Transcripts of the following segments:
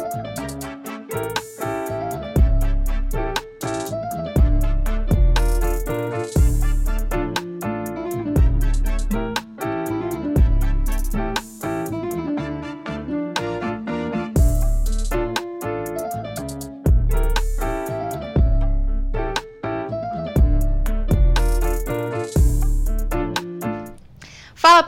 何?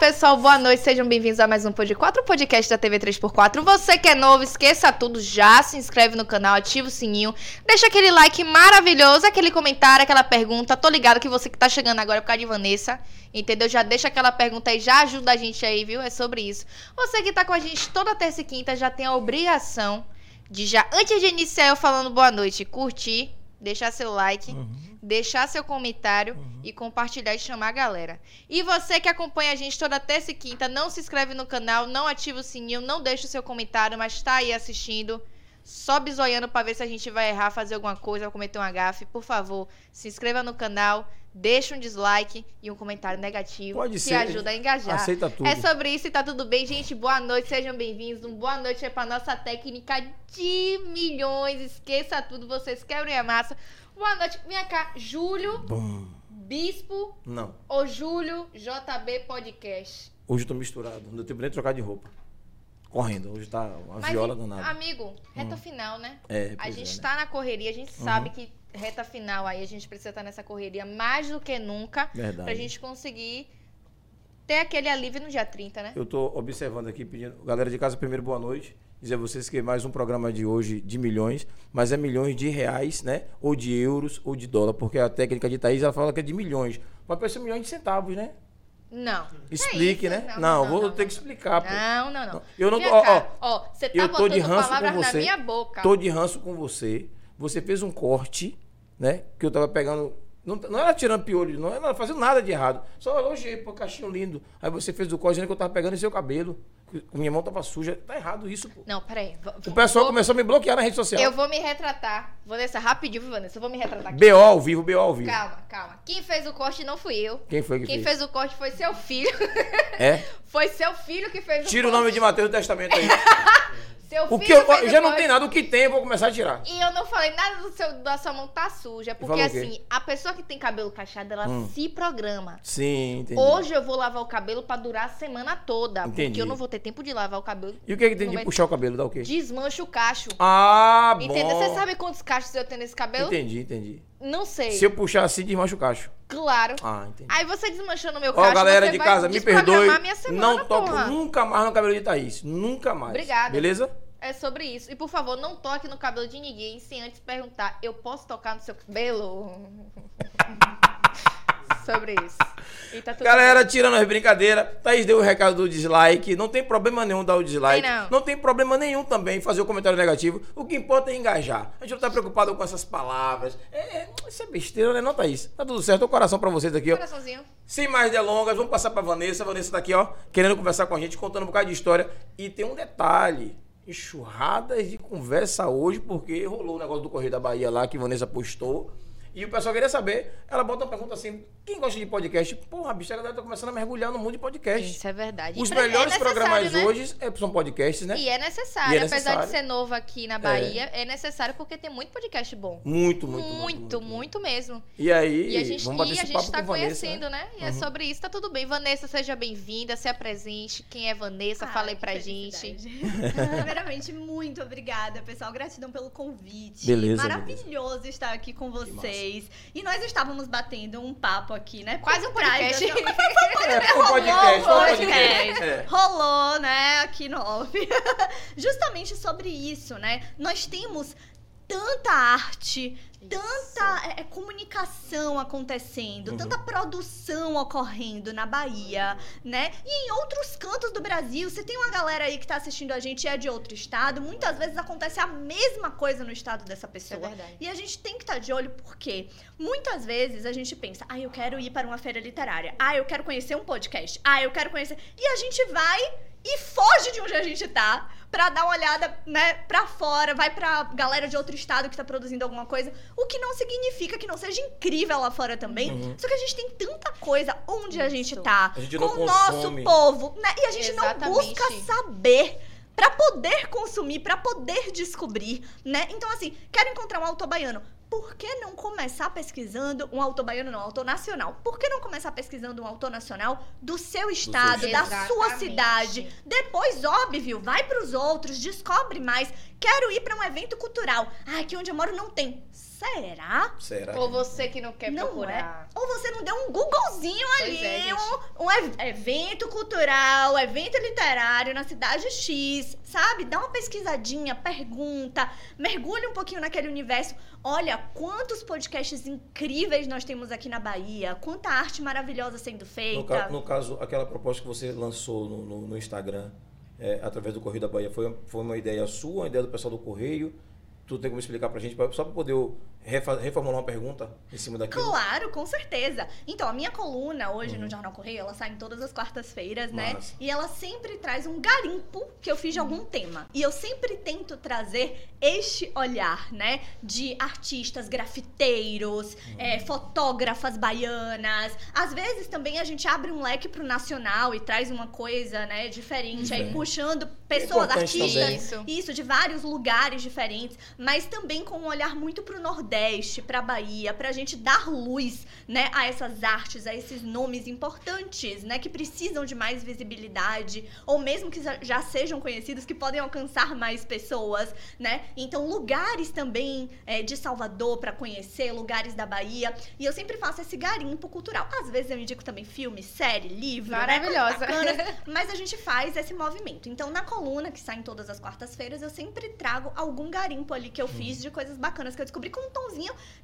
Pessoal, boa noite, sejam bem-vindos a mais um Pod 4, podcast da TV 3x4. Você que é novo, esqueça tudo, já se inscreve no canal, ativa o sininho, deixa aquele like maravilhoso, aquele comentário, aquela pergunta. Tô ligado que você que tá chegando agora é por causa de Vanessa, entendeu? Já deixa aquela pergunta aí, já ajuda a gente aí, viu? É sobre isso. Você que tá com a gente toda terça e quinta já tem a obrigação de já, antes de iniciar eu falando boa noite, curtir, deixar seu like. Uhum. Deixar seu comentário e compartilhar e chamar a galera. E você que acompanha a gente toda terça e quinta, não se inscreve no canal, não ativa o sininho, não deixa o seu comentário, mas tá aí assistindo, só bisoiando pra ver se a gente vai errar, fazer alguma coisa, cometer um agafe. Por favor, se inscreva no canal, deixa um dislike e um comentário negativo Pode que ser. ajuda a engajar. Aceita tudo. É sobre isso e tá tudo bem, gente. Boa noite, sejam bem-vindos. Um boa noite é pra nossa técnica de milhões. Esqueça tudo, vocês quebrem a massa. Boa noite. Vem cá, Júlio Bom. Bispo Não. ou Júlio JB Podcast. Hoje eu tô misturado. Não deu tempo nem de trocar de roupa. Correndo. Hoje tá uma Mas, viola danada. amigo, reta final, né? É, A gente é, né? tá na correria, a gente sabe que reta final aí a gente precisa estar nessa correria mais do que nunca Verdade. pra gente conseguir ter aquele alívio no dia 30, né? Eu tô observando aqui, pedindo. Galera de casa, primeiro boa noite. Dizer a vocês que mais um programa de hoje de milhões, mas é milhões de reais, né? Ou de euros ou de dólar, porque a técnica de Thaís ela fala que é de milhões. Mas parece milhões de centavos, né? Não. Explique, É isso? né? Não, Não, não, vou não, ter que explicar, pô. Não, não, não. Eu não tô- ó. Ó, você tá eu tô de ranço palavras com na você. minha boca. Tô de ranço com você. Você fez um corte, né? Que eu tava pegando. Não, não era tirando piolho, não era fazendo nada de errado. Só elogiei, pô, cachinho lindo. Aí você fez o corte dizendo que eu tava pegando em seu cabelo. Minha mão tava suja. Tá errado isso, pô. Não, peraí. O pessoal vou- começou a me bloquear na rede social. Eu vou me retratar. Vanessa, rapidinho, Vanessa. Eu vou me retratar aqui. BO ao vivo, BO ao vivo. Calma, calma. Quem fez o corte não fui eu. Quem foi que Quem fez? fez o corte foi seu filho. É? foi seu filho que fez Tira o corte. nome de Mateus do Testamento aí. Seu O que eu, já não tem nada, o que tem eu vou começar a tirar. E eu não falei nada do seu, da sua mão tá suja. Porque assim, a pessoa que tem cabelo cacheado, ela Hum. se programa. Sim, entendi. Hoje eu vou lavar o cabelo pra durar a semana toda. Entendi. Porque eu não vou ter tempo de lavar o cabelo. E o que, que tem de vai- puxar o cabelo? Dá o quê? Desmancha o cacho. Ah, bom. Entendeu? Você sabe quantos cachos eu tenho nesse cabelo? Entendi, entendi. Não sei. Se eu puxar assim, desmancha o cacho. Claro. Ah, entendi. Aí você desmanchando meu Ó, cacho, galera você de casa, me perdoe. minha semana, não toco porra. nunca mais no cabelo de Thaís. Nunca mais. Obrigada. Beleza? É sobre isso. E por favor, não toque no cabelo de ninguém sem antes perguntar: eu posso tocar no seu cabelo? sobre isso. E tá tudo Galera, tirando as brincadeiras, Thaís deu o recado do dislike. Não tem problema nenhum dar o dislike. Tem não. tem problema nenhum também fazer o comentário negativo. O que importa é engajar. A gente não tá preocupado com essas palavras. É, é, isso é besteira, né, não, Thaís? Tá tudo certo. O coração pra vocês aqui, ó. Coraçãozinho. Sem mais delongas, vamos passar pra Vanessa. A Vanessa tá aqui, ó, querendo conversar com a gente, contando um bocado de história. E tem um detalhe: enxurradas de conversa hoje, porque rolou o negócio do Correio da Bahia lá que Vanessa postou. E o pessoal queria saber. Ela bota uma pergunta assim: quem gosta de podcast? Porra, bicho, a galera tá começando a mergulhar no mundo de podcast. Isso é verdade. Os pra- melhores é programas né? hoje é- são podcasts, né? E é necessário, E é apesar necessário. de ser novo aqui na Bahia, é, necessário porque tem muito podcast bom. Muito, muito, Muito, muito, mesmo. E aí, E a gente, vamos bater e a gente papo tá com Vanessa, conhecendo, né? E é sobre isso, tá tudo bem. Vanessa, seja bem-vinda, se apresente. Quem é Vanessa? Ah, Fale que pra gente. Primeiramente, muito obrigada, pessoal. Gratidão pelo convite. Beleza, Maravilhoso estar aqui com vocês. E nós estávamos batendo um papo aqui, né? Quase um podcast. da- É, foi podcast, foi Rolou, podcast. É. Rolou, né, aqui no off. Justamente sobre isso, né? Nós temos tanta arte, tanta é, é, comunicação acontecendo, Uhum. tanta produção ocorrendo na Bahia, né? E em outros cantos do Brasil. Você tem uma galera aí que tá assistindo a gente e é de outro estado. Muitas vezes acontece a mesma coisa no estado dessa Isso é pessoa. verdade. E a gente tem que estar de olho porque muitas vezes a gente pensa, ah, eu quero ir para uma feira literária, ah, eu quero conhecer um podcast, ah, eu quero conhecer. E a gente vai e foge de onde a gente tá pra dar uma olhada, né, pra fora, vai pra galera de outro estado que tá produzindo alguma coisa, o que não significa que não seja incrível lá fora também. Uhum. Só que a gente tem tanta coisa onde a gente Isso. tá, A gente com o nosso povo, né? E a gente Exatamente. não busca saber Pra poder consumir, pra poder descobrir, né? Então, assim, quero encontrar um autor baiano. Por que não começar pesquisando um autor baiano, não, autor nacional? Por que não começar pesquisando um autor nacional do seu estado, da estado. sua Exatamente. cidade? Depois, óbvio, vai pros outros, descobre mais. Quero ir pra um evento cultural. Ah, aqui onde eu moro não tem. Será? Será? Ou você que não quer não procurar. é. Ou você não deu um Googlezinho Pois ali, é, um, um ev- evento cultural, evento literário na cidade X, sabe? Dá uma pesquisadinha, pergunta, mergulha um pouquinho naquele universo. Olha quantos podcasts incríveis nós temos aqui na Bahia, quanta arte maravilhosa sendo No, feita. ca- no caso, aquela proposta que você lançou no, no- no Instagram, é, através do Correio da Bahia, foi, foi uma ideia sua, uma ideia do pessoal do Correio? Tu tem como explicar pra gente, pra- só para poder reformular uma pergunta em cima daquilo? Claro, com certeza. Então, a minha coluna hoje no Jornal Correio, ela sai em todas as quartas-feiras, né? E ela sempre traz um garimpo que eu fiz de algum tema. E eu sempre tento trazer este olhar, né? De artistas, grafiteiros, é, fotógrafas baianas. Às vezes também a gente abre um leque pro nacional e traz uma coisa, né, diferente. Aí Diferente. puxando pessoas, importante artistas, também. Isso, de vários lugares diferentes, mas também com um olhar muito pro Nordeste, pra Bahia, pra gente dar luz, né, a essas artes, a esses nomes importantes, né, que precisam de mais visibilidade, ou mesmo que já- sejam conhecidos, que podem alcançar mais pessoas, né? Então, lugares também é, de Salvador pra conhecer, lugares da Bahia, e eu sempre faço esse garimpo cultural. Às vezes eu indico também filme, série, livro, né, Maravilhosa. bacanas, mas a gente faz esse movimento. Então, na coluna, que sai em todas as quartas-feiras, eu sempre trago algum garimpo ali que eu fiz de coisas bacanas que eu descobri com um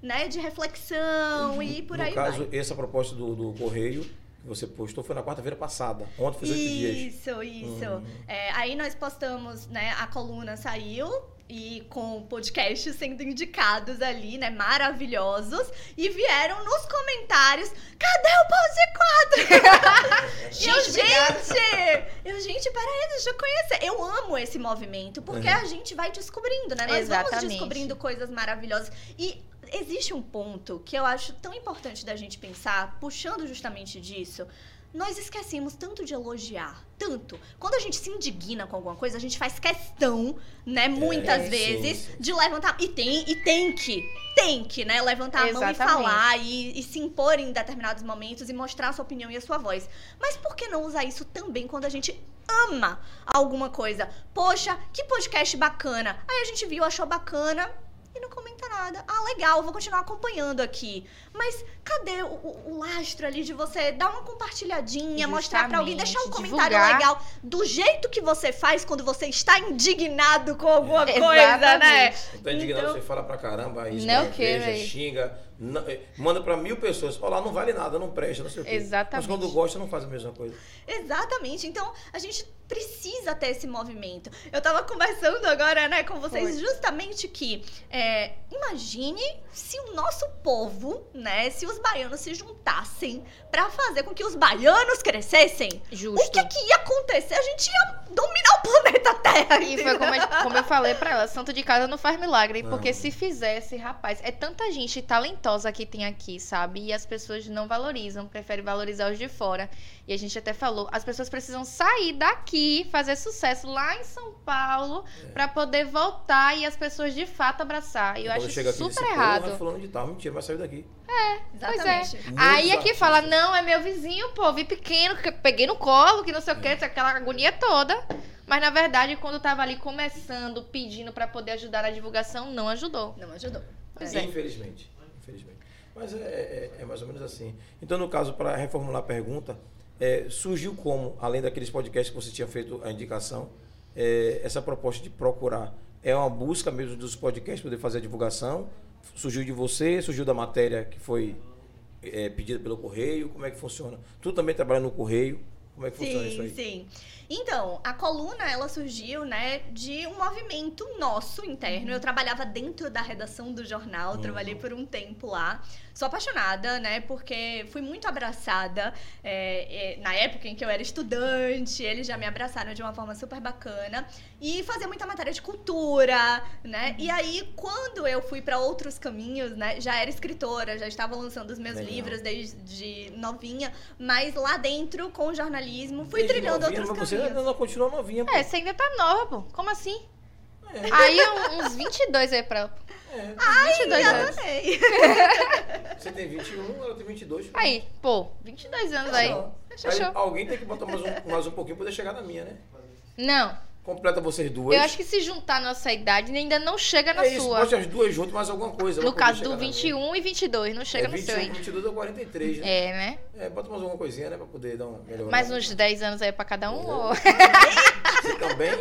né, de reflexão e por no aí caso, vai. essa proposta do, do Correio que você postou foi na quarta-feira passada. Ontem fez oito dias. Isso, isso. Uhum. É, aí nós postamos, né, a coluna saiu e com podcasts sendo indicados ali, né, maravilhosos, e vieram nos comentários, cadê o Pose 4? E eu, Gente, gente, eu, gente, peraí, deixa eu conhecer. Eu amo esse movimento, porque Uhum. a gente vai descobrindo, né? Nós vamos Exatamente. descobrindo coisas maravilhosas. E existe um ponto que eu acho tão importante da gente pensar, puxando justamente disso. Nós esquecemos tanto de elogiar, tanto. Quando a gente se indigna com alguma coisa, a gente faz questão, né, muitas sim, vezes, sim. de levantar. E tem, e tem que, tem que, né, levantar a mão e falar e, e se impor em determinados momentos e mostrar a sua opinião e a sua voz. Mas por que não usar isso também quando a gente ama alguma coisa? Poxa, que podcast bacana. Aí a gente viu, achou bacana não comenta nada. Ah, legal, vou continuar acompanhando aqui. Mas cadê o, o- o lastro ali de você dar uma compartilhadinha, mostrar pra alguém, deixar um Justamente, comentário divulgar. legal do jeito que você faz quando você está indignado com alguma coisa, Exatamente. né? Tá indignado, Então- você fala pra caramba, isso Não véi. xinga, não- eh, manda pra mil pessoas. Olha lá, não vale nada, não presta, não sei o quê. Exatamente. Mas quando gosta, não faz a mesma coisa. Exatamente. Então, a gente precisa ter esse movimento. Eu tava conversando agora, né, com vocês, Foi. justamente que é, imagine se o nosso povo, né, se os baianos se juntassem pra fazer com que os baianos crescessem. Justo. O que que ia acontecer? A gente ia dominar o planeta Terra. E foi como, a- como eu falei pra ela, santo de casa não faz milagre. Não. Porque se fizesse, rapaz, é tanta gente talentosa que tem aqui, sabe? E as pessoas não valorizam, preferem valorizar os de fora. E a gente até falou, as pessoas precisam sair daqui, fazer sucesso lá em São Paulo, pra poder voltar e as pessoas de fato abraçar. E eu Quando acho super diz assim, errado. Fulano de tal, mentira, vai sair daqui. Pois é. Exatamente. Muitos Aí aqui artistas. fala, não, é meu vizinho, pô, vi pequeno, que peguei no colo, que não sei o que, aquela agonia toda. Mas na verdade, quando tava ali começando, pedindo pra poder ajudar na divulgação, não ajudou. Não ajudou. Pois é. Infelizmente. Infelizmente. Mas é, é- é mais ou menos assim. Então, no caso, para reformular a pergunta, é, surgiu como, além daqueles podcasts que você tinha feito a indicação, é, essa proposta de procurar? É uma busca mesmo dos podcasts poder fazer a divulgação? Surgiu de você? Surgiu da matéria que foi é, pedida pelo correio? Como é que funciona? Tu também trabalha no correio? Como é que funciona isso aí? Sim, sim. Então, a coluna, ela surgiu, né, de um movimento nosso interno. Eu trabalhava dentro da redação do jornal, Uhum. trabalhei por um tempo lá. Sou apaixonada, né, porque fui muito abraçada é, é, na época em que eu era estudante. Eles já me abraçaram de uma forma super bacana. E fazia muita matéria de cultura, né? E aí, quando eu fui para outros caminhos, né, já era escritora, já estava lançando os meus Legal. livros desde novinha, mas lá dentro, com o jornalismo fui Desde trilhando novinha, outros mas você caminhos. ainda continua novinha, pô. É, você ainda tá nova, pô. Como assim? É. Aí um- uns 22 aí pra. É. Ai, 22 Já anos. adorei. Você tem 21, ela tem 22. pô. Aí, pô, 22 anos aí. Não. Fechou. Aí alguém tem que botar mais um, mais um pouquinho pra poder chegar na minha, né? Não, Completa vocês duas. eu acho que se juntar a nossa idade ainda não chega na é isso, sua. bote as duas juntas, mais alguma coisa. No caso do na minha. 21 e 22, não chega é, no 21, seu aí. 22 ou 43, né? É, né? É, bota mais alguma coisinha, né? Pra poder dar um melhor. Mais uns 10 anos aí pra cada um? ou- Você também?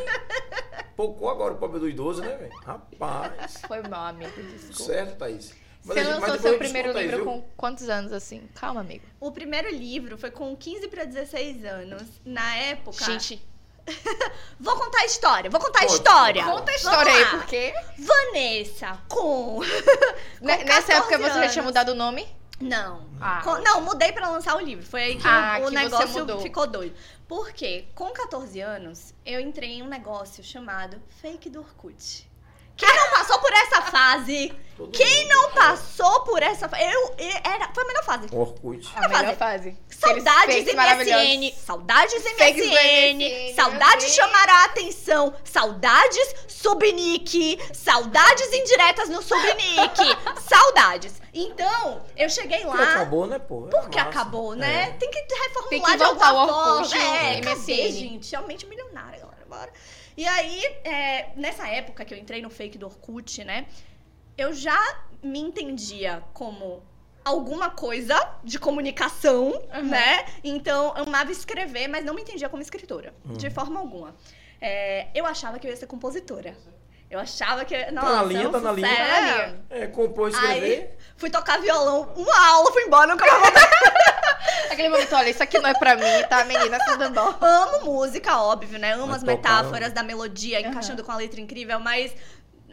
Poucou agora o pobre do idoso, né, velho? Rapaz. Foi mal, amigo. Desculpa. Certo, Thaís. Mas Você gente- lançou seu primeiro conta aí, livro viu? com quantos anos, assim? Calma, amigo. O primeiro livro foi com 15 pra 16 anos. Na época. Gente, Vou contar a história, vou contar a história. conta a história aí, lá. porque... Vanessa, com. Com Nessa época 14 você já tinha anos. mudado o nome? Não. Ah. Com- não, mudei pra lançar o livro. Foi aí que Ah, o, o que negócio ficou doido. Por quê? Com 14 anos, eu entrei em um negócio chamado Fake do Orkut. Quem não passou por essa fase? Todo Quem mundo. não passou por essa fase? Eu, eu- era, foi a melhor fase. Orkut. A melhor fase. Saudades fakes maravilhosos. MSN, saudades Fakes MSN, saudades meu chamar a atenção, saudades subnick, saudades indiretas no subnick, saudades. Então, eu cheguei Porque lá. acabou, né, pô? Era Porque massa. acabou, né? É. Tem que reformular Tem que de alguma forma. É, MSN? gente? Realmente milionária, galera. Bora. E aí, é, nessa época que eu entrei no fake do Orkut, né? Eu já me entendia como alguma coisa de comunicação, Uhum. né? Então, eu amava escrever, mas não me entendia como escritora. Uhum. De forma alguma. É, eu achava que eu ia ser compositora. Eu achava que... Nossa, na linha, é tá na linha. Tá na linha. É, compor, escrever. Aí, fui tocar violão, uma aula, fui embora, nunca mais voltei. Aquele momento, olha, isso aqui não é pra mim, tá, menina? Você dando dó. Amo música, óbvio, né? Amo Mas as metáforas da melodia, encaixando com a letra incrível, mas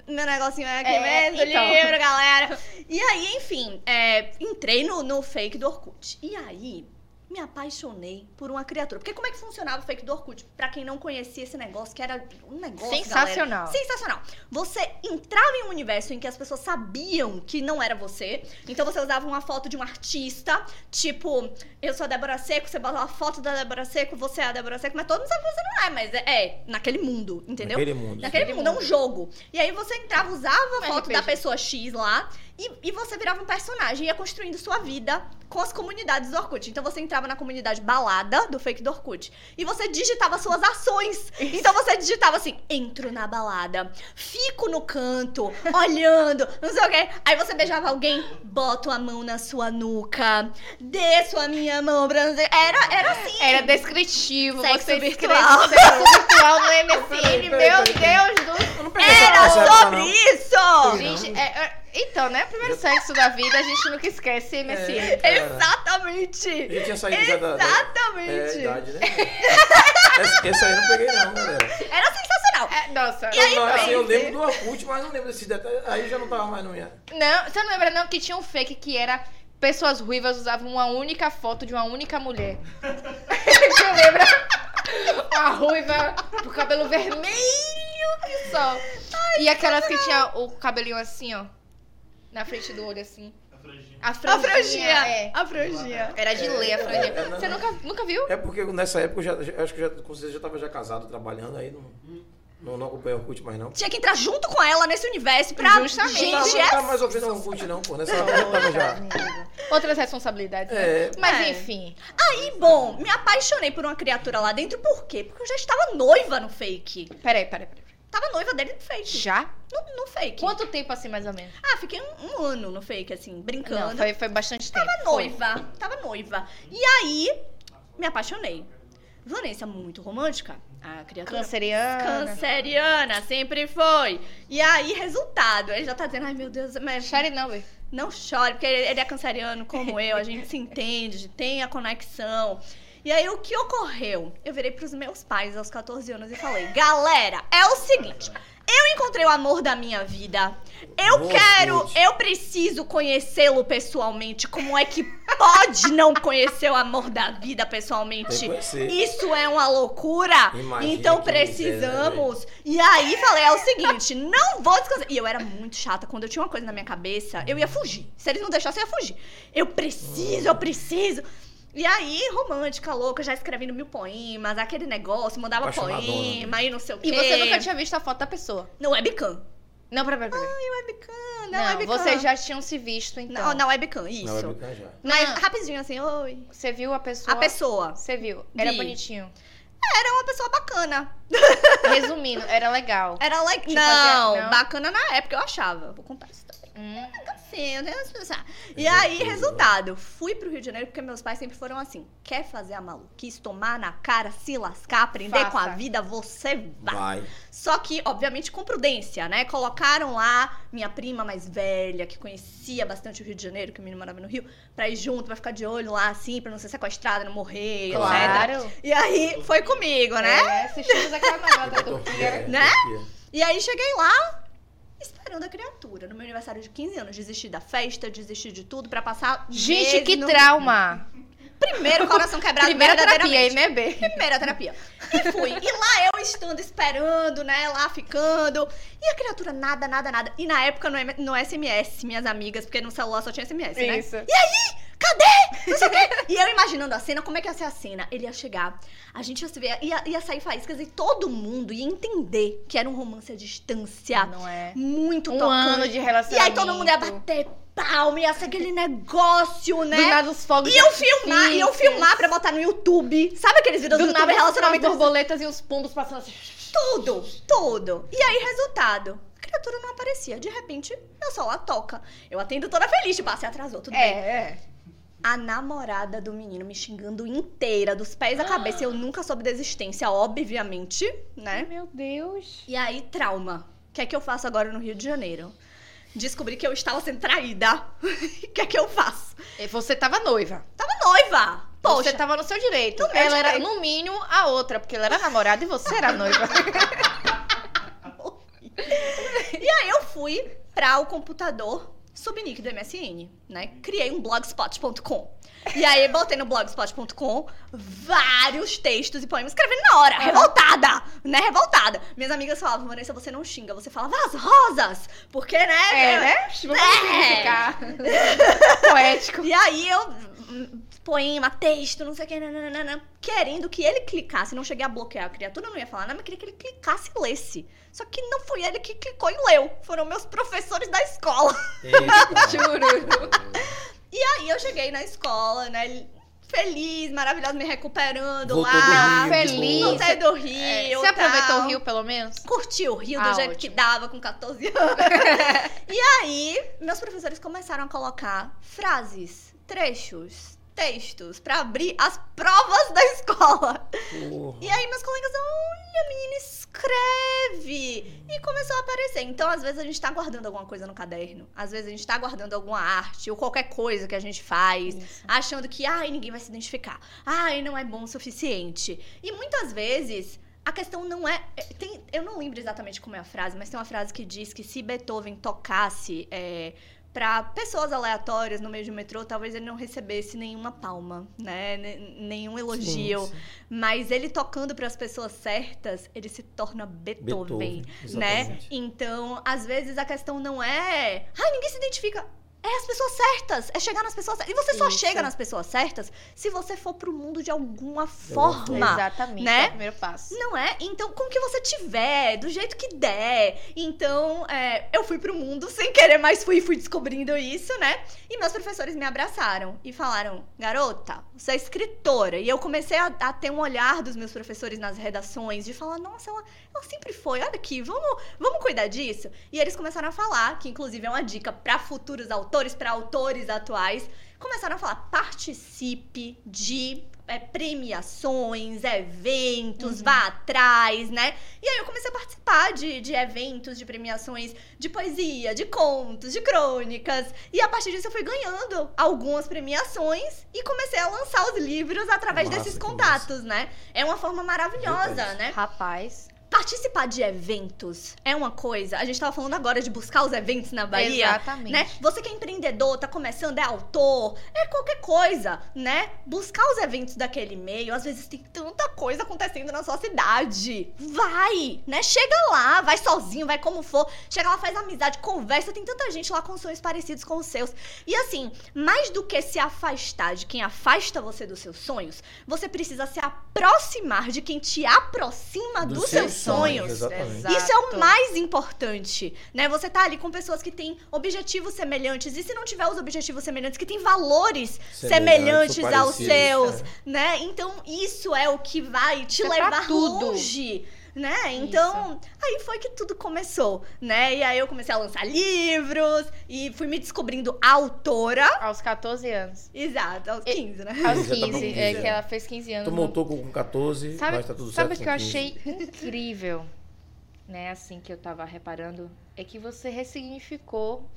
meu negocinho é aqui É, mesmo, então. livro, galera. E aí, enfim, é, entrei no, no fake do Orkut. E aí, me apaixonei por uma criatura. Porque como é que funcionava o fake do Orkut? Pra quem não conhecia esse negócio, que era um negócio, Sensacional. galera, sensacional. Você entrava em um universo em que as pessoas sabiam que não era você. Então você usava uma foto de um artista, tipo, eu sou a Débora Seco, você bota uma foto da Débora Seco, você é a Débora Seco, mas todo mundo sabe que você não é, mas é, é naquele mundo, entendeu? Naquele mundo. Naquele mundo, é um jogo. E aí você entrava, usava a foto RPG. da pessoa X lá e, e você virava um personagem e ia construindo sua vida com as comunidades do Orkut. Então você entrava na comunidade balada do fake do Orkut e você digitava suas ações. Então você digitava assim: entro na balada, fico no canto, olhando, não sei o quê. Aí você beijava alguém, boto a mão na sua nuca, desço a minha mão sei- Era, era assim. Era descritivo, Sexo você virtual. sexo virtual no MSN. Meu. Deus do... Eu não peguei essa- Era sobre isso! Gente, é- é- então, né? Primeiro sexo da vida, a gente nunca esquece MSN. É. Exatamente! A gente tinha saído já da. da- Exatamente! É, idade, né? esse, aí eu não peguei, não, galera. Era sensacional! É, nossa. Não, não, assim, eu lembro do Orkut, mas não lembro desses detalhes. Aí já não tava mais no minha. Não, você não lembra não que tinha um fake que era pessoas ruivas usavam uma única foto de uma única mulher. você lembra? Uma ruiva, o cabelo vermelho que só. e aquelas que tinha o cabelinho assim, ó. Na frente do olho, assim. A A franjinha. franjinha! É. A franjinha! Era de ler a franjinha. É, não, Você não. nunca, nunca viu? É porque nessa época eu já, já- acho que já, com certeza já tava já casado, trabalhando, aí não, não, não acompanhei o Orkut mais não. Tinha que entrar junto com ela nesse universo pra. Justamente. Gente, não, tava, é não tava mais ouvindo o Orkut não, pô. Nessa época eu tava já. Outras responsabilidades. né? É. Mas É. enfim. Aí, bom, me apaixonei por uma criatura lá dentro, por quê? Porque eu já estava noiva no fake. Peraí, peraí, peraí. Tava noiva dele no fake. Já? No, no fake. Quanto tempo assim, mais ou menos? Ah, fiquei um, um ano no fake, assim, brincando. Não, foi, foi bastante tempo. Tava noiva, tava noiva. E aí, me apaixonei. Vanessa, muito romântica. A criatura. Canceriana. Canceriana, sempre foi. E aí, resultado. Ele já tá dizendo, ai meu Deus, mas Chore não, velho. não chore, porque ele ele é canceriano como eu, a gente se entende, tem a conexão. E aí, o que ocorreu? Eu virei pros meus pais aos 14 anos e falei: galera, é o seguinte. Eu encontrei o amor da minha vida. Eu Boa, quero, Ruth. eu preciso conhecê-lo pessoalmente. Como é que pode não conhecer o amor da vida pessoalmente? Isso é uma loucura. Imagina então precisamos. E aí falei, é o seguinte, não vou descansar. E eu era muito chata. Quando eu tinha uma coisa na minha cabeça, eu ia fugir. Se eles não deixassem, eu ia fugir. Eu preciso, eu preciso. E aí, romântica, louca, já escrevendo mil poemas, aquele negócio, mandava Apaixonadona. poema e não sei o quê. E você nunca tinha visto a foto da pessoa? No webcam. Não, pera, pera, pera. Ai, webcam, na Não, webcam. vocês já tinham se visto, então. Não, na webcam, isso. Na webcam já. Mas Não. rapidinho assim, oi. Você viu a pessoa? A pessoa. Você viu. Era Vi. bonitinho. Era uma pessoa bacana. Resumindo, era legal. Era like. Te Não, fazia- não? bacana na época, eu achava. Vou contar isso também. Hum. Eu tenho que pensar. E aí, resultado. Fui pro Rio de Janeiro porque meus pais sempre foram assim: quer fazer a maluquice, tomar na cara, se lascar, aprender com a Faça. vida, você vai. Vai. Só que, obviamente, com prudência, né? Colocaram lá minha prima mais velha, que conhecia bastante o Rio de Janeiro, que o menino morava no Rio, pra ir junto, pra ficar de olho lá, assim, pra não ser sequestrada, não morrer, etc. Claro. E aí, foi comigo, né? É, assistimos aquela novela da Turquia. É, Né? Turquia. E aí, cheguei lá, esperando a criatura. No meu aniversário de 15 anos, desisti da festa, desisti de tudo, pra passar Gente, que no- trauma. Primeiro coração quebrado Primeira terapia. MB. Primeira terapia. E fui. E lá eu estando esperando, né? Lá ficando. E a criatura nada, nada, nada. E na época no, no SMS, minhas amigas, porque no celular só tinha SMS, né? Isso. E aí? Cadê? Não sei o quê. E eu imaginando a cena, como é que ia ser a cena? Ele ia chegar, a gente ia se ver, ia, ia sair faíscas e todo mundo ia entender que era um romance à distância. Não é? Muito Um tocante. ano de E relacionamento. aí todo mundo ia bater palma, ia ser aquele negócio, né? Do nada os fogos E eu filmar, e eu filmar pra botar no YouTube. Sabe aqueles vídeos do, Do nada as relacionamento? borboletas e os pombos passando assim. Tudo, tudo. E aí, resultado. A criatura não aparecia. De repente, meu celular toca. Eu atendo toda feliz, tipo, ah, você atrasou, tudo bem. É, é. A namorada do menino me xingando inteira, dos pés à cabeça. Eu nunca soube da existência, obviamente, né? Meu Deus. E aí, trauma. O que é que eu faço agora no Rio de Janeiro? Descobri que eu estava sendo traída. O que é que eu faço? E Você tava noiva. Tava noiva! Poxa, Você tava no seu direito. No ela era, direito. no mínimo, a outra, porque ela era namorada e você era noiva. E aí eu fui para o computador subnick do MSN, né? Criei um blogspot.com. E aí botei no blogspot.com vários textos e poemas escrevendo na hora, revoltada, né? Revoltada. Minhas amigas falavam, Vanessa, você não xinga, você falava as rosas, porque, né? É, né? Vamos simplificar. Poético. E aí eu hum, poema, texto, não sei o que, nananana, querendo que ele clicasse, não cheguei a bloquear a criatura, não ia falar nada, mas queria que ele clicasse e lesse. Só que não foi ele que clicou e leu, foram meus professores da escola. Chururu. E aí eu cheguei na escola, né, feliz, maravilhosa, me recuperando Voltou lá. do Rio, feliz. Voltei do Rio. É, Você aproveitou tal. o Rio, pelo menos? Curti o Rio do Ah, jeito ótimo. que dava com 14 anos. e aí, meus professores começaram a colocar frases, trechos, textos pra abrir as provas da escola. Porra. E aí meus colegas, olha, menina, escreve! E começou a aparecer. Então, às vezes, a gente tá guardando alguma coisa no caderno. Às vezes, a gente tá guardando alguma arte ou qualquer coisa que a gente faz, Isso. achando que, ai, ninguém vai se identificar. Ai, não é bom o suficiente. E muitas vezes. A questão não é. é, Tem, eu não lembro exatamente como é a frase, mas tem uma frase que diz que se Beethoven tocasse é, para pessoas aleatórias no meio um metrô, talvez ele não recebesse nenhuma palma, né? Ne- Nenhum elogio. Sim, sim. Mas ele tocando para as pessoas certas, ele se torna Beethoven, Beethoven, né? Então, às vezes a questão não é, ai, ninguém se identifica. É as pessoas certas, é chegar nas pessoas certas. E você só Isso. chega nas pessoas certas se você for pro mundo de alguma forma. Exatamente. né? É o primeiro passo. Não é? Então, com o que você tiver, do jeito que der. Então, é, eu fui pro mundo sem querer, mas fui fui descobrindo isso, né? E meus professores me abraçaram e falaram: garota, você é escritora. E eu comecei a, a ter um olhar dos meus professores nas redações, de falar: nossa, ela, ela sempre foi, olha aqui, vamos, vamos cuidar disso. E eles começaram a falar, que inclusive é uma dica para futuros autores, para autores atuais. Começaram a falar: participe de é, premiações, eventos, vá atrás, né? E aí eu comecei a participar de, de eventos, de premiações de poesia, de contos, de crônicas. E a partir disso eu fui ganhando algumas premiações e comecei a lançar os livros através Massa, desses contatos, né? É uma forma maravilhosa, né? Rapaz. Participar de eventos é uma coisa. A gente tava falando agora de buscar os eventos na Bahia. Exatamente. Né? Você que é empreendedor, tá começando, é autor, é qualquer coisa, né? Buscar os eventos daquele meio, às vezes tem tanta coisa acontecendo na sua cidade. Vai, né? Chega lá, vai sozinho, vai como for. Chega lá, faz amizade, conversa. Tem tanta gente lá com sonhos parecidos com os seus. E assim, mais do que se afastar de quem afasta você dos seus sonhos, você precisa se aproximar de quem te aproxima dos, Dos seus seus sonhos. exatamente. Isso é o mais importante, né? Você tá ali com pessoas que têm objetivos semelhantes. E se não tiver os objetivos semelhantes, que têm valores Semelhantes semelhantes, aos seus, é. né? Então, isso é o que vai te Isso é levar tudo. longe. Né? Então, aí foi que tudo começou, né? E aí eu comecei a lançar livros e fui me descobrindo autora. Aos 14 anos. Exato, aos E- 15, né? Aos Já tá com 15, 15, é é. que ela fez 15 anos. Tu montou com 14, Sabe, mas tá tudo sabe certo. o que com eu 15. achei incrível, né? Assim que eu tava reparando, é que você ressignificou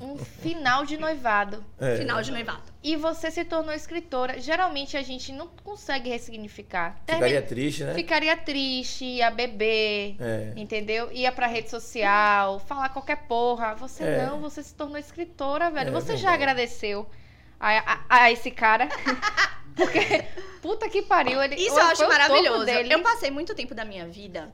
um final de noivado. É. Final de noivado. E você se tornou escritora. Geralmente a gente não consegue ressignificar. Ficaria triste, né? Ficaria triste, ia beber, É. entendeu? Ia pra rede social, falar qualquer porra. Você É. não, você se tornou escritora, velho. É você já agradeceu a, a- a esse cara. Porque, puta que pariu. Ele, Isso eu acho maravilhoso. Dele. Eu passei muito tempo da minha vida,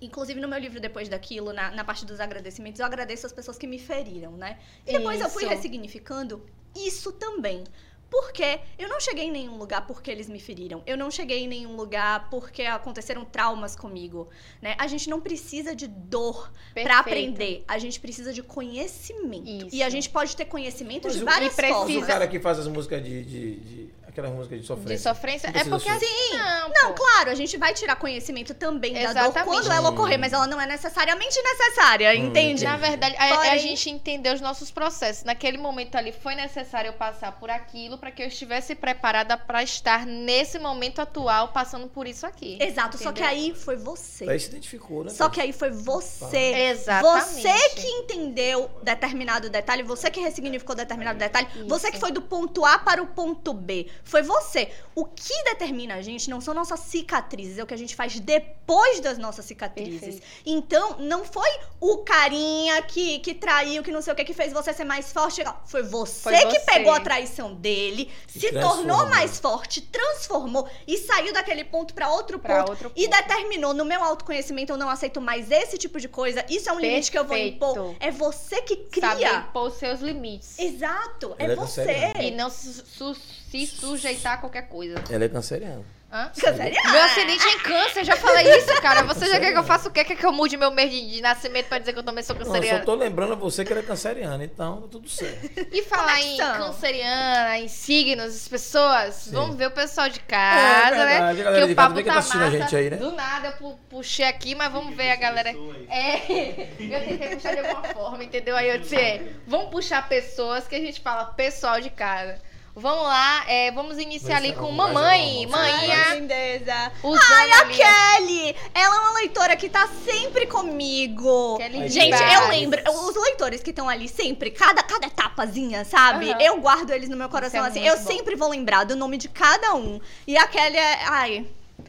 inclusive no meu livro Depois daquilo, na, na parte dos agradecimentos, eu agradeço as pessoas que me feriram, né? E depois eu fui Isso. ressignificando isso também. Porque eu não cheguei em nenhum lugar porque eles me feriram. Eu não cheguei em nenhum lugar porque aconteceram traumas comigo, né? A gente não precisa de dor pra aprender. A gente precisa de conhecimento. Isso. E a gente pode ter conhecimento Mas de várias e precisa- formas. o cara que faz as músicas de. de, de aquelas músicas de sofrência. De sofrência. Não É porque assim. Não, Não, pô. claro, a gente vai tirar conhecimento também da dor Exatamente. quando ela ocorrer, mas ela não é necessariamente necessária, Hum, entende? Na verdade, a, Porém- a gente entendeu os nossos processos. Naquele momento ali foi necessário eu passar por aquilo para que eu estivesse preparada para estar nesse momento atual passando por isso aqui. Exato, só que Entendeu? aí foi você. Aí se identificou, né? Só que aí foi você. Exatamente. Você que entendeu determinado detalhe, você que ressignificou determinado detalhe, Isso. você que foi do ponto A para o ponto B. Foi você. O que determina a gente não são nossas cicatrizes, é o que a gente faz depois das nossas cicatrizes. Perfeito. Então, não foi o carinha que, que traiu, que não sei o que, que fez você ser mais forte. Foi você, Foi que você. pegou a traição dele, E se tornou mais forte, transformou e saiu daquele ponto para outro Pra ponto. outro E ponto. determinou no meu autoconhecimento, eu não aceito mais esse tipo de coisa. Isso é um limite que eu vou Perfeito. impor. É você que Saber cria. impor os seus limites. Exato, é Ela é você. canceriana. E não se, su- se sujeitar a qualquer coisa. Ela é canceriana. Hã? Canceriana. Meu acidente é em câncer, já falei isso, cara. Você já quer que eu faça o quê? Quer que eu mude meu mês de, de nascimento pra dizer que eu também sou Não, eu só canceriana? tô lembrando a você que ela é canceriana, então tá tudo certo. E falar é que em canceriana, em signos, as pessoas, Sim. vamos ver o pessoal de casa, É verdade, a né? galera que de o casa papo que tá tá assistindo a massa. gente aí, né? Do nada eu pu- puxei aqui, mas vamos ver a galera. É, eu tentei puxar de alguma forma, entendeu? Aí eu disse, é, vamos puxar pessoas que a gente fala pessoal de casa. Vamos lá, é, vamos iniciar ali com Vamos, mamãe, manhinha, Ai, lindeza. usando Ai, a ali. Kelly! Ela é uma leitora que tá sempre comigo. Kelly Gente, Ribas. eu lembro, os leitores que estão ali sempre, cada, cada etapazinha, sabe? Aham. Eu guardo eles no meu coração é assim. Eu bom. sempre vou lembrar do nome de cada um. E a Kelly é, ai,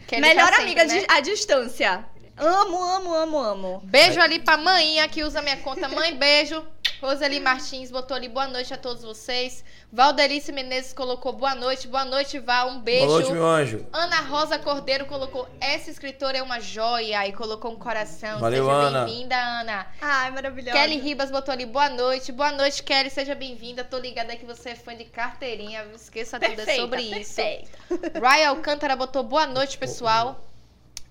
Kelly melhor tá sempre, amiga né? de- à distância. Amo, amo, amo, amo. Beijo ali pra manhinha que usa minha conta. Mãe, beijo. Roseli Martins botou ali boa noite a todos vocês. Valdelice Menezes colocou boa noite. Boa noite, Val. Um beijo. Boa noite, meu anjo. Ana Rosa Cordeiro colocou essa escritora é uma joia e colocou um coração. Valeu, seja Ana. bem-vinda, Ana. Ai, maravilhosa. Kelly Ribas botou ali boa noite. Boa noite, Kelly. Seja bem-vinda. Tô ligada que você é fã de carteirinha. Esqueça tudo é Perfeita, sobre isso. perfeita. Ryan Alcântara botou boa noite, pessoal.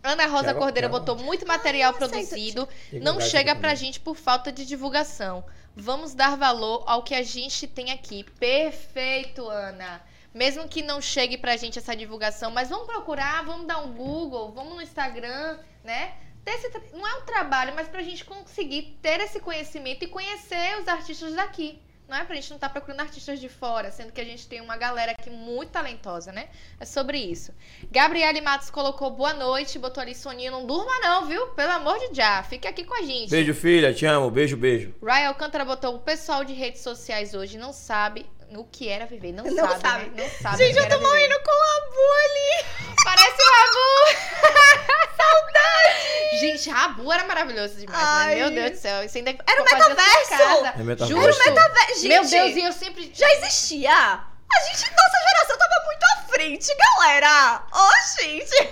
Ana Rosa Quero- Cordeiro quero- botou muito material produzido. Não chega aqui pra gente por falta de divulgação. Vamos dar valor ao que a gente tem aqui. Perfeito, Ana. Mesmo que não chegue pra gente essa divulgação, mas vamos procurar, vamos dar um Google, vamos no Instagram, né? Esse não é um trabalho, mas pra gente conseguir ter esse conhecimento e conhecer os artistas daqui. Não é pra gente não estar procurando artistas de fora, sendo que a gente tem uma galera aqui muito talentosa, né? É sobre isso. Gabriele Matos colocou boa noite, botou ali soninho. Não durma não, viu? Pelo amor de já. Fique aqui com a gente. Beijo, filha. Te amo. Beijo, beijo. Ryan Alcântara botou o pessoal de redes sociais hoje não sabe o que era viver. Não, Não sabe, sabe. né? Não sabe Gente, o eu tô viver. morrendo com a Bu ali. Parece o Rabu! Gente, Rabu era maravilhoso demais, Ai. né? Meu Deus do céu. Isso ainda Era o metaverso! É metaverso. Juro, Metaverso, gente, Meu Deus, e eu sempre... já existia. A gente, nossa geração tava muito à frente, galera. Ô, gente.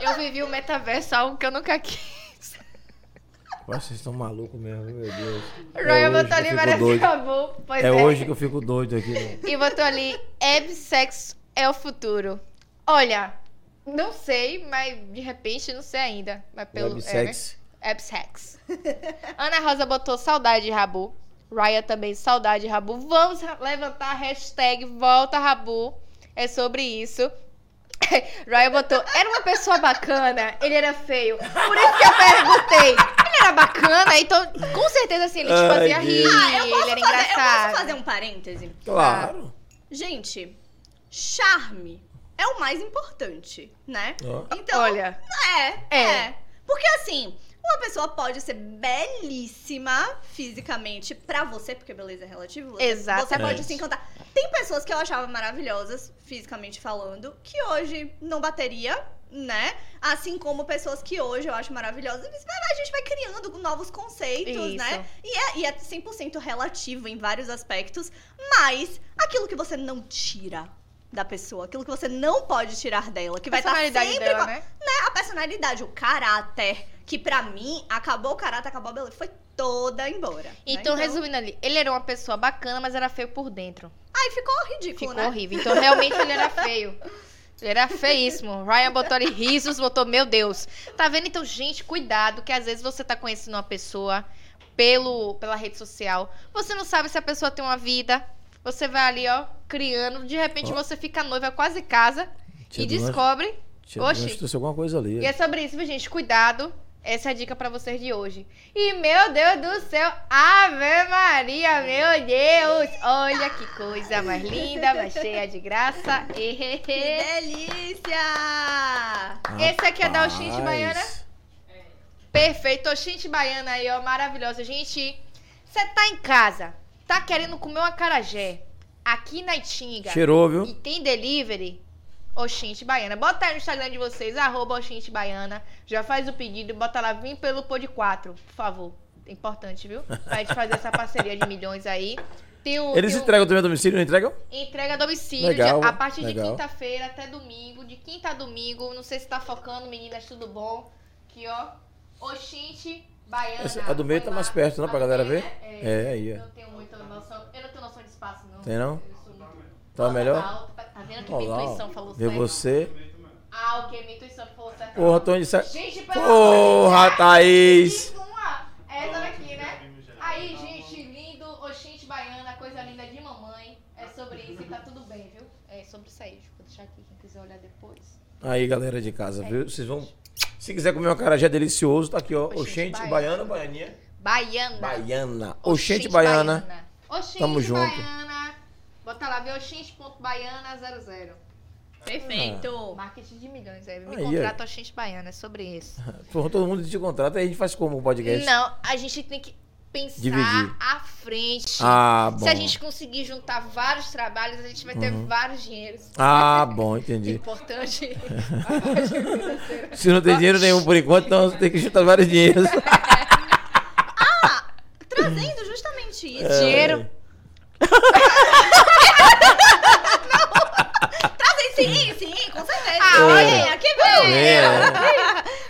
Eu vivi o metaverso, algo que eu nunca quis. Vocês estão malucos mesmo, meu Deus. Ryan hoje botou que ali, parece doido. Rabu. Pois É é. hoje que eu fico doido aqui. né? E botou ali, Ebsex é o futuro. Olha, não sei, mas de repente não sei ainda. Mas pelo, Websex. É, né? Ebsex. Ana Rosa botou saudade de Rabu. Ryan também, saudade de Rabu. Vamos levantar a hashtag Volta Rabu. É sobre isso. Ryan botou, era uma pessoa bacana, ele era feio. Por isso que eu perguntei. Ele era bacana, então com certeza assim, ele te Ai, fazia Deus. rir, Ah, eu posso, ele era fazer, eu engraçado. posso fazer um parêntese? Claro. Gente, charme é o mais importante, né? Então, Olha, é, É. é, Porque assim, uma pessoa pode ser belíssima fisicamente pra você, porque beleza é relativo. Você, Exatamente. Você pode se encantar. Tem pessoas que eu achava maravilhosas, fisicamente falando, que hoje não bateria, né? Assim como pessoas que hoje eu acho maravilhosas. A gente vai criando novos conceitos, Isso. né? E é, e é 100% relativo em vários aspectos, mas aquilo que você não tira da pessoa, aquilo que você não pode tirar dela, que vai estar personalidade sempre dela, com- né? né, a personalidade, o caráter, que pra mim acabou o caráter, acabou a beleza, foi toda embora. né? Então, resumindo ali, ele era uma pessoa bacana, mas era feio por dentro. Aí ficou ridículo, Ficou né? horrível. Então, realmente, ele era feio. Ele era feíssimo. Ryan botou ali risos, botou, meu Deus. Tá vendo? Então, gente, cuidado, que às vezes você tá conhecendo uma pessoa pelo, pela rede social. Você não sabe se a pessoa tem uma vida. Você vai ali, ó, criando. De repente, Ó. você fica noiva, quase casa. Tia e descobre. Tia Oxi. Alguma coisa ali. E é sobre isso, viu, gente? Cuidado. Essa é a dica pra vocês de hoje. E, meu Deus do céu, Ave Maria, meu Deus! Olha que coisa mais linda, mais cheia de graça. Que delícia! Esse aqui é da Oxinte Rapaz. Baiana? Perfeito, Oxinte Baiana aí, ó, maravilhosa. Gente, você tá em casa, tá querendo comer uma carajé aqui na Itinga Cheirou, viu? e tem delivery, Oxinte Baiana. Bota aí no Instagram de vocês, arroba Oxinte Baiana. Já faz o pedido, bota lá, vim pelo Pod 4, por favor. É importante, viu? Pra gente fazer essa parceria de milhões aí. Tem o, Eles tem o- entregam também a domicílio, não entregam? Entrega a domicílio Legal, de- a partir legal. de quinta-feira até domingo. De quinta a domingo. Não sei se tá focando, meninas, tudo bom? Aqui, ó. Oxinte, Baiana. Essa- a do meio tá mais perto, né, A pra galera ver? né? É, aí, ó. Eu não tenho muita noção. Eu não tenho noção de espaço, não. Tem não? Tá Nossa, melhor? alta. Tá vendo que Olha minha intuição falou certo? você. Ah, ok. Minha intuição falou certo. Porra, Tony, sa... Gente, pelo Porra, amor. Thaís! Uma. Essa daqui, né? Aí, gente, lindo, Oxinte Baiana, coisa linda de mamãe. É sobre isso e tá tudo bem, viu? É sobre isso aí. Vou deixar aqui quem quiser olhar depois. Aí, galera de casa, viu? Vocês vão. Se quiser comer um carajé delicioso, tá aqui, ó. Oxente, Oxente, baiana. baiana, baianinha. Baiana. Baiana. Oxente, baiana. Oxente Tamo junto. Baiana. Bota lá, vê oxente.baiana00. Perfeito! Marketing de milhões, é. Me Aí, contrata Oxente Baiana, é sobre isso. Porra, todo mundo te contrata, aí a gente faz como o podcast? Não, a gente tem que pensar Dividir. à frente. Ah, bom. Se a gente conseguir juntar vários trabalhos, a gente vai ter Uhum. vários dinheiros. Ah, bom, entendi. Importante. Se não tem dinheiro nenhum por enquanto, então você tem que juntar vários dinheiros. Trazendo justamente isso. É. Dinheiro. Trazem sim, sim, com certeza. Ah, olha, aqui vem. É,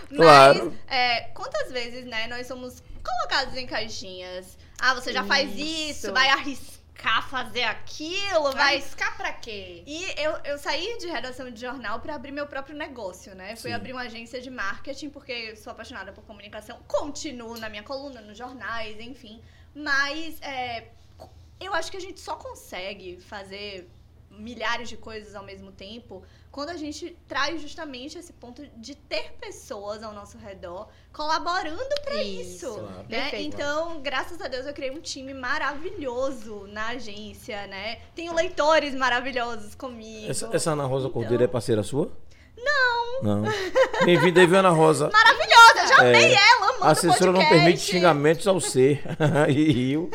Mas, claro. é, quantas vezes, né, nós somos colocados em caixinhas? Ah, você já faz Isso. isso, vai arriscar fazer aquilo, vai... arriscar pra quê? E eu, eu saí de redação de jornal pra abrir meu próprio negócio, né? Fui Sim. abrir uma agência de marketing, porque eu sou apaixonada por comunicação. Continuo na minha coluna, nos jornais, enfim. Mas é, eu acho que a gente só consegue fazer milhares de coisas ao mesmo tempo quando a gente traz justamente esse ponto de ter pessoas ao nosso redor colaborando pra isso. Claro. né? Perfeito. Então, graças a Deus, eu criei um time maravilhoso na agência, né? Tenho leitores maravilhosos comigo. Essa, essa Ana Rosa Então- Cordeiro é parceira sua? Não. Não. Bem-vinda aí, Ana Rosa. Maravilhosa, já É. amei ela, amando A assessora não permite xingamentos ao ser. e riu.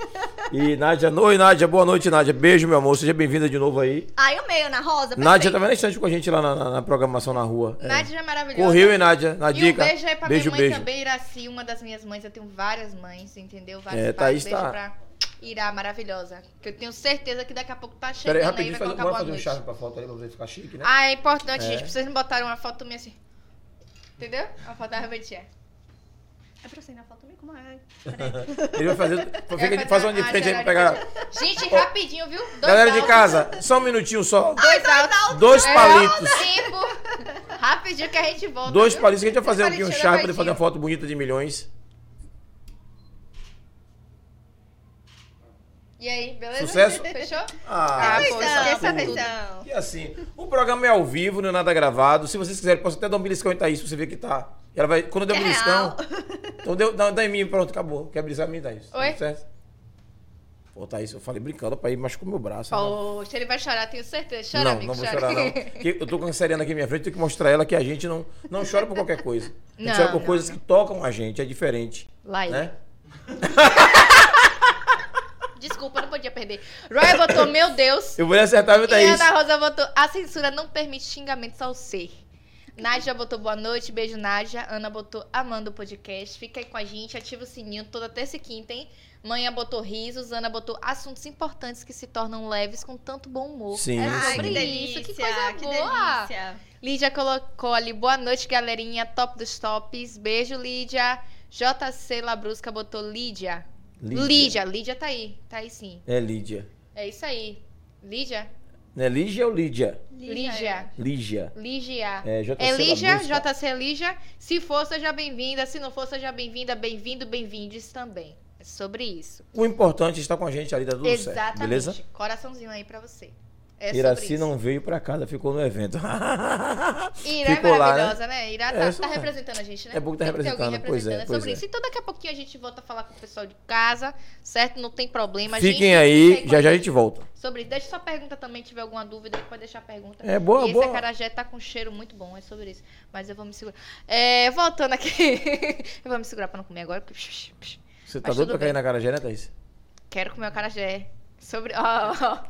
E Nádia, oi Nádia, boa noite Nádia, beijo meu amor, seja bem-vinda de novo aí. Ai, o meio na rosa. Nádia perfeito. tava na estante com a gente lá na, na- na programação na rua. É. Nádia é maravilhosa. Correu, hein, Nádia? Na E dica. um beijo aí pra beijo, minha mãe beijo. também, Iraci, uma das minhas mães. Eu tenho várias mães, entendeu? Vários É, pais. Beijo tá- pra Irá, maravilhosa. Que eu tenho certeza que daqui a pouco tá chegando Pera aí, aí, rapidinho, vai faz, colocar bora fazer um charme pra foto ali pra você ficar chique, né? Ah, é importante, É. gente. Pra vocês não botarem uma foto minha assim. Entendeu? A foto da Rebetinha. É pra você ir na foto também? Como é? Peraí. Ele vai fazer. Fica, fazer faz uma de frente aí pra pegar. de Gente, rapidinho, viu? Dois Galera de altos. casa, só um minutinho só. Dois altos. Dois É, palitos. Tempo. Rapidinho que a gente volta. Dois viu? palitos que a gente vai fazer aqui um charme pra fazer uma foto bonita de milhões. E aí, beleza? Sucesso? Fechou? Ah, Ah, pô, esqueça. E assim, o programa é ao vivo, não é nada gravado. Se vocês quiserem, posso até dar um beliscão em Thaís pra você ver que tá. Ela vai, quando der um É beliscão. Então deu, dá, dá em mim, pronto, acabou. Quer beliscar em mim, Thaís? Oi? Certo? Pô, Thaís, eu falei brincando pra ir, machucou meu braço. né? Poxa, ele vai chorar, tenho certeza. Chora, não, amigo, não vou chora. chorar, não. Porque eu tô com a Seriana aqui na minha frente, tenho que mostrar ela que a gente não, não chora por qualquer coisa. A gente Não, chora por não, coisas que tocam a gente, é diferente. Lá. Né? Desculpa, não podia perder. Roy botou, meu Deus. Eu vou acertar, E Thaís? Ana Rosa botou, a censura não permite xingamentos ao ser. Nádia botou boa noite, beijo Nádia. Ana botou amando o podcast. Fica aí com a gente, ativa o sininho toda terça e quinta, hein? Manhã botou risos, Ana botou assuntos importantes que se tornam leves com tanto bom humor. Sim, é Ai, sobre que sim. delícia, isso, que coisa que boa. delícia. Lídia colocou ali, boa noite, galerinha, top dos tops. Beijo, Lídia. JC Labrusca botou Lídia. Lídia. Lídia, Lídia tá aí, tá aí sim. É Lídia. É isso aí. Lídia? É Lígia ou Lídia? Lígia. Lígia. Lígia. É, JC É Lígia. JC Lígia. Se for, seja bem-vinda. Se não for, seja bem-vinda. Bem-vindo, bem-vindes também. É sobre isso. O importante é estar com a gente ali, tá tudo certo. Exatamente. Beleza? Coraçãozinho aí pra você. É Iraci não veio pra casa, ficou no evento. Ira Ficou é lá, maravilhosa, né? Ira tá, É, tá é. representando a gente, né? É bom que tá alguém representando, pois é, representando. pois sobre é. isso. Então daqui a pouquinho a gente volta a falar com o pessoal de casa, certo? Não tem problema. Fiquem gente aí, já já a gente volta. Sobre isso. Deixa sua pergunta também, tiver alguma dúvida, pode deixar a pergunta. É, boa, e esse boa. acarajé tá com cheiro muito bom, é sobre isso. Mas eu vou me segurar. É, voltando aqui. eu vou me segurar pra não comer agora. Você tá doido pra cair bem. na carajé, né, Thaís? Quero comer o acarajé. Sobre. Ó, ó.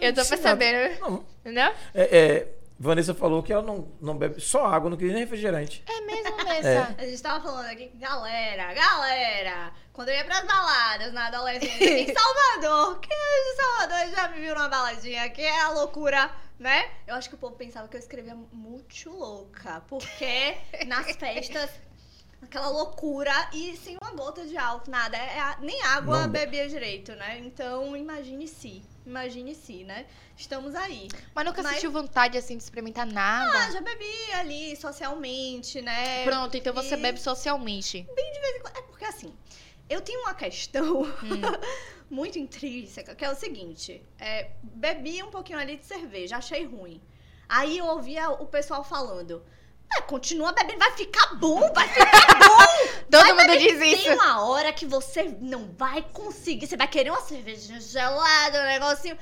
Eu tô percebendo. Não. Não? É, é, Vanessa falou que ela não, não bebe só água, não queria nem refrigerante. É mesmo, Nessa. A gente tava falando aqui, galera, galera, quando eu ia pras baladas na adolescência em Salvador, quem é de Salvador já me viu numa baladinha, que é a loucura, né? Eu acho que o povo pensava que eu escrevia muito louca, porque nas festas, aquela loucura e sem uma gota de álcool, nada, é a- nem água Não bebia direito, né? Então, imagine se, imagine se, né? Estamos aí. Mas nunca Mas- sentiu vontade assim de experimentar nada. Ah, já bebi ali socialmente, né? Pronto, então você E- bebe socialmente. de vez em quando. É porque assim, eu tenho uma questão Hum. muito intrínseca, que é o seguinte: é, bebi um pouquinho ali de cerveja, achei ruim. Aí eu ouvia o pessoal falando. É, continua bebendo, vai ficar bom, vai ficar bom. Todo Vai mundo beber. diz Tem isso. uma hora que você não vai conseguir, você vai querer uma cervejinha gelada, um negocinho.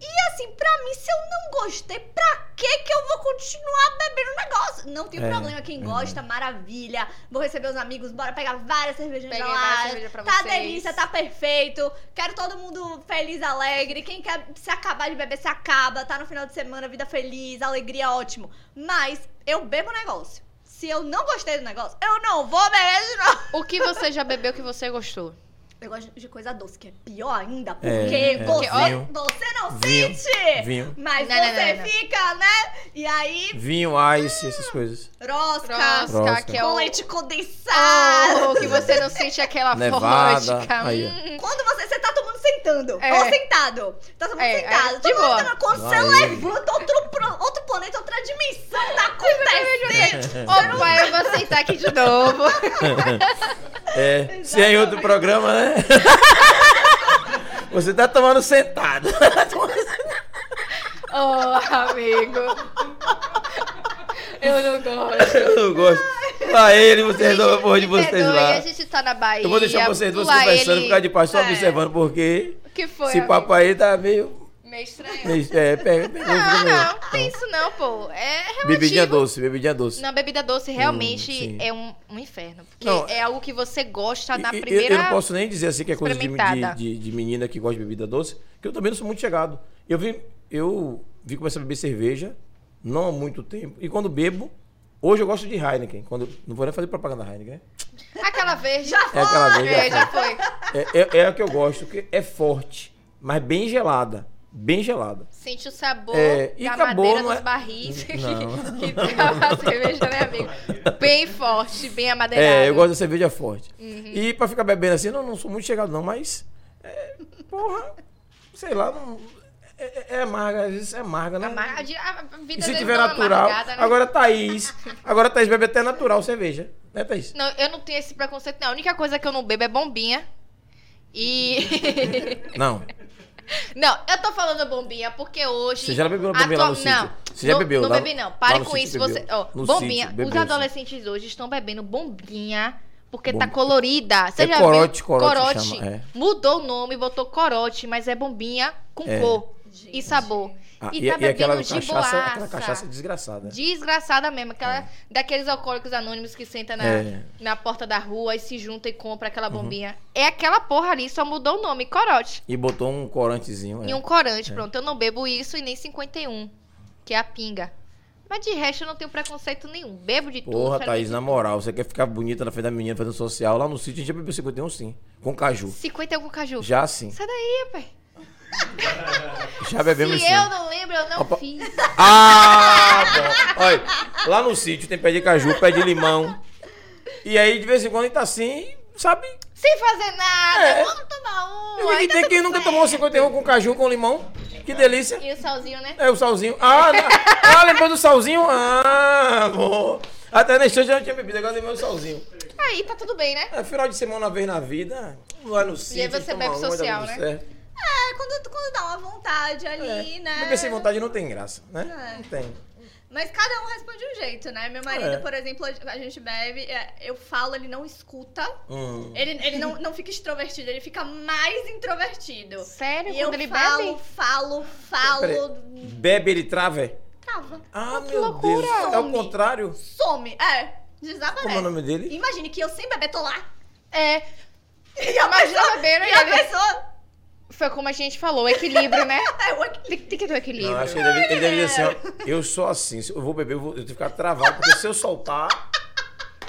E assim, pra mim, se eu não gostei, pra que que eu vou continuar bebendo o negócio? Não tem É, problema, quem é. gosta, maravilha. Vou receber os amigos, bora pegar várias várias geladas. cervejas pra tá vocês. delícia, tá perfeito. Quero todo mundo feliz, alegre. Quem quer se acabar de beber, se acaba. Tá no final de semana, vida feliz, alegria, ótimo. Mas eu bebo o negócio. Se eu não gostei do negócio, eu não vou beber de novo. O que você já bebeu que você gostou? Eu gosto de coisa doce, que é pior ainda, porque É, é, você, vinho. você não Vinho, sente, vinho. mas Não, você não, não. fica, né? E aí, Vinho, ice, essas coisas. rosca, Rosca, Rosca. que é com o... leite condensado. Oh, que você não sente aquela Nevada. vodka. Hum. Quando você, você tá tomando sentando, É. ou sentado, tá tomando É, sentado, é, de tomando- boa. tomando- quando você levanta, outro, outro planeta, outra dimensão tá acontecendo. Opa, eu vou sentar aqui de novo. É, se é em outro programa, né? Você tá tomando sentado. Oh, amigo. Eu não gosto. Eu não gosto. Lá ele, você resolve a porra de vocês Perdoe, lá. A gente tá na Bahia. Eu vou deixar vocês duas conversando, ele- ficar de paz só É. observando, porque O que foi, esse amigo? papo aí tá meio. Meio estranho. É, pega, pega, Não, não, não tem isso não, pô. É relativo. Bebidinha doce, bebidinha doce. Não, bebida doce realmente sim. é um, um inferno. Porque Não, é algo que você gosta na primeira. Eu, não posso nem dizer assim que é coisa de, de, de- menina que gosta de bebida doce, que eu também não sou muito chegado. Eu vi, eu vi começar a beber cerveja, não há muito tempo. E quando bebo, hoje eu gosto de Heineken. Quando, não vou nem fazer propaganda da Heineken, né? Aquela verde. Já É aquela vez. É, já foi. foi. É, é, é a que eu gosto, que é forte, mas bem gelada. Bem gelada. Sente o sabor É, e da acabou, madeira dos é- barris Não. que trava a cerveja, né, amigo? Bem forte, bem amadeirado. É, eu gosto da cerveja forte. Uhum. E pra ficar bebendo assim, eu não, não sou muito chegado, não, mas. é, porra, sei lá, não. É, é- é amarga, às vezes é amarga, né? Amarga- a vida E se tiver natural. né? Agora Thaís. Agora Thaís bebe até natural cerveja. Né, Thaís? Não, eu não tenho esse preconceito, não. A única coisa que eu não bebo é bombinha. E. Não. não, eu tô falando bombinha porque hoje. Você já bebeu bombinha lá no atual- Não, sítio? Você já não, bebeu Não lá- bebi, não. Pare com sítio isso. bebeu? Você, ó, No bombinha. sítio bebeu, Os sim. adolescentes hoje estão bebendo bombinha. Porque tá Bom- colorida. Você É já corote, viu? corote chama, é. Mudou o nome, botou corote, mas é bombinha com É. cor e Gente. sabor. Ah, e, e, tá e aquela bebendo de cachaça, boaça. aquela cachaça desgraçada. Desgraçada mesmo. Aquela, Daqueles alcoólicos anônimos que sentam na, É. Uhum. na porta da rua e se junta e compra aquela bombinha. É aquela porra ali, só mudou o nome, corote. E botou um corantezinho. é. E um corante, pronto. Eu não bebo isso e nem 51, que é a pinga. Mas de resto eu não tenho preconceito nenhum. Bebo de tudo. Porra, Thaís, na moral, você quer ficar bonita na frente da menina fazendo social? Lá no sítio a gente já bebeu 51 sim. Com caju. tudo. 51 com caju. Já sim. Sai daí, pai. Já bebemos Se sim. eu não lembro, eu não Opa. fiz. Ah, bom. Olha, lá no sítio tem pé de caju, pé de limão. E aí, de vez em quando, a gente tá assim, sabe? Sem fazer nada. É. Vamos tomar um. Eu vi que ainda tem tá quem nunca certo. tomou 51 com caju com limão. Que delícia. E o salzinho, né? É o salzinho. Ah, não. ah lembrou do salzinho? Ah, bom. Até na estante eu já tinha bebido, agora lembrou do salzinho. Aí tá tudo bem, né? É, final de semana, uma vez na vida, lá no sítio. você toma bebe uma, dá social, tudo né? certo. É, quando, quando dá uma vontade ali, É. né? Beber sem vontade não tem graça, né? É. Não tem. Mas cada um responde de um jeito, né? Meu marido, É. por exemplo, a gente bebe, é, eu falo, ele não escuta. Hum. Ele, ele não, não fica extrovertido, ele fica mais introvertido. Sério? E eu Quando ele falo, bebe? falo, falo, Peraí. Bebe, ele trava? trava. Ah, que meu loucura. Deus. É o Some. contrário. Some. É, desaparece. Como é o nome dele? Imagine que eu sem beber tô lá. É. E a pessoa, beber e a pessoa... Foi como a gente falou, equilíbrio, né? É, o equilíbrio. Tem, tem que ter o equilíbrio. Não, acho que ele deve, ele deve dizer assim, ó, eu sou assim, se eu vou beber, eu vou eu tenho que ficar travado, porque se eu soltar,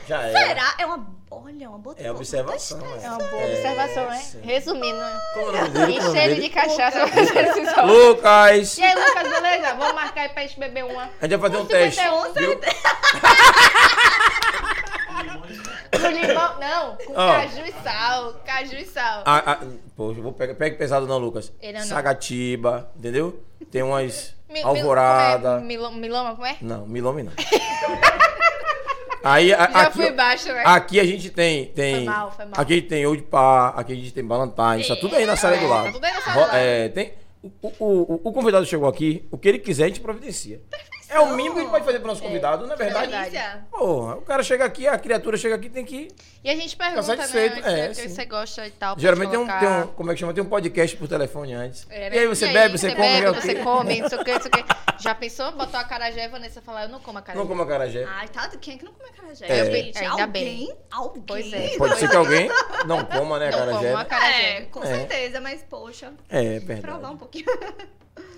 já era. Será? É uma... Olha, uma boa É observação, É uma boa observação, né? sim. Resumindo, é o nome dele? Como é o nome enche ele de cachaça pra fazer esse sol. Lucas! E aí, Lucas, beleza? Vamos marcar aí pra gente beber uma. A gente vai fazer um Com teste. 51, viu? Com limão, não, com Ó. caju e sal. Caju e sal. Ah, ah, poxa, eu vou pegar, pega pesado não, Lucas. Ele não. Sagatiba, entendeu? Tem umas Mi- mi- alvorada. como é? Milo- Miloma, como é? Não, milome não. Aí, a- Já aqui, fui baixo, né? aqui a gente tem, tem Foi mal, foi mal. aqui tem Old Par, aqui a gente tem Ballantine, isso tá tudo aí na sala do É, lado. tá tudo aí na sala do lado. É, tem, o, o, o, o convidado chegou aqui, o que ele quiser a gente providencia. É o mínimo que a gente pode fazer pro nosso convidado, não é verdade? verdade. Porra, o cara chega aqui, a criatura chega aqui, tem que. E a gente pergunta, né? satisfeito, que é, que você gosta e tal. Geralmente tem um, tem um. Como é que chama? Tem um podcast por telefone antes. É, né? E aí você bebe, você, come, bebe, é o você come, não sei o que, não sei o que. Já pensou? Botou a carajé e Vanessa falar, eu não como a carajé. Não como acarajé. Ai, tá. Quem é que não come acarajé? É. gente? Ainda alguém? bem. Alguém? Pois é. Pode ser que alguém não coma, né, Não acarajé. como a acarajé. É, com É. certeza, mas poxa, É, provar verdade. um pouquinho.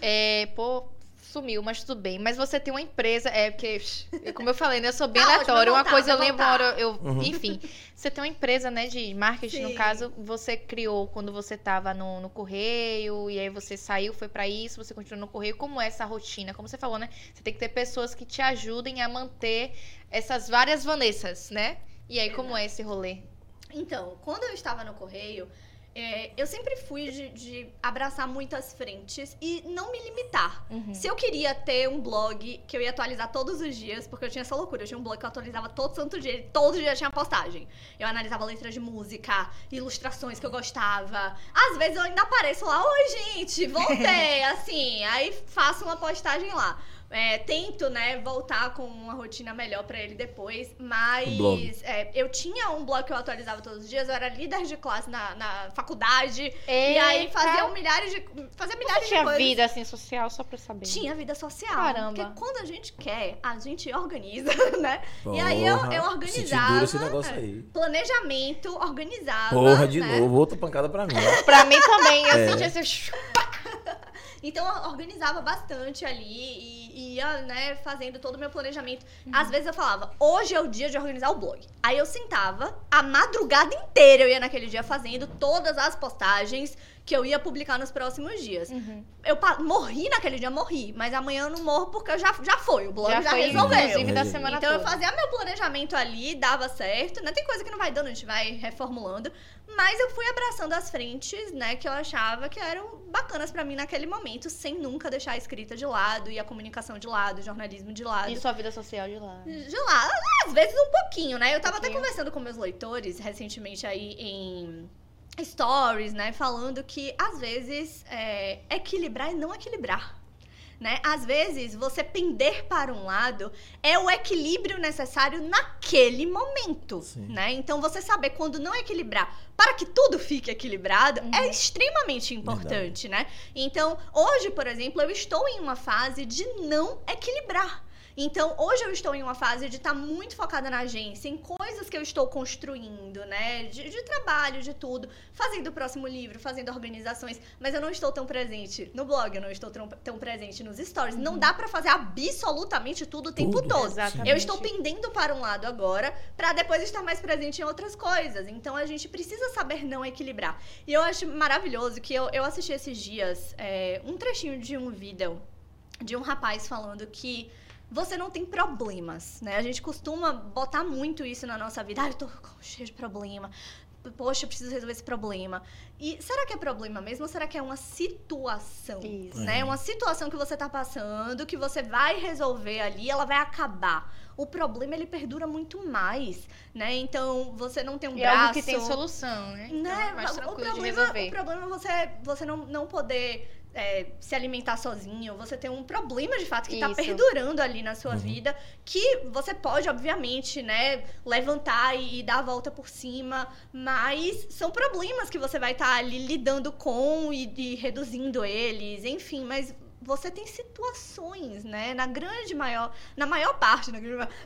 É, pô, sumiu, mas tudo bem. Mas você tem uma empresa, é porque, como eu falei, né, eu sou bem Ah, aleatório. ótimo, Uma coisa eu lembro, eu, Uhum. enfim. Você tem uma empresa, né, de marketing, no Sim. caso, você criou quando você tava no, no correio, e aí você saiu, foi pra isso, você continuou no correio. Como é essa rotina? Como você falou, né? Você tem que ter pessoas que te ajudem a manter essas várias Vanessas, né? E aí, como é esse rolê? Então, quando eu estava no correio, é, eu sempre fui de, de abraçar muitas frentes e não me limitar. Uhum. Se eu queria ter um blog que eu ia atualizar todos os dias, porque eu tinha essa loucura, eu tinha um blog que eu atualizava todo santo dia, e todo dia tinha postagem. Eu analisava letras de música, ilustrações que eu gostava. Às vezes eu ainda apareço lá, oi gente, voltei, assim, aí faço uma postagem lá. É, tento, né, voltar com uma rotina melhor pra ele depois, mas blog. é, eu tinha um blog que eu atualizava todos os dias, eu era líder de classe na, na faculdade, e Eita. aí fazia um milhares de fazia milhares Você tinha de coisas. vida assim social só pra saber. Tinha vida social. Caramba. Porque quando a gente quer, a gente organiza, né? e aí eu, Porra, eu organizava. duro esse negócio aí. Planejamento, organizava. Porra, de né? novo, outra pancada pra mim. Pra mim também, eu É. senti esse. Então eu organizava bastante ali e e ia, né, fazendo todo o meu planejamento. Uhum. Às vezes eu falava, hoje é o dia de organizar o blog. Aí eu sentava, a madrugada inteira eu ia naquele dia fazendo todas as postagens que eu ia publicar nos próximos dias. Uhum. Eu morri naquele dia, morri. Mas amanhã eu não morro porque eu já, já foi, o blog já, Já foi, resolveu. inclusive, da semana Então eu toda. fazia meu planejamento ali, dava certo, né? Tem coisa que não vai dando, a gente vai reformulando. Mas eu fui abraçando as frentes, né, que eu achava que eram bacanas pra mim naquele momento, sem nunca deixar a escrita de lado e a comunicação de lado, o jornalismo de lado. E sua vida social de lá. De lado, às vezes um pouquinho, né? Eu tava até Pouquinho. conversando com meus leitores recentemente aí em stories, né? Falando que às vezes é, equilibrar e não equilibrar. Né? Às vezes, você pender para um lado é o equilíbrio necessário naquele momento, Sim. né? Então, você saber quando não equilibrar para que tudo fique equilibrado Uhum. é extremamente importante, né? Então, hoje, por exemplo, eu estou em uma fase de não equilibrar. Então, hoje eu estou em uma fase de estar muito focada na agência, em coisas que eu estou construindo, né? De, de trabalho, de tudo. Fazendo o próximo livro, fazendo organizações. Mas eu não estou tão presente no blog, eu não estou tão, tão presente nos stories. Não dá pra fazer absolutamente tudo o tempo Tudo. todo. Exatamente. Eu estou pendendo para um lado agora, pra depois estar mais presente em outras coisas. Então a gente precisa saber não equilibrar. E eu acho maravilhoso que eu, eu assisti esses dias é, um trechinho de um vídeo de um rapaz falando que você não tem problemas, né? A gente costuma botar muito isso na nossa vida. Ah, eu tô cheio de problema. Poxa, eu preciso resolver esse problema. E será que é problema mesmo ou será que é uma situação? Isso. Né? Uma situação que você tá passando, que você vai resolver ali, ela vai acabar. O problema, ele perdura muito mais, né? Então, você não tem um E é braço... algo que tem solução, né? Então Né? é mais o tranquilo de problema, resolver. o problema é você, você não, não poder é, se alimentar sozinho. Você tem um problema, de fato, que tá Isso. perdurando ali na sua Uhum. vida. Que você pode, obviamente, né, levantar e, e dar a volta por cima. Mas são problemas que você vai estar ali lidando com e, e reduzindo eles. Enfim, mas... Você tem situações, né? Na grande maior, na maior parte, na,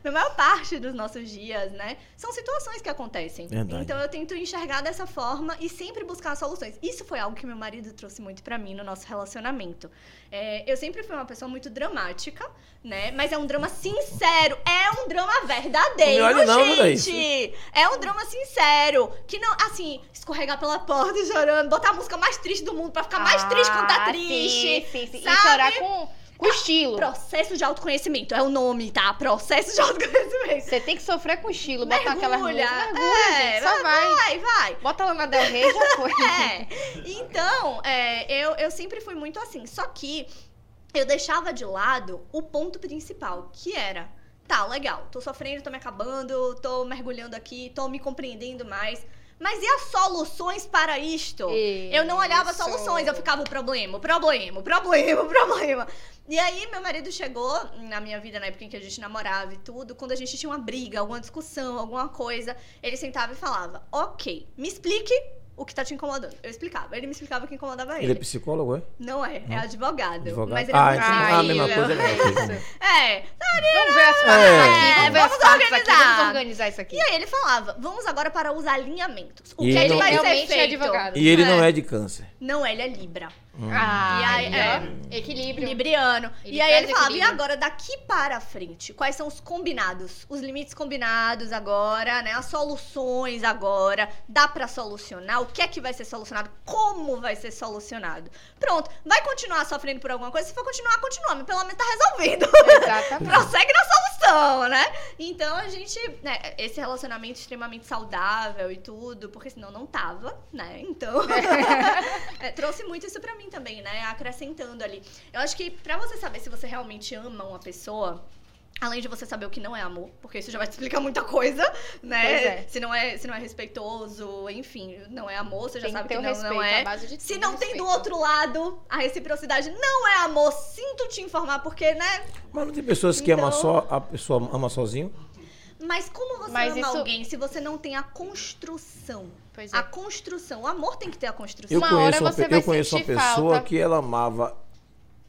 na maior parte dos nossos dias, né? São situações que acontecem. Verdade. Então eu tento enxergar dessa forma e sempre buscar soluções. Isso foi algo que meu marido trouxe muito pra mim no nosso relacionamento. É, eu sempre fui uma pessoa muito dramática, né? Mas é um drama sincero, é um drama verdadeiro, Não não, gente. É um drama sincero, que não, assim, escorregar pela porta chorando, botar a música mais triste do mundo pra ficar mais triste quando tá Ah, triste. Sim, sim, sim. E sabe? chorar com, com estilo. Processo de autoconhecimento, é o nome, tá? Processo de autoconhecimento. Você tem que sofrer com estilo, botar aquela música. Mergulha, Mergulha, é, gente, só vai. Vai, vai. Bota lá na Del Rey já foi. É. Então, é, eu, eu sempre fui muito assim. Só que eu deixava de lado o ponto principal, que era. Tá, legal, tô sofrendo, tô me acabando, tô mergulhando aqui, tô me compreendendo mais. Mas e as soluções para isto? Eu não olhava Isso. soluções, eu ficava o problema, o problema, o problema, o problema. E aí, meu marido chegou na minha vida, na época em que a gente namorava e tudo, quando a gente tinha uma briga, alguma discussão, alguma coisa, ele sentava e falava: Ok, me explique o que tá te incomodando. Eu explicava. Ele me explicava o que incomodava ele. Ele é psicólogo, é? Não é, é advogado. Advogado? Mas ele Ah, é então muito é a mesma coisa, é. É. Vamos ver as partes É. aqui. Vamos Vamos partes aqui. organizar. Vamos organizar isso aqui. E aí ele falava: Vamos agora para os alinhamentos. O E que é ele não- vai ser Realmente é feito? advogado. E ele É. não é de câncer. Não, ele é Libra. Ah, E aí, é. equilíbrio. Libriano. Ele e aí ele falava, e equilíbrio. agora daqui para frente? Quais são os combinados? Os limites combinados agora, né? As soluções agora. Dá pra solucionar? O que é que vai ser solucionado? Como vai ser solucionado? Pronto. Vai continuar sofrendo por alguma coisa? Se for continuar, continua. Mas pelo menos tá resolvido. Exatamente. Prossegue na solução, né? Então a gente, né, esse relacionamento extremamente saudável e tudo, porque senão não tava, né? Então, é, trouxe muito isso pra mim também, né? Acrescentando ali. Eu acho que pra você saber se você realmente ama uma pessoa, Além de você saber o que não é amor, porque isso já vai te explicar muita coisa, né? Pois é. Se não é, se não é respeitoso, enfim, não é amor, você já Tem que sabe ter que o não, respeito, não é. a base de Se não tem do outro lado, a reciprocidade não é amor, sinto te informar, porque, né? Mas não tem pessoas que amam Então- só, a pessoa ama sozinho? Mas como você Mas ama isso- alguém se você não tem a construção? Pois é. A construção. O amor tem que ter a construção. Eu Uma conheço, hora uma, você pe- vai eu conheço uma pessoa falta. que ela amava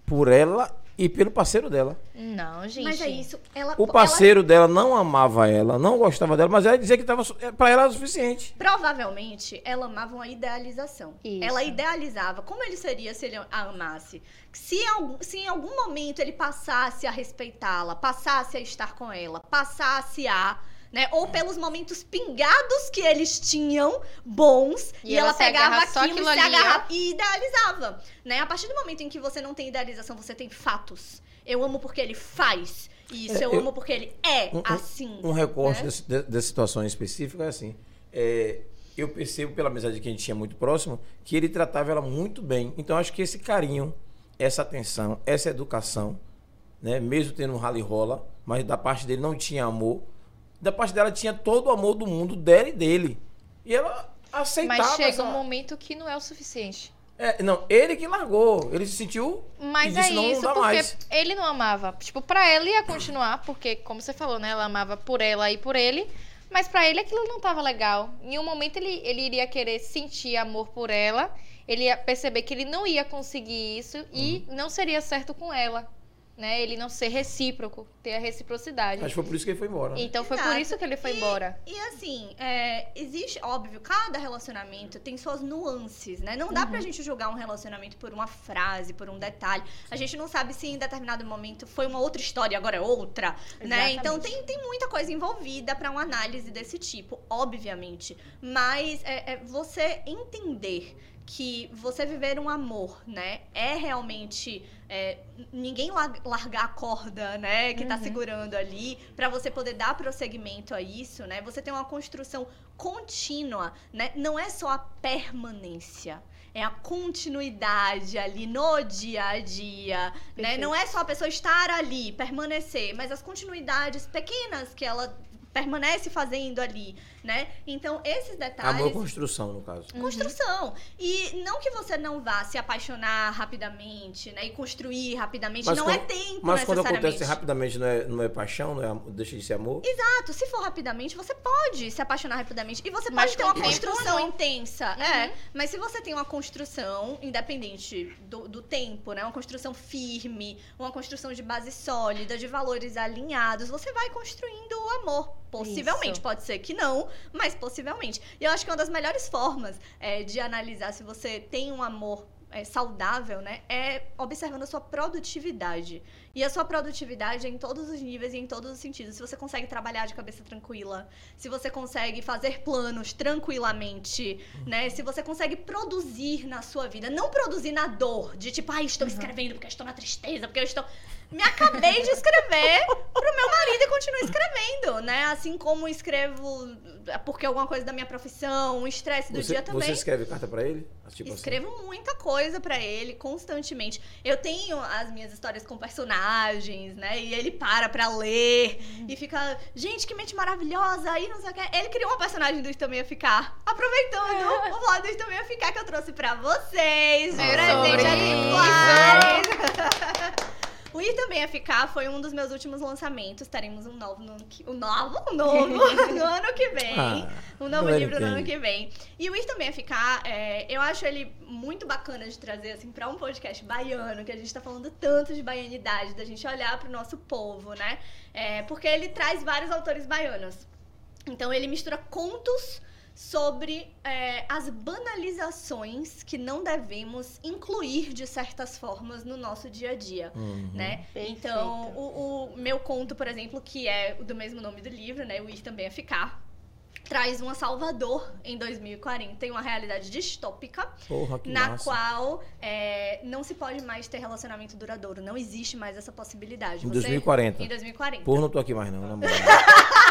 por ela e pelo parceiro dela. Não, gente. Mas é isso. Ela, O parceiro dela não amava ela, não gostava dela, mas ela dizia que tava, é, pra ela era o suficiente. ela- provavelmente ela amava uma idealização. Isso. Ela idealizava como ele seria se ele a amasse. Se, em algum- se em algum momento ele passasse a respeitá-la, passasse a estar com ela, passasse a. Né? Ou pelos momentos pingados que eles tinham, bons, E e, ela ela, se pegava aquilo, aquilo e se agarrava e idealizava. Né? A partir do momento em que você não tem idealização, você tem fatos. Eu amo porque ele faz isso, É, eu, eu- amo porque ele é Um- um- assim. Um recorte né? desse- de- dessa situação específica é assim. é, eu percebo pela amizade que a gente tinha muito próximo que ele tratava ela muito bem. Então acho que esse carinho, essa atenção, essa educação, né, mesmo tendo um rally rola, mas da parte dele não tinha amor, da parte dela tinha todo o amor do mundo dela e dele. E ela aceitava Mas chega essa- um momento que não é o suficiente. É, não, ele que largou, ele se sentiu Mas e é disse, não, não isso, porque mais. ele não amava. Tipo, pra ela ia continuar, porque, como você falou, né? Ela amava por ela e por ele. Mas pra ele aquilo não tava legal. Em um momento ele, ele iria querer sentir amor por ela. Ele ia perceber que ele não ia conseguir isso e Uhum. não seria certo com ela. Né? Ele não ser recíproco, ter a reciprocidade. Acho que foi por isso que ele foi embora. né? Então foi por Exato. isso que ele foi E- embora. E assim, é, existe, óbvio, cada relacionamento tem suas nuances, né? Não dá pra Uhum. gente julgar um relacionamento por uma frase, por um detalhe. A gente não sabe se em determinado momento foi uma outra história e agora é outra, né? Exatamente. Então tem, tem muita coisa envolvida pra uma análise desse tipo, obviamente. Mas é, é você entender que você viver um amor, né, é realmente é, ninguém lar- largar a corda, né, que tá Uhum. segurando ali, pra você poder dar prosseguimento a isso, né? Você tem uma construção contínua, né? Não é só a permanência. É a continuidade ali no dia a dia, né? Não é só a pessoa estar ali, permanecer, mas as continuidades pequenas que ela permanece fazendo ali, né? Então, esses detalhes Amor é construção, no caso. construção. E não que você não vá se apaixonar rapidamente, né? E construir rapidamente. Mas não quando- é tempo Mas quando necessariamente. acontece rapidamente, não é, não é paixão, não é, deixa de ser amor? Exato, se for rapidamente, você pode se apaixonar rapidamente. E você Mas pode ter uma construção não. intensa. Uhum. É. Mas se você tem uma construção, independente do, do tempo, né? Uma construção firme, uma construção de base sólida, de valores alinhados, você vai construindo o amor. Possivelmente, Isso. pode ser que não, mas possivelmente. E eu acho que uma das melhores formas é, de analisar se você tem um amor é, saudável, né? É observando a sua produtividade. E a sua produtividade é em todos os níveis e em todos os sentidos. Se você consegue trabalhar de cabeça tranquila, se você consegue fazer planos tranquilamente, né? Se você consegue produzir na sua vida, não produzir na dor, de tipo, ai, estou escrevendo porque eu estou na tristeza, porque eu estou. Me acabei de escrever pro meu marido e continuo escrevendo, né? Assim como escrevo é, porque alguma coisa da minha profissão, um estresse do Você, dia também. você escreve carta pra ele? Tipo assim. Escrevo muita coisa pra ele constantemente. Eu tenho as minhas histórias com personagens, né? E ele para pra ler e fica, gente, que mente maravilhosa. Aí não sei o que. Ele criou uma personagem do Também Ia Ficar. Aproveitando o lado do Também Ia Ficar que eu trouxe pra vocês. Ah. presente Sobre atemporais. O Ir Também Ia Ficar foi um dos meus últimos lançamentos. Teremos um novo no ano que, um novo, um novo no ano que vem. Ah, um novo livro no ano que vem. E o Ir Também Ia Ficar, é, eu acho ele muito bacana de trazer, assim, pra um podcast baiano, que a gente tá falando tanto de baianidade, da gente olhar pro nosso povo, né? É, porque ele traz vários autores baianos. Então ele mistura contos sobre é, as banalizações que não devemos incluir de certas formas no nosso dia a dia, Uhum. né? Perfeito. Então, o, o meu conto, por exemplo, que é o do mesmo nome do livro, né? O Ir Também é Ficar, traz uma Salvador em 2040 em uma realidade distópica Porra, que na massa. qual é, não se pode mais ter relacionamento duradouro. Não existe mais essa possibilidade. Em Você- 2040. Em 2040. Porra, não tô aqui mais não, na moral.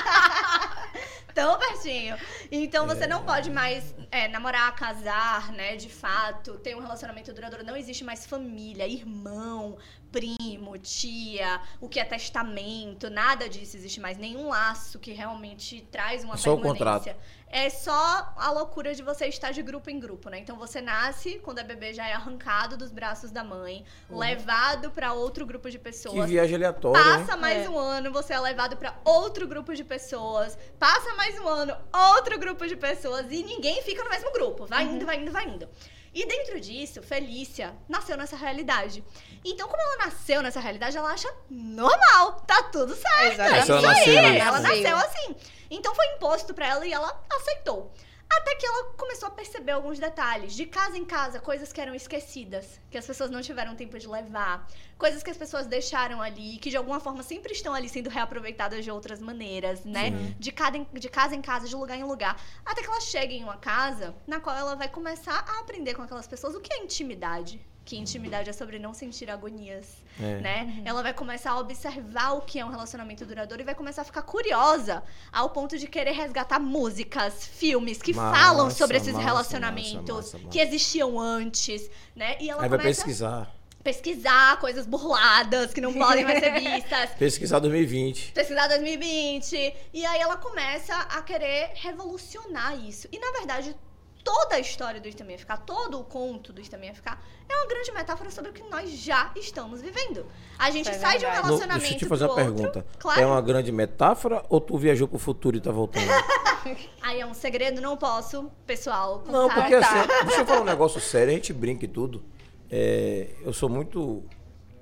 Tão pertinho. Então você não pode mais é, namorar, casar, né? De fato, ter um relacionamento duradouro. Não existe mais família, irmão, primo, tia, o que é testamento, nada disso existe mais. Nenhum laço que realmente traz uma só o permanência. É só a loucura de você estar de grupo em grupo, né? Então você nasce, quando é bebê, já é arrancado dos braços da mãe, levado pra outro grupo de Que pessoas. viagem aleatória, hein? Passa mais É. um ano, você é levado pra outro grupo de pessoas. Passa mais um ano, outro grupo de pessoas. E ninguém fica no mesmo grupo. Vai Uhum. indo, vai indo, vai indo. E dentro disso, Felícia nasceu nessa realidade. Então, como ela nasceu nessa realidade, ela acha normal. Tá tudo certo. Exatamente. É ela isso nasceu. Ela Nasceu. nasceu assim. Então foi imposto pra ela e ela aceitou. Até que ela começou a perceber alguns detalhes. De casa em casa, coisas que eram esquecidas, que as pessoas não tiveram tempo de levar, coisas que as pessoas deixaram ali, que de alguma forma sempre estão ali sendo reaproveitadas de outras maneiras, né? De, cada, de casa em casa, de lugar em lugar. Até que ela chega em uma casa na qual ela vai começar a aprender com aquelas pessoas o que é intimidade. Que intimidade é sobre não sentir agonias É. né? Ela vai começar a observar o que é um relacionamento duradouro e vai começar a ficar curiosa ao ponto de querer resgatar músicas, filmes que Massa, falam sobre esses massa, relacionamentos massa, massa, que existiam antes, né? E ela Aí vai pesquisar. a pesquisar coisas burladas que não podem mais ser vistas. Pesquisar 2020. Pesquisar 2020. E aí ela começa a querer revolucionar isso. E na verdade, toda a história do Itamia Ficar, todo o conto do Itamia Ficar, é uma grande metáfora sobre o que nós já estamos vivendo. A gente é sai de um verdade. No- relacionamento deixa eu te fazer uma outro. pergunta. Claro. É uma grande metáfora ou tu viajou pro futuro e tá voltando? Aí é um segredo, não posso, pessoal. Não, contar. porque tá. assim, deixa eu falar um negócio sério, a gente brinca e tudo. É, eu sou muito.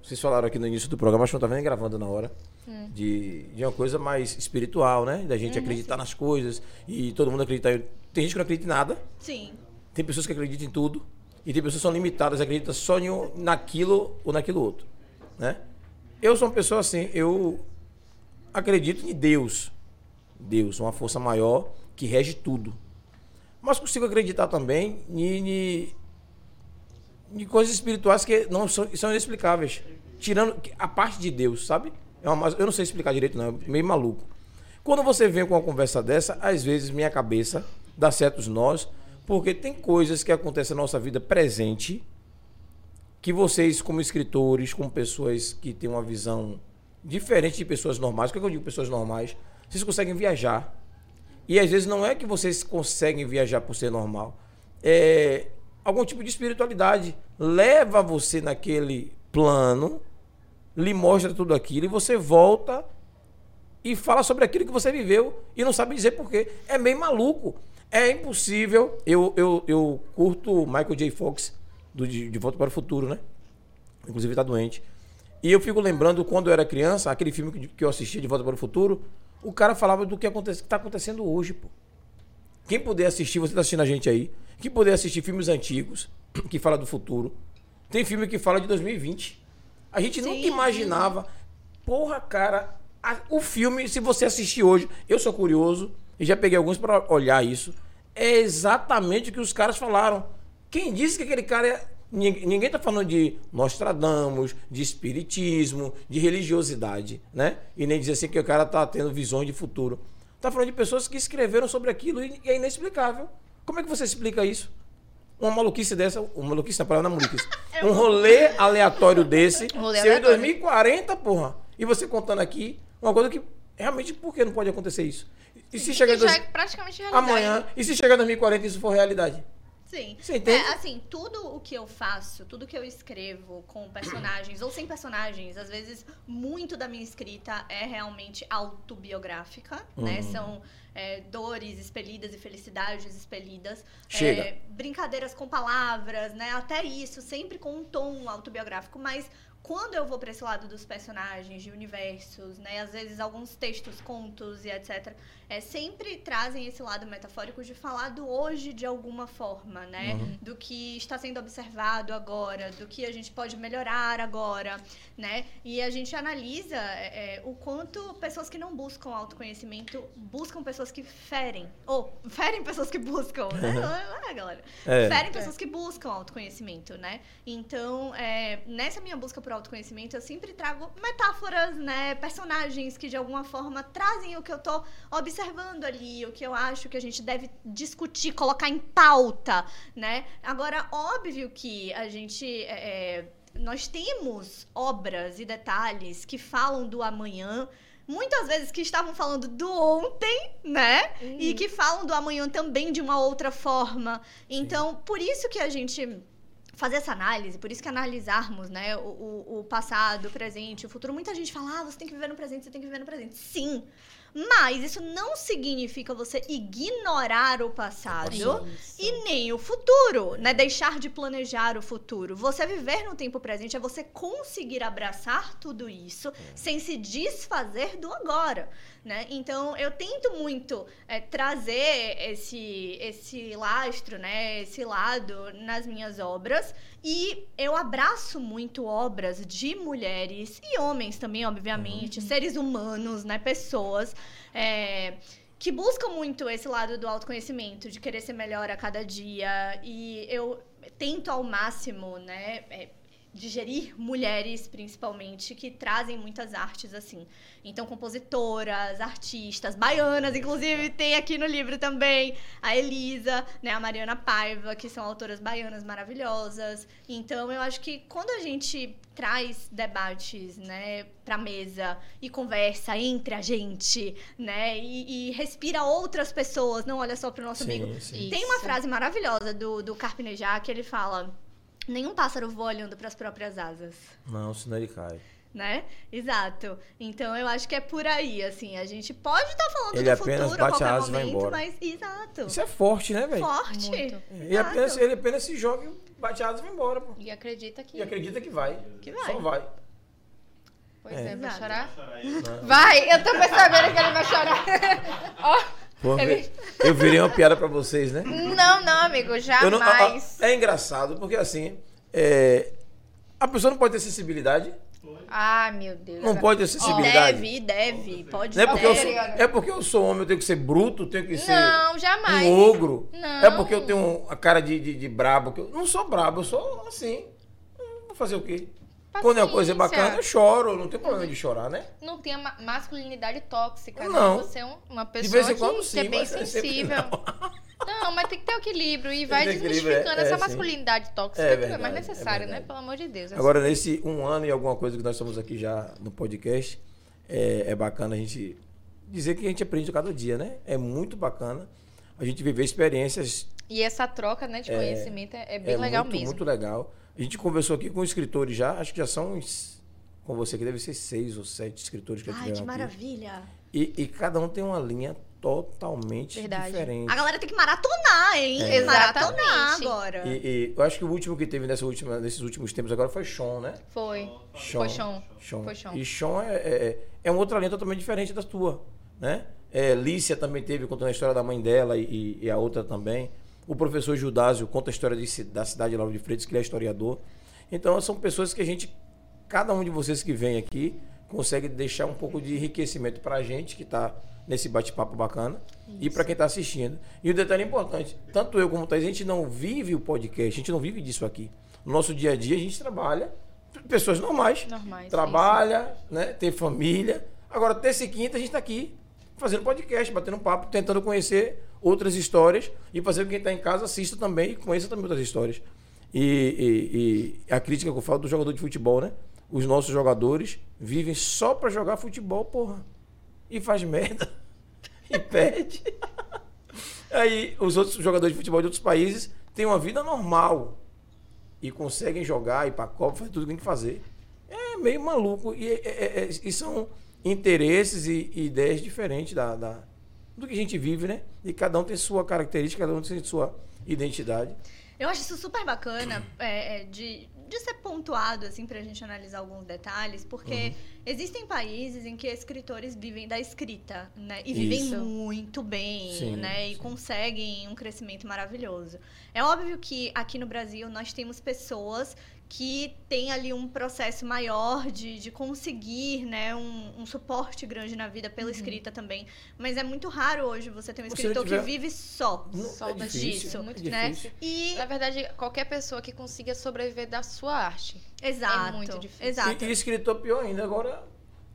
Vocês falaram aqui no início do programa, acho que não tava nem gravando na hora. De, de uma coisa mais espiritual, né? Da gente acreditar nas coisas e todo mundo acreditar. Em- Tem gente que não acredita em nada, Sim. tem pessoas que acreditam em tudo, e tem pessoas que são limitadas, acreditam só em um- naquilo ou naquilo outro. Né? Eu sou uma pessoa assim, eu acredito em Deus. Deus, uma força maior que rege tudo. Mas consigo acreditar também em, em, em coisas espirituais que não são, são inexplicáveis. Tirando a parte de Deus, sabe? É uma, eu não sei explicar direito, não. É meio maluco. Quando você vem com uma conversa dessa, às vezes minha cabeça dá certos nós, porque tem coisas que acontecem na nossa vida presente que vocês, como escritores, como pessoas que têm uma visão diferente de pessoas normais, o que eu digo pessoas normais? Vocês conseguem viajar. E às vezes não é que vocês conseguem viajar por ser normal. É algum tipo de espiritualidade leva você naquele plano, lhe mostra tudo aquilo e você volta e fala sobre aquilo que você viveu e não sabe dizer porquê. É meio maluco. É impossível. Eu, eu, eu curto Michael J. Fox do de, de Volta para o Futuro, né? Inclusive está doente. E eu fico lembrando quando eu era criança, aquele filme que, que eu assistia de Volta para o Futuro, o cara falava do que está acontecendo hoje, pô. Quem puder assistir, você está assistindo a gente aí, quem puder assistir filmes antigos que fala do futuro, tem filme que fala de 2020. A gente nunca Sim. imaginava. Porra, cara, a- o filme, se você assistir hoje, eu sou curioso e já peguei alguns para olhar isso. É exatamente o que os caras falaram. Quem disse que aquele cara é. Ninguém, ninguém tá falando de Nostradamus, de espiritismo, de religiosidade, né? E nem dizer assim que o cara tá tendo visões de futuro. Tá falando de pessoas que escreveram sobre aquilo e é inexplicável. Como é que você explica isso? Uma maluquice dessa, uma maluquice, palavra não é maluquice. Um rolê aleatório desse, Um rolê seu em aleatório. 2040, porra. E você contando aqui uma coisa que realmente por que não pode acontecer isso? E se chegar já dois- é praticamente realidade. amanhã, e se chegar em 2040 isso for realidade? Sim. Você entende? É, assim, tudo o que eu faço, tudo que eu escrevo com personagens ou sem personagens, às vezes muito da minha escrita é realmente autobiográfica, né? Uhum. São é, dores expelidas e felicidades expelidas. Chega. É, brincadeiras com palavras, né? Até isso, sempre com um tom autobiográfico, mas quando eu vou pra esse lado dos personagens, de universos, né? Às vezes alguns textos, contos e etc. É, sempre trazem esse lado metafórico de falar do hoje de alguma forma, né? Do que está sendo observado agora, do que a gente pode melhorar agora, né? E a gente analisa é, é, o quanto pessoas que não buscam autoconhecimento buscam pessoas que ferem. Ou ferem pessoas que buscam, né? É, galera. É. Ferem pessoas que buscam autoconhecimento, né? Então, é, nessa minha busca por autoconhecimento, eu sempre trago metáforas, né? Personagens que de alguma forma trazem o que eu tô observando ali, o que eu acho que a gente deve discutir, colocar em pauta, né? Agora, óbvio que a gente. é, é, nós temos obras e detalhes que falam do amanhã, muitas vezes que estavam falando do ontem, né? E que falam do amanhã também de uma outra forma. Então, por isso que a gente fazer essa análise, por isso que analisarmos, né, o, o, o passado, o presente, o futuro. Muita gente fala, ah, você tem que viver no presente, você tem que viver no presente. Sim, mas isso não significa você ignorar o passado Isso. e nem o futuro, né? Deixar de planejar o futuro. Você viver no tempo presente é você conseguir abraçar tudo isso sem se desfazer do agora, né? Então eu tento muito é, trazer esse esse lastro, né? Esse lado nas minhas obras e eu abraço muito obras de mulheres e homens também, obviamente, seres humanos, né? Pessoas. é, que buscam muito esse lado do autoconhecimento, de querer ser melhor a cada dia. E eu tento ao máximo, né, é, digerir mulheres, principalmente, que trazem muitas artes assim. Então, compositoras, artistas, baianas, inclusive tem aqui no livro também a Elisa, né, a Mariana Paiva, que são autoras baianas maravilhosas. Então, eu acho que quando a gente traz debates, né, pra mesa e conversa entre a gente, né, e, e respira outras pessoas, não olha só pro nosso Sim, umbigo. sim. Tem uma frase maravilhosa do, do Carpinejar que ele fala: Nenhum pássaro voa olhando para as próprias asas. Não, senão ele cai. Né? Exato. Então eu acho que é por aí, assim. A gente pode estar falando Ele do apenas futuro a bate a qualquer asa e vai momento, embora. mas. Exato. Isso é forte, né, velho? Forte. Muito. Ele apenas, ele apenas se joga e bate a asa e vai embora, pô. E acredita que. E acredita que vai. Que vai. Só vai. Pois É. é, vai chorar? Vai, eu tô percebendo que ele vai chorar. Ó, Pô, Ele- Eu virei uma piada pra vocês, né? não, não, amigo, Eu não- a- a- jamais. é engraçado, porque assim, é, a pessoa não pode ter sensibilidade. Ah, meu Deus. Não pode ter sensibilidade. Deve, deve. Pode Não é porque, eu deve. sou, é porque eu sou homem, eu tenho que ser bruto, eu tenho que ser Não, jamais. um ogro. Não. É porque eu tenho a cara de, de, de brabo. Que eu não sou brabo, eu sou assim. Hum, Vou fazer o quê? Quando é uma coisa Paciência. bacana, eu choro. Não tem problema de chorar, né? Não tem a ma- masculinidade tóxica, Não. né? Você é um- uma De pessoa vez em que, quando que sim, é bem é sensível. não. Não, mas tem que ter o equilíbrio e vai desmistificando é, essa é, sim. masculinidade tóxica É que é verdade, mais é necessária, né? verdade. Pelo amor de Deus. Agora, nesse um ano e alguma coisa que nós estamos aqui já no podcast, é, é bacana a gente dizer que a gente aprende cada dia, né? É muito bacana a gente viver experiências. E essa troca né, de conhecimento é, é bem é legal muito, mesmo. Muito legal. A gente conversou aqui com escritores já, acho que já são uns, com você que deve ser seis ou sete escritores que já Ai, tiveram que aqui. maravilha. E, e cada um tem uma linha totalmente Verdade. diferente. A galera tem que maratonar, hein? É. Maratonar Exatamente. agora. E, e eu acho que o último que teve nessa última, nesses últimos tempos agora foi Sean, né? Foi. Sean. Foi Sean. Sean. Foi Sean. E Sean é, é, é uma outra linha totalmente diferente da tua, né? É, Lícia também teve, contando a história da mãe dela e, e a outra também. O professor Judásio conta a história de da cidade de Lauro de Freitas, que ele é historiador. Então, são pessoas que a gente, cada um de vocês que vem aqui, consegue deixar um pouco de enriquecimento para a gente que está nesse bate-papo bacana e para quem está assistindo. E o detalhe importante, tanto eu como o Thaís, a gente não vive o podcast, a gente não vive disso aqui. No nosso dia a dia, a gente trabalha, pessoas normais, Normais, trabalha, né, tem família. Agora, terça e quinta, a gente está aqui fazendo podcast, batendo um papo, tentando conhecer outras histórias e fazer com que quem está em casa assista também e conheça também outras histórias. E, e- e a crítica que eu falo do jogador de futebol, né? Os nossos jogadores vivem só para jogar futebol, porra. E faz merda. E perde. Aí os outros jogadores de futebol de outros países têm uma vida normal. E conseguem jogar, ir pra Copa, fazer tudo que tem que fazer. É meio maluco. E, é- é- é- e são interesses e, e ideias diferentes da, da- do que a gente vive, né? E cada um tem sua característica, cada um tem sua identidade. Eu acho isso super bacana é, é, de, de ser pontuado, assim, pra gente analisar alguns detalhes, porque Existem países em que escritores vivem da escrita, né? E vivem Isso. muito bem, Sim, né? E sim. conseguem um crescimento maravilhoso. É óbvio que aqui no Brasil nós temos pessoas que têm ali um processo maior de, de conseguir, né? Um, um suporte grande na vida pela escrita também. Mas é muito raro hoje você ter um escritor tiver- que vive só. Não, Só é disso, difícil, muito é né? difícil. E Na verdade, qualquer pessoa que consiga sobreviver da sua arte. exato, muito difícil. exato. E, e escritor pior ainda. Agora,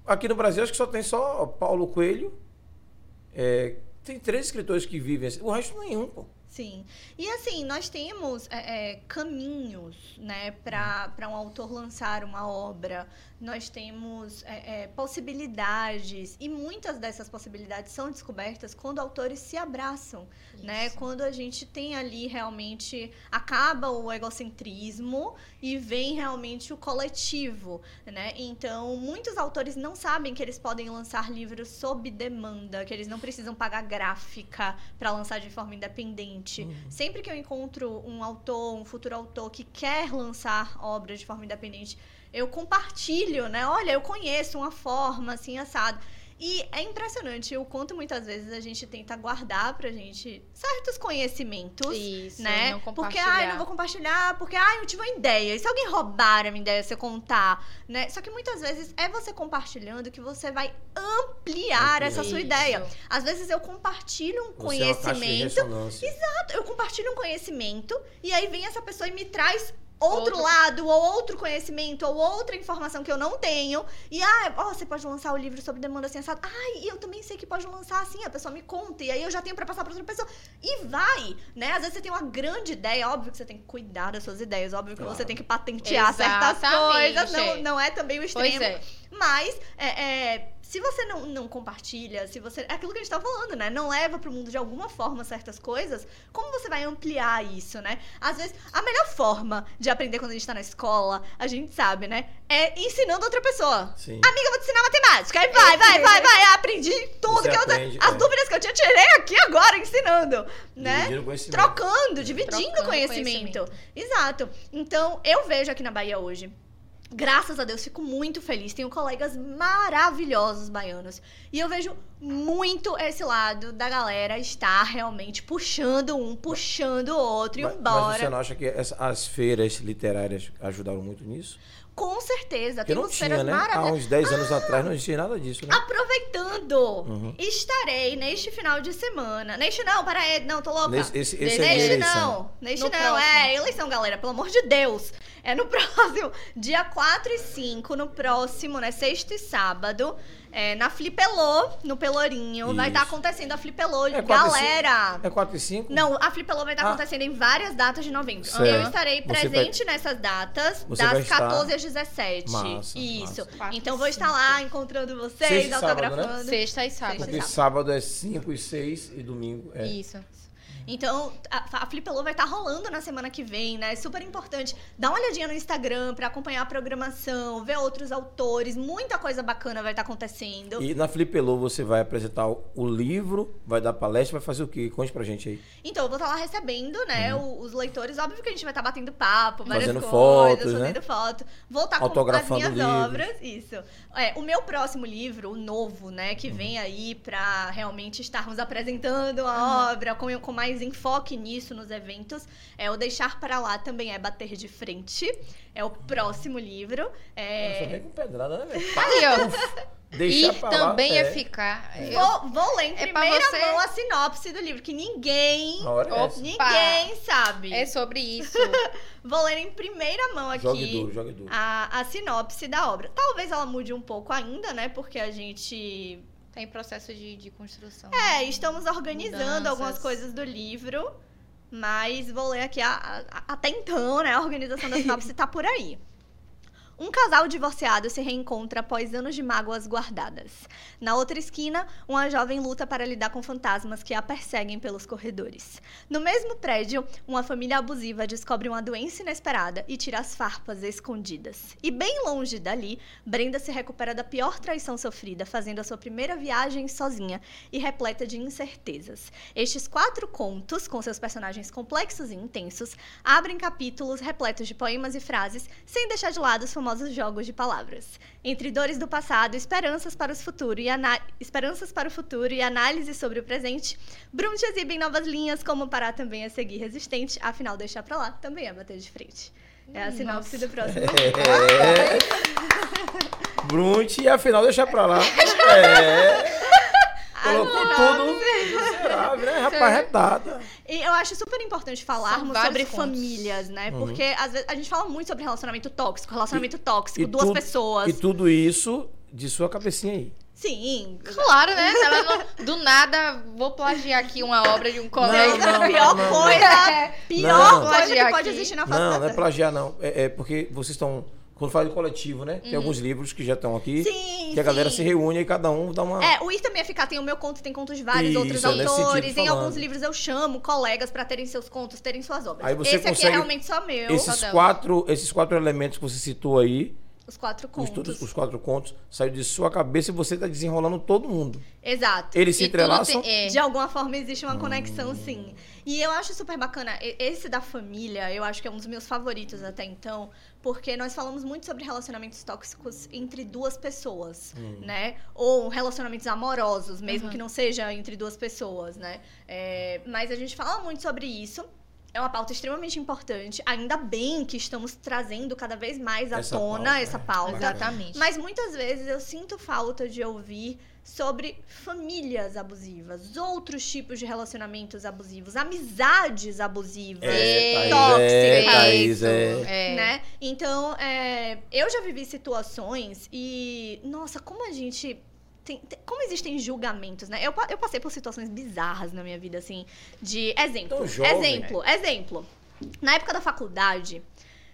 aqui no Brasil, acho que só tem só Paulo Coelho. É, tem três escritores que vivem assim. O resto nenhum, pô. Sim. E assim, nós temos é, é, caminhos, né, para um autor lançar uma obra. Nós temos é, é, possibilidades. E muitas dessas possibilidades são descobertas quando autores se abraçam, né? Isso. Quando a gente tem ali realmente. Acaba o egocentrismo e vem realmente o coletivo, né? Então, muitos autores não sabem que eles podem lançar livros sob demanda, que eles não precisam pagar gráfica para lançar de forma independente. Sempre que eu encontro um autor, um futuro autor que quer lançar obras de forma independente, eu compartilho, né? Olha, eu conheço uma forma assim assado. E é impressionante o quanto muitas vezes a gente tenta guardar pra gente certos conhecimentos Isso, né? não porque, ai, não vou compartilhar, porque, ai, eu tive uma ideia. E se alguém roubar a minha ideia, você contar, né? Só que muitas vezes é você compartilhando que você vai ampliar essa sua Isso. ideia. Às vezes eu compartilho um Você é uma caixa de conhecimento, ressonância. eu compartilho um conhecimento, e aí vem essa pessoa e me traz outro, Outro- lado, ou outro conhecimento, ou outra informação que eu não tenho. E, ah, ó, você pode lançar o livro sobre demanda assim, assado. Ai, e eu também sei que pode lançar assim, a pessoa me conta, e aí eu já tenho pra passar pra outra pessoa. E vai, né? Às vezes você tem uma grande ideia, óbvio que você tem que cuidar das suas ideias, óbvio que Claro. você tem que patentear certas Exatamente. coisas, não, não é também o extremo. Pois é. Mas, é, é, se você não, não compartilha, se você. É aquilo que a gente tá falando, né? Não leva pro mundo de alguma forma certas coisas, como você vai ampliar isso, né? Às vezes, a melhor forma de aprender quando a gente tá na escola, a gente sabe, né? É ensinando outra pessoa. Sim. Amiga, eu vou te ensinar matemática. Aí vai, vai, vai, vai. Aprendi tudo Você que eu. aprende, As é. dúvidas que eu tinha, tirei aqui agora, ensinando. Né? Dividindo conhecimento. Trocando, dividindo Trocando conhecimento. conhecimento. Exato. Então, eu vejo aqui na Bahia hoje. Graças a Deus, fico muito feliz. Tenho colegas maravilhosos baianos. E eu vejo muito esse lado da galera estar realmente puxando um, puxando o outro e Mas, embora. mas você não acha que as feiras literárias ajudaram muito nisso? Com certeza. Porque não Temos tinha, feiras né? Há maravilhosas. uns 10 anos atrás não existia nada disso, né? Aproveitando, Uhum. estarei neste final de semana. Neste não, para aí, não, tô louca. Nesse- esse esse é Neste minha Neste não, neste No não, próximo. é eleição, galera, pelo amor de Deus. É no próximo, dia 4 e 5, no próximo, né, sexta e sábado, é, na Flipelô, no Pelourinho, vai estar Isso. acontecendo a Flipelô, É e galera. É 4 e 5? Não, a Flipelô vai estar Ah. acontecendo em várias datas de novembro. Certo. Eu estarei Você presente nessas datas, Você vai das estar- 14 às 17. Massa, Isso. massa. Então e vou estar lá encontrando vocês, Sexta e sábado, né? autografando. Sexta e sábado. Sexta Porque sábado é 5 e 6 e domingo é. Isso. Então, a, a Flipelô vai estar rolando na semana que vem, né? É super importante. Dá uma olhadinha no Instagram pra acompanhar a programação, ver outros autores. Muita coisa bacana vai estar acontecendo. E na Flipelô você vai apresentar o, livro, vai dar palestra, vai fazer o quê? Conte pra gente aí. Então, eu vou estar lá recebendo, né, o- os leitores. Óbvio que a gente vai estar batendo papo, várias Fazendo coisas, fotos, né? fazendo foto. Vou estar com as minhas obras. Isso. É, o meu próximo livro, o novo, né, que vem aí pra realmente estarmos apresentando a obra com, com mais enfoque nisso nos eventos, é o Deixar para Lá também é Bater de Frente. É o próximo livro. É... vem com pedrada, né, velho? Aí, ó. Deixa e pra lá, também é. é ficar. eu- Vou, vou ler em É primeira você- mão a sinopse do livro, que ninguém, é ninguém sabe. É sobre isso. Vou ler em primeira mão aqui Jogue duro, jogue duro. a, a sinopse da obra. Talvez ela mude um pouco ainda, né? Porque a gente. Tá em processo de, de construção. É, estamos organizando Mudanças. algumas coisas do livro. Mas vou ler aqui a- a- até então, né? A organização da sinopse tá por aí. Um casal divorciado se reencontra após anos de mágoas guardadas. Na outra esquina, uma jovem luta para lidar com fantasmas que a perseguem pelos corredores. No mesmo prédio, uma família abusiva descobre uma doença inesperada e tira as farpas escondidas. E bem longe dali, Brenda se recupera da pior traição sofrida, fazendo a sua primeira viagem sozinha e repleta de incertezas. Estes quatro contos, com seus personagens complexos e intensos, abrem capítulos repletos de poemas e frases, sem deixar de lado os famosos jogos de palavras. Entre dores do passado, esperanças para, futuro e esperanças para o futuro e análise sobre o presente, Brunt exibe em novas linhas como parar também é seguir resistente, afinal deixar pra lá também é bater de frente. É a sinopse do próximo. É. Brunt e afinal deixa pra lá. É. Colocou tudo. Miserável, né? Rapaz, retada. E eu acho super importante falarmos sobre pontos. famílias, né? Porque às vezes a gente fala muito sobre relacionamento tóxico, relacionamento tóxico, E duas tudo- pessoas. E tudo isso de sua cabecinha aí. Sim. Claro, né? Ela não- do nada, vou plagiar aqui uma obra de um colega. Não, a pior não, não. coisa, É. pior Não. coisa que pode aqui. existir na face Não, não é plagiar, não. É, é porque vocês estão. Quando fala de coletivo, né? Uhum. Tem alguns livros que já estão aqui. Sim, que a galera sim. se reúne e cada um dá uma. É, o Ir também é ficar, tem o meu conto, tem contos de vários Isso, outros é autores. sentido em alguns livros eu chamo colegas pra terem seus contos, terem suas obras. Aí você Esse aqui é consegue- realmente só meu. esses, quatro, esses quatro elementos que você citou aí, Os quatro os, contos. todos, os quatro contos, saiu de sua cabeça e você tá desenrolando todo mundo. Exato. Eles se E entrelaçam. tem- é. De alguma forma existe uma Hum. conexão, sim. E eu acho super bacana. Esse da família, eu acho que é um dos meus favoritos até então. Porque nós falamos muito sobre relacionamentos tóxicos entre duas pessoas, Hum. né? Ou relacionamentos amorosos, mesmo Uhum. que não seja entre duas pessoas, né? É, mas a gente fala muito sobre isso. É uma pauta extremamente importante. Ainda bem que estamos trazendo cada vez mais à Essa tona pauta, essa é. pauta. Exatamente. Mas muitas vezes eu sinto falta de ouvir sobre famílias abusivas, outros tipos de relacionamentos abusivos, amizades abusivas. É, tóxicas. é, Thaís, é. É. Né? Então, é, eu já vivi situações e, nossa, como a gente. tem- tem- como existem julgamentos, né? Eu, eu passei por situações bizarras na minha vida, assim, de. Exemplo. Jovem. exemplo, exemplo. Na época da faculdade,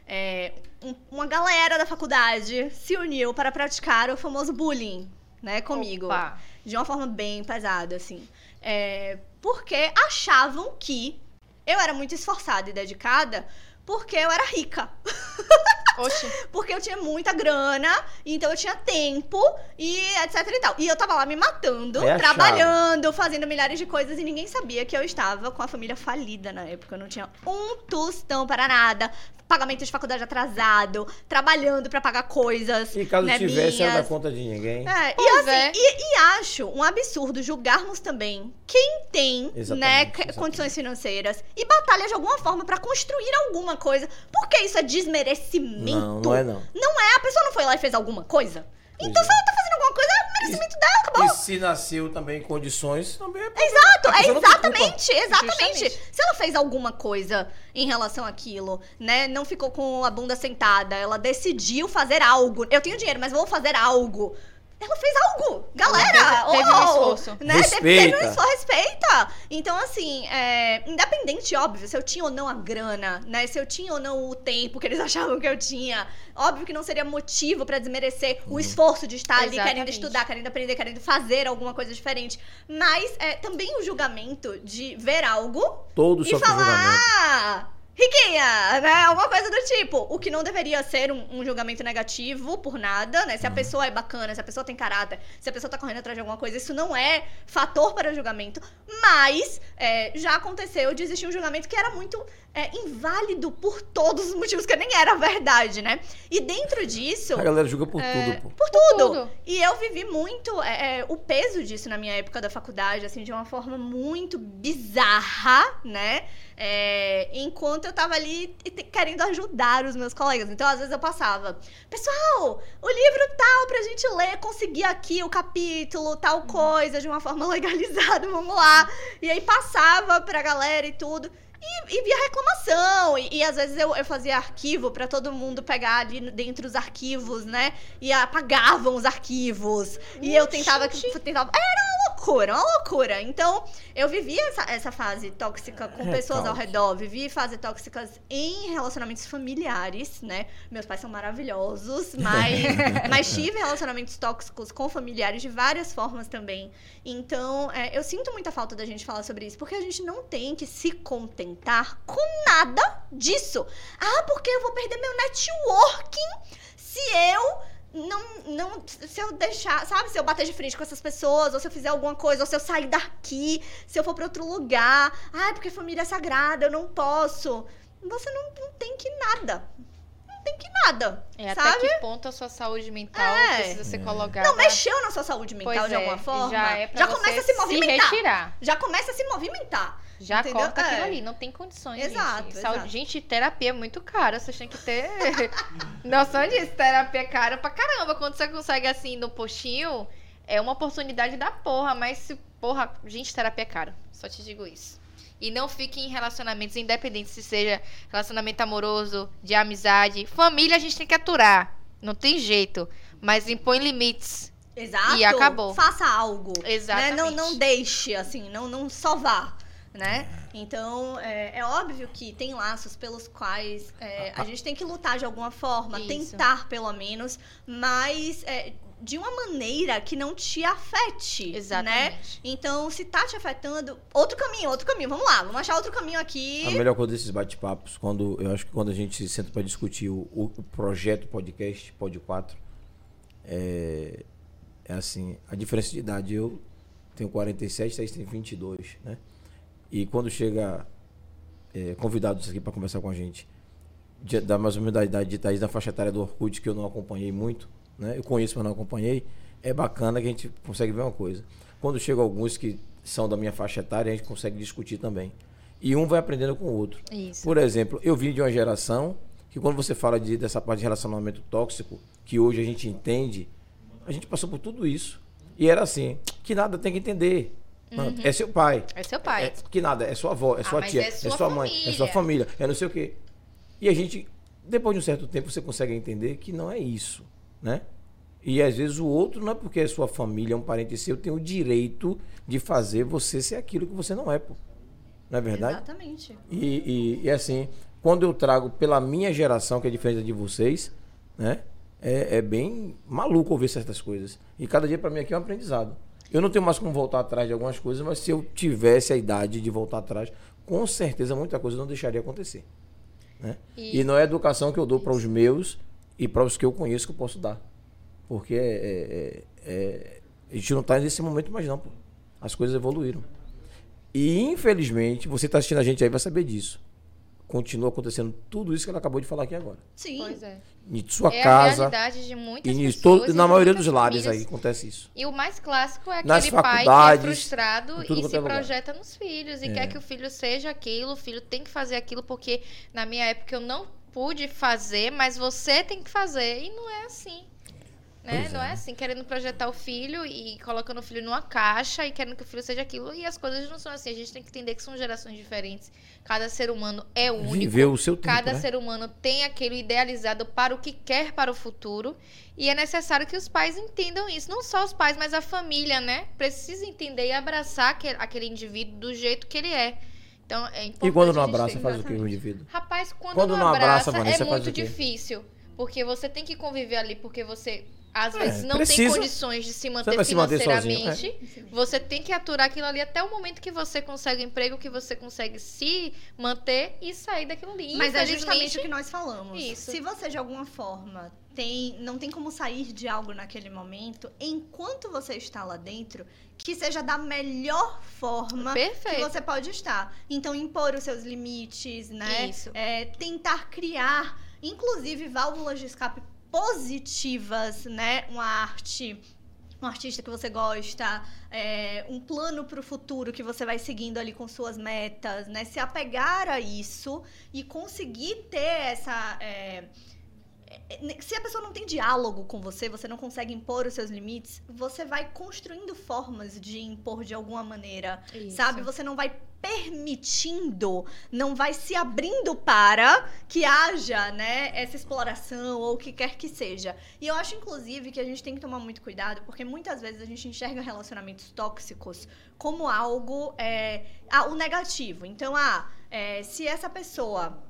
é, um- uma galera da faculdade se uniu para praticar o famoso bullying, né, comigo Opa. de uma forma bem pesada, assim. É, porque achavam que eu era muito esforçada e dedicada porque eu era rica. Oxe. Porque eu tinha muita grana, então eu tinha tempo e etc e tal. E eu tava lá me matando, achavam. trabalhando, fazendo milhares de coisas e ninguém sabia que eu estava com a família falida na época. Eu não tinha um tostão para nada. Pagamento de faculdade atrasado, trabalhando pra pagar coisas. E caso né, tivesse, era minhas. da conta de ninguém. É, e, assim, é. e, e acho um absurdo julgarmos também quem tem né, Exatamente, c- exatamente. condições financeiras e batalha de alguma forma pra construir alguma coisa. Porque isso é desmerecimento. Não, não é não. Não é, a pessoa não foi lá e fez alguma coisa. Pois então, é. se ela tá fazendo alguma coisa, dela, acabou. E se nasceu também em condições, também é Exato, é exatamente, exatamente. Justamente. Se ela fez alguma coisa em relação àquilo, né? Não ficou com a bunda sentada, ela decidiu fazer algo. Eu tenho dinheiro, mas vou fazer algo. Ela fez algo, galera! Teve- teve um oh, esforço. Né? Teve, teve um Respeita. esforço, respeita! Então, assim, é, independente, óbvio, se eu tinha ou não a grana, né? Se eu tinha ou não o tempo que eles achavam que eu tinha, óbvio que não seria motivo pra desmerecer o esforço de estar ali querendo Exatamente. estudar, querendo aprender, querendo fazer alguma coisa diferente. Mas é, também o julgamento de ver algo todo e falar. "Ah, Riquinha, né? Alguma coisa do tipo. O que não deveria ser um, um julgamento negativo por nada, né? Se a pessoa é bacana, se a pessoa tem caráter, se a pessoa tá correndo atrás de alguma coisa, isso não é fator para julgamento. Mas é, já aconteceu de existir um julgamento que era muito é, inválido por todos os motivos, que nem era verdade, né? E dentro disso. A galera julga por É, tudo, pô. Por tudo. tudo. E eu vivi muito é, é, o peso disso na minha época da faculdade, assim, de uma forma muito bizarra, né? É, enquanto eu tava ali querendo ajudar os meus colegas. Então, às vezes, eu passava, pessoal, o livro tal pra gente ler, conseguir aqui o capítulo, tal coisa, de uma forma legalizada, vamos lá. E aí passava pra galera e tudo. E, e via reclamação. E, e às vezes eu, eu fazia arquivo pra todo mundo pegar ali dentro os arquivos, né? E apagavam os arquivos. E eu tentava. tentava era uma loucura, uma loucura. Então, eu vivi essa, essa fase tóxica com É, pessoas ao redor. Vivi fase tóxicas em relacionamentos familiares, né? Meus pais são maravilhosos, mas, mas tive relacionamentos tóxicos com familiares de várias formas também. Então, é, eu sinto muita falta da gente falar sobre isso, porque a gente não tem que se contentar com nada disso. Ah, porque eu vou perder meu networking se eu não, não, se eu deixar, sabe, se eu bater de frente com essas pessoas, ou se eu fizer alguma coisa, ou se eu sair daqui, se eu for pra outro lugar. Ah, porque família é sagrada, eu não posso. Você não, não tem que nada. Tem que nada. É, sabe? até que ponto a sua saúde mental É. precisa ser colocada. Não, mexeu na sua saúde mental Pois de é, alguma forma. Já, é pra já você começa a se movimentar. retirar. já começa a se movimentar. Já Entendeu? corta aquilo É. ali, não tem condições. Exato, gente. exato. Gente, terapia é muito cara. Vocês têm que ter noção disso. Terapia é cara pra caramba. Quando você consegue assim no postinho, é uma oportunidade da porra. Mas se, porra, gente, terapia é cara. Só te digo isso. E não fique em relacionamentos independentes, se seja relacionamento amoroso, de amizade. Família a gente tem que aturar. Não tem jeito. Mas impõe limites. Exato. E acabou. Faça algo. Exatamente. Né? Não, não deixe, assim, não, não só vá. Né? Então, é, é óbvio que tem laços pelos quais é, a gente tem que lutar de alguma forma, Isso. tentar pelo menos, mas é, de uma maneira que não te afete. Né? Exatamente. Então, se tá te afetando, outro caminho, outro caminho. Vamos lá, vamos achar outro caminho aqui. A melhor coisa desses bate-papos, quando eu acho que quando a gente se senta para discutir o, o- o projeto podcast, Pod 4, é, é assim, a diferença de idade, eu tenho 47, vocês têm 22, né? E quando chega é, convidados aqui para conversar com a gente, de, da mais ou menos da idade de Thaís, da faixa etária do Orkut, que eu não acompanhei muito, né? Eu conheço, mas não acompanhei. É bacana que a gente consegue ver uma coisa. Quando chegam alguns que são da minha faixa etária, a gente consegue discutir também. E um vai aprendendo com o outro. Isso. Por exemplo, eu vim de uma geração que quando você fala de, dessa parte de relacionamento tóxico, que hoje a gente entende, a gente passou por tudo isso. E era assim, que nada tem que entender. Não, É seu pai. É seu pai. É, que nada, é sua avó, é sua mas tia, é é sua sua, mãe, é sua família, é não sei o quê. E a gente, depois de um certo tempo, você consegue entender que não é isso, né? E às vezes o outro, não é porque é sua família, é um parente seu, tem o direito de fazer você ser aquilo que você não é, pô. Não é verdade? Exatamente. E, e, e, assim, quando eu trago pela minha geração, que é diferente da de vocês, né? É, é bem maluco ouvir certas coisas. E cada dia para mim aqui é um aprendizado. Eu não tenho mais como voltar atrás de algumas coisas, mas se eu tivesse a idade de voltar atrás, com certeza muita coisa não deixaria acontecer. Né? E- E, não é a educação que eu dou para os meus e para os que eu conheço que eu posso dar. Porque é- é- é- a gente não está nesse momento mais não. Pô. As coisas evoluíram. E infelizmente, você está assistindo a gente aí vai saber disso. Continua acontecendo tudo isso que ela acabou de falar aqui agora. Sim. Pois é. Em sua é a casa. realidade de muitas E em pessoas. todo- e na maioria dos lares famílias. aí acontece isso. E o mais clássico é Nas aquele pai que é faculdades, frustrado e se é lugar. projeta nos filhos e É. quer que o filho seja aquilo, o filho tem que fazer aquilo porque na minha época eu não pude fazer, mas você tem que fazer e não é assim. Né? Pois Não é. é assim, querendo projetar o filho e colocando o filho numa caixa e querendo que o filho seja aquilo. E as coisas não são assim. A gente tem que entender que são gerações diferentes. Cada ser humano é único. O seu tempo, Cada né? ser humano tem aquilo idealizado para o que quer para o futuro. E é necessário que os pais entendam isso. Não só os pais, mas a família, né? Precisa entender e abraçar aquele indivíduo do jeito que ele é. Então, é importante. E quando não abraça, faz o que o indivíduo? Rapaz, quando, Quando não não abraça, abraça, Vanessa, é faz muito difícil. Porque você tem que conviver ali, porque você às É, vezes não tem precisa. condições de se manter vai se manter financeiramente. sozinho, Você tem que aturar aquilo ali até o momento que você consegue um emprego, que você consegue se manter e sair daquilo ali. Mas é justamente o que nós falamos. Isso. Se você de alguma forma tem, não tem como sair de algo naquele momento, enquanto você está lá dentro, que seja da melhor forma que Perfeito. você pode estar. Então impor os seus limites, né? Isso. É, tentar criar, inclusive válvulas de escape positivas, né? Uma arte um artista que você gosta, é, um plano para o futuro que você vai seguindo ali com suas metas, né? Se apegar a isso e conseguir ter essa. é, se a pessoa não tem diálogo com você, você não consegue impor os seus limites, você vai construindo formas de impor de alguma maneira, Isso. sabe? Você não vai permitindo, não vai se abrindo para que haja, né, essa exploração ou o que quer que seja. E eu acho, inclusive, que a gente tem que tomar muito cuidado, porque muitas vezes a gente enxerga relacionamentos tóxicos como algo, é, ah, o negativo. Então, ah, é, se essa pessoa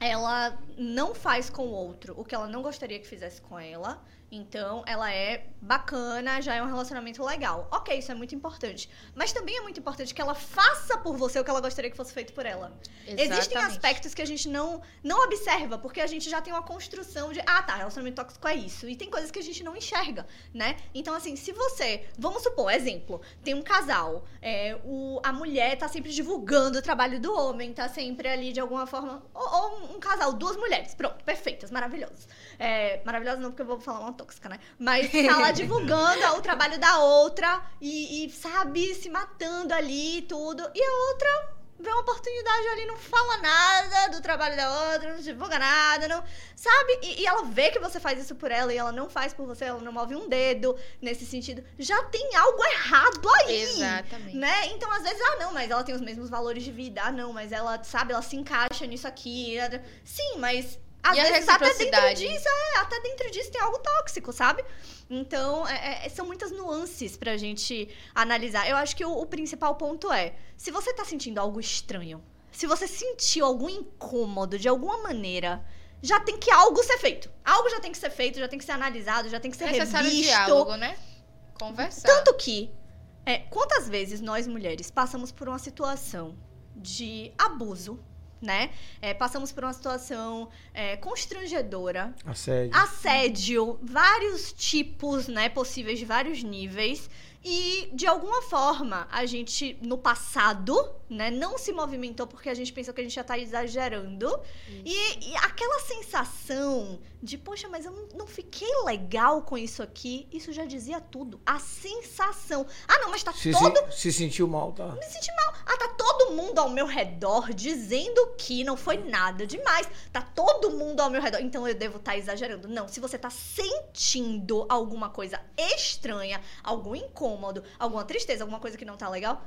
ela não faz com o outro o que ela não gostaria que fizesse com ela, Então, ela é bacana, já é um relacionamento legal. Ok, isso é muito importante. Mas também é muito importante que ela faça por você o que ela gostaria que fosse feito por ela. Existem Exatamente. aspectos que a gente não, não observa, porque a gente já tem uma construção de, ah, tá, relacionamento tóxico é isso. E tem coisas que a gente não enxerga, né? Então, assim, se você, vamos supor, exemplo, tem um casal, é, o, a mulher tá sempre divulgando o trabalho do homem, tá sempre ali de alguma forma. Ou, ou um casal, duas mulheres, pronto, perfeitas, maravilhosas. É, maravilhosas não, porque eu vou falar uma tóxica, né? Mas tá lá divulgando o trabalho da outra e, e, sabe, se matando ali e tudo. E a outra vê uma oportunidade ali, não fala nada do trabalho da outra, não divulga nada, não. Sabe? E, e ela vê que você faz isso por ela e ela não faz por você, ela não move um dedo nesse sentido. Já tem algo errado aí. Exatamente. Né? Então, às vezes, ah, não, mas ela tem os mesmos valores de vida. Ah, não, mas ela, sabe, ela se encaixa nisso aqui. Sim, mas às E vezes até dentro disso, é, até dentro disso tem algo tóxico, sabe? Então, é- é- são muitas nuances pra gente analisar. Eu acho que o, o principal ponto é: se você tá sentindo algo estranho, se você sentiu algum incômodo de alguma maneira, já tem que algo ser feito. Algo já tem que ser feito, já tem que ser analisado, já tem que ser É necessário revisto. diálogo, né? Conversar. Tanto que, é, quantas vezes nós mulheres passamos por uma situação de abuso, né? É, passamos por uma situação é, constrangedora, Assédio. assédio, vários tipos, né, possíveis de vários níveis. E, de alguma forma, a gente, no passado, né, não se movimentou porque a gente pensou que a gente já tá exagerando. E, e aquela sensação de, poxa, mas eu não, não fiquei legal com isso aqui, isso já dizia tudo. A sensação. Ah, não, mas tá Se, todo se, se sentiu mal, tá? me senti mal. Ah, tá todo mundo ao meu redor dizendo que não foi nada demais. Tá todo mundo ao meu redor. Então eu devo estar exagerando. Não, se você tá sentindo alguma coisa estranha, algum incômodo, alguma tristeza, alguma coisa que não tá legal,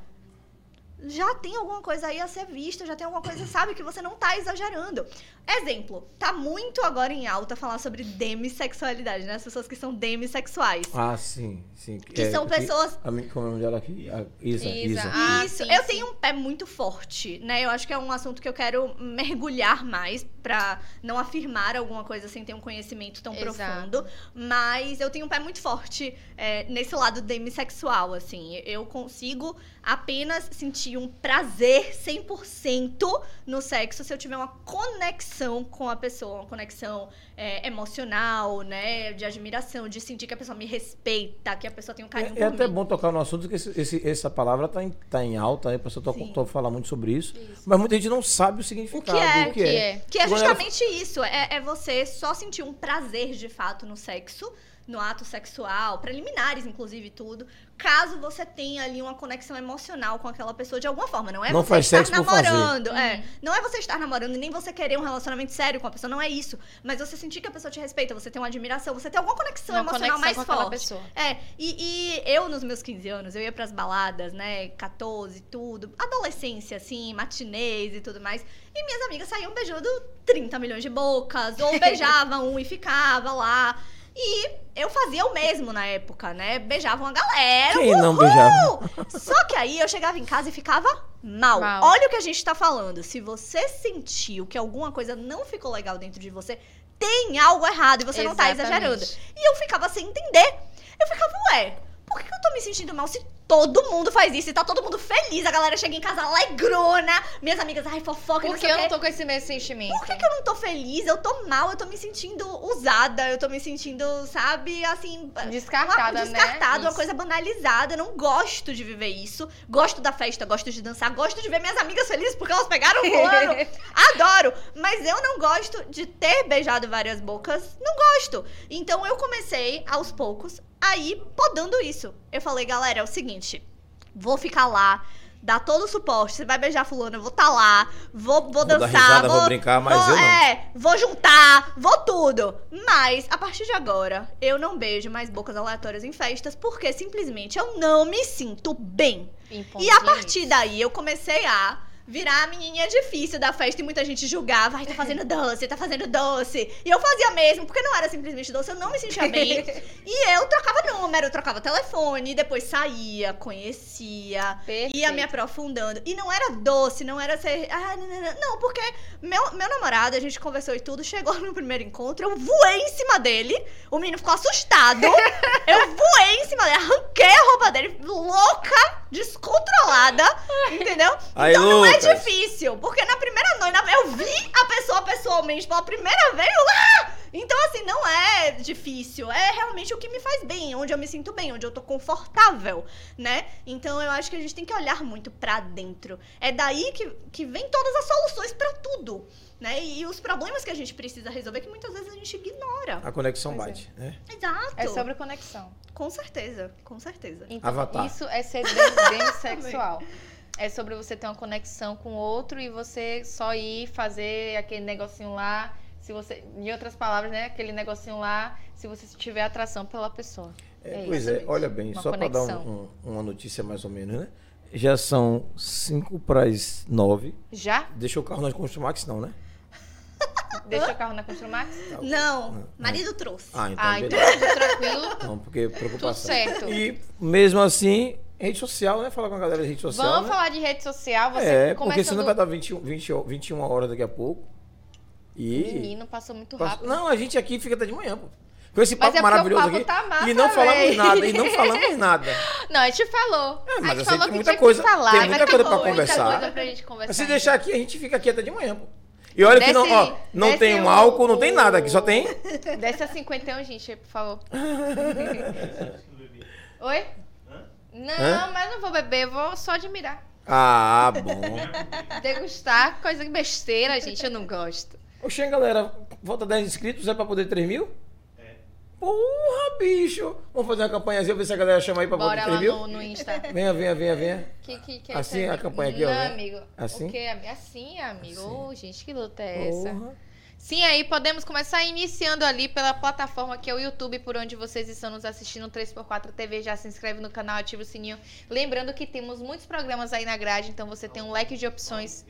já tem alguma coisa aí a ser vista, já tem alguma coisa, sabe, que você não tá exagerando. Exemplo, tá muito agora em alta falar sobre demissexualidade, né? As pessoas que são demissexuais. Ah, sim, sim. Que são pessoas- A, mim- como é o nome dela aqui? A Isa. Isa. Isa. Ah, Isso, sim, eu sim. tenho um pé muito forte, né? Eu acho que é um assunto que eu quero mergulhar mais pra não afirmar alguma coisa sem ter um conhecimento tão Exato. profundo. Mas eu tenho um pé muito forte é, nesse lado demissexual, assim. Eu consigo apenas sentir um prazer 100% no sexo se eu tiver uma conexão com a pessoa, uma conexão é, emocional, né? De admiração, de sentir que a pessoa me respeita, que a pessoa tem um carinho É, é até mim. bom tocar no assunto, porque esse, esse- essa palavra tá em, tá em alta, aí a pessoa tô falar muito sobre isso, Isso. Mas muita gente não sabe o significado. é, o o que é. Que é Quando ela- justamente isso. É, é você só sentir um prazer de fato no sexo, no ato sexual, preliminares, inclusive, tudo. Caso você tenha ali uma conexão emocional com aquela pessoa de alguma forma. Não é Não você faz estar sexo por fazer. namorando. É. Uhum. Não é você estar namorando e nem você querer um relacionamento sério com a pessoa. Não é isso. Mas você sentir que a pessoa te respeita, você tem uma admiração, você tem alguma conexão Uma emocional conexão mais com forte. pessoa. É, e, e eu nos meus 15 anos, eu ia pras baladas, né, 14, tudo, adolescência, assim, matinês e tudo mais, e minhas amigas saíam beijando 30 milhões de bocas, ou beijavam um e ficava lá, e eu fazia o mesmo na época, né, beijava uma galera, Quem não beijava? Só que aí eu chegava em casa e ficava mal. Mal. Olha o que a gente tá falando, se você sentiu que alguma coisa não ficou legal dentro de você, tem algo errado e você não tá Exatamente. exagerando. E eu ficava sem entender. Eu ficava, ué, por que eu tô me sentindo mal se todo mundo faz isso e tá todo mundo feliz? A galera chega em casa alegrona, minhas amigas, ai, fofoca, e não Porque sei eu não tô com esse mesmo sentimento. Por que, que eu não tô feliz? Eu tô mal, eu tô me sentindo usada, eu tô me sentindo, sabe, assim. Descartada, uma, né? descartada, uma Isso. coisa banalizada. Eu não gosto de viver isso. Gosto da festa, gosto de dançar, gosto de ver minhas amigas felizes porque elas pegaram o fulano. Adoro! Mas eu não gosto de ter beijado várias bocas. Não gosto. Então eu comecei, aos poucos, a ir podando isso. Eu falei, galera, é o seguinte: vou ficar lá. Dar todo o suporte, você vai beijar fulano, eu vou estar lá, vou, vou, dar dançar, risada, vou brincar, mas vou- eu não. É, vou juntar, vou tudo. Mas, a partir de agora, eu não beijo mais bocas aleatórias em festas, porque simplesmente eu não me sinto bem. Em E a partir daí eu comecei a virar a menininha difícil da festa e muita gente julgava. Ai, tá fazendo doce, tá fazendo doce. E eu fazia mesmo, porque não era simplesmente doce, eu não me sentia bem. e eu trocava número, eu trocava telefone, depois saía, conhecia, Perfeito. ia me aprofundando. E não era doce, não era ser. Ah, não, não, não. Não, porque meu, meu namorado, a gente conversou e tudo, chegou no primeiro encontro, eu voei em cima dele. O menino ficou assustado. eu voei em cima dele, arranquei a roupa dele, louca, descontrolada, entendeu? Aí, então não é Lucas. difícil, porque na primeira noite eu vi a pessoa pessoalmente pela primeira vez, eu, ah! Então, assim, não é difícil. É realmente o que me faz bem, onde eu me sinto bem, onde eu tô confortável, né? Então, eu acho que a gente tem que olhar muito pra dentro. É daí que, que vem todas as soluções pra tudo, né? E, os problemas que a gente precisa resolver, que muitas vezes a gente ignora. A conexão Pois é. bate, né? Exato. É sobre conexão. Com certeza, com certeza. Então, Avatar. isso é ser demissexual. É sobre você ter uma conexão com o outro e você só ir fazer aquele negocinho lá. Se você, em outras palavras, né? Aquele negocinho lá, se você tiver atração pela pessoa. É, É pois isso é, mesmo. olha bem, Uma só para dar um- conexão. um- uma notícia mais ou menos, né? Já são 5 para as 9. Já? Deixa o carro na Construmax, não, né? Deixa o carro na Construmax? Não, marido trouxe. Ah, então Ah, então tranquilo. Não, porque preocupação. Tudo certo. E mesmo assim, rede social, né? Falar com a galera de rede social. Vamos né? falar de rede social. Você É, porque começando... senão vai dar 21, 20, 21 horas daqui a pouco. E. Menino, passou muito rápido. Não, a gente aqui fica até de manhã, pô. Com esse papo é porque o maravilhoso papo aqui. tá massa, e não falamos véi. nada, e não falamos nada. Não, a gente falou. É, mas a gente falou tem que muita coisa- falar. tem mas muita coisa muita conversar. coisa pra gente conversar. Se deixar aqui, a gente fica aqui até de manhã, pô. E olha que não, Desce- ó, não desce tem um o- álcool, não tem nada aqui, só tem. Desce a 51, gente, por favor. Oi? Não, Hã? mas não vou beber, eu vou só admirar. Ah, bom. Degustar, coisa que besteira, gente, eu não gosto. Oxê, galera, falta 10 inscritos, é pra poder 3 mil? Porra, bicho! Vamos fazer uma campanhazinha, ver se a galera chama aí pra Bora poder lá 3 mil? no, no Insta. Venha, venha, venha, venha. Que, que, que Assim isso a campanha aqui, ó, Não, né? amigo. Assim? O quê? Assim, amigo? Ô, gente, que luta é essa? Porra. Sim, aí podemos começar iniciando ali pela plataforma que é o YouTube, por onde vocês estão nos assistindo, 3x4 TV. Já se inscreve no canal, ativa o sininho. Lembrando que temos muitos programas aí na grade, então você tem um leque de opções.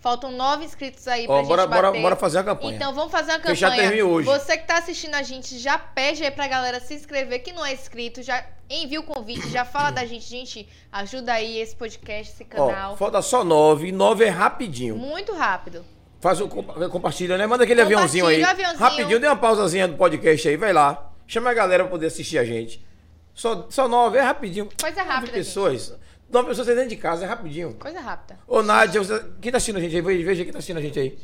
Faltam nove inscritos aí pra Ó, gente bora, bora, bater. bora fazer a campanha. Então vamos fazer uma campanha. Fechar termina hoje. Você que tá assistindo a gente, já pede aí pra galera se inscrever, que não é inscrito, já envia o convite, já fala da gente. Gente, ajuda aí esse podcast, esse Ó, canal. falta só 9, 9 é rapidinho. Muito rápido. Faz o compa- compartilha, né? Manda aquele aviãozinho aí. Aviãozinho. Rapidinho, dê uma pausazinha do podcast aí, vai lá. Chama a galera pra poder assistir a gente. Só, só 9, é rapidinho. Coisa Nove rápida, pessoas. Nove pessoas dentro de casa, é rapidinho. Coisa rápida. Ô, Nádia, quem tá assistindo a gente aí? Veja quem tá assistindo a gente aí.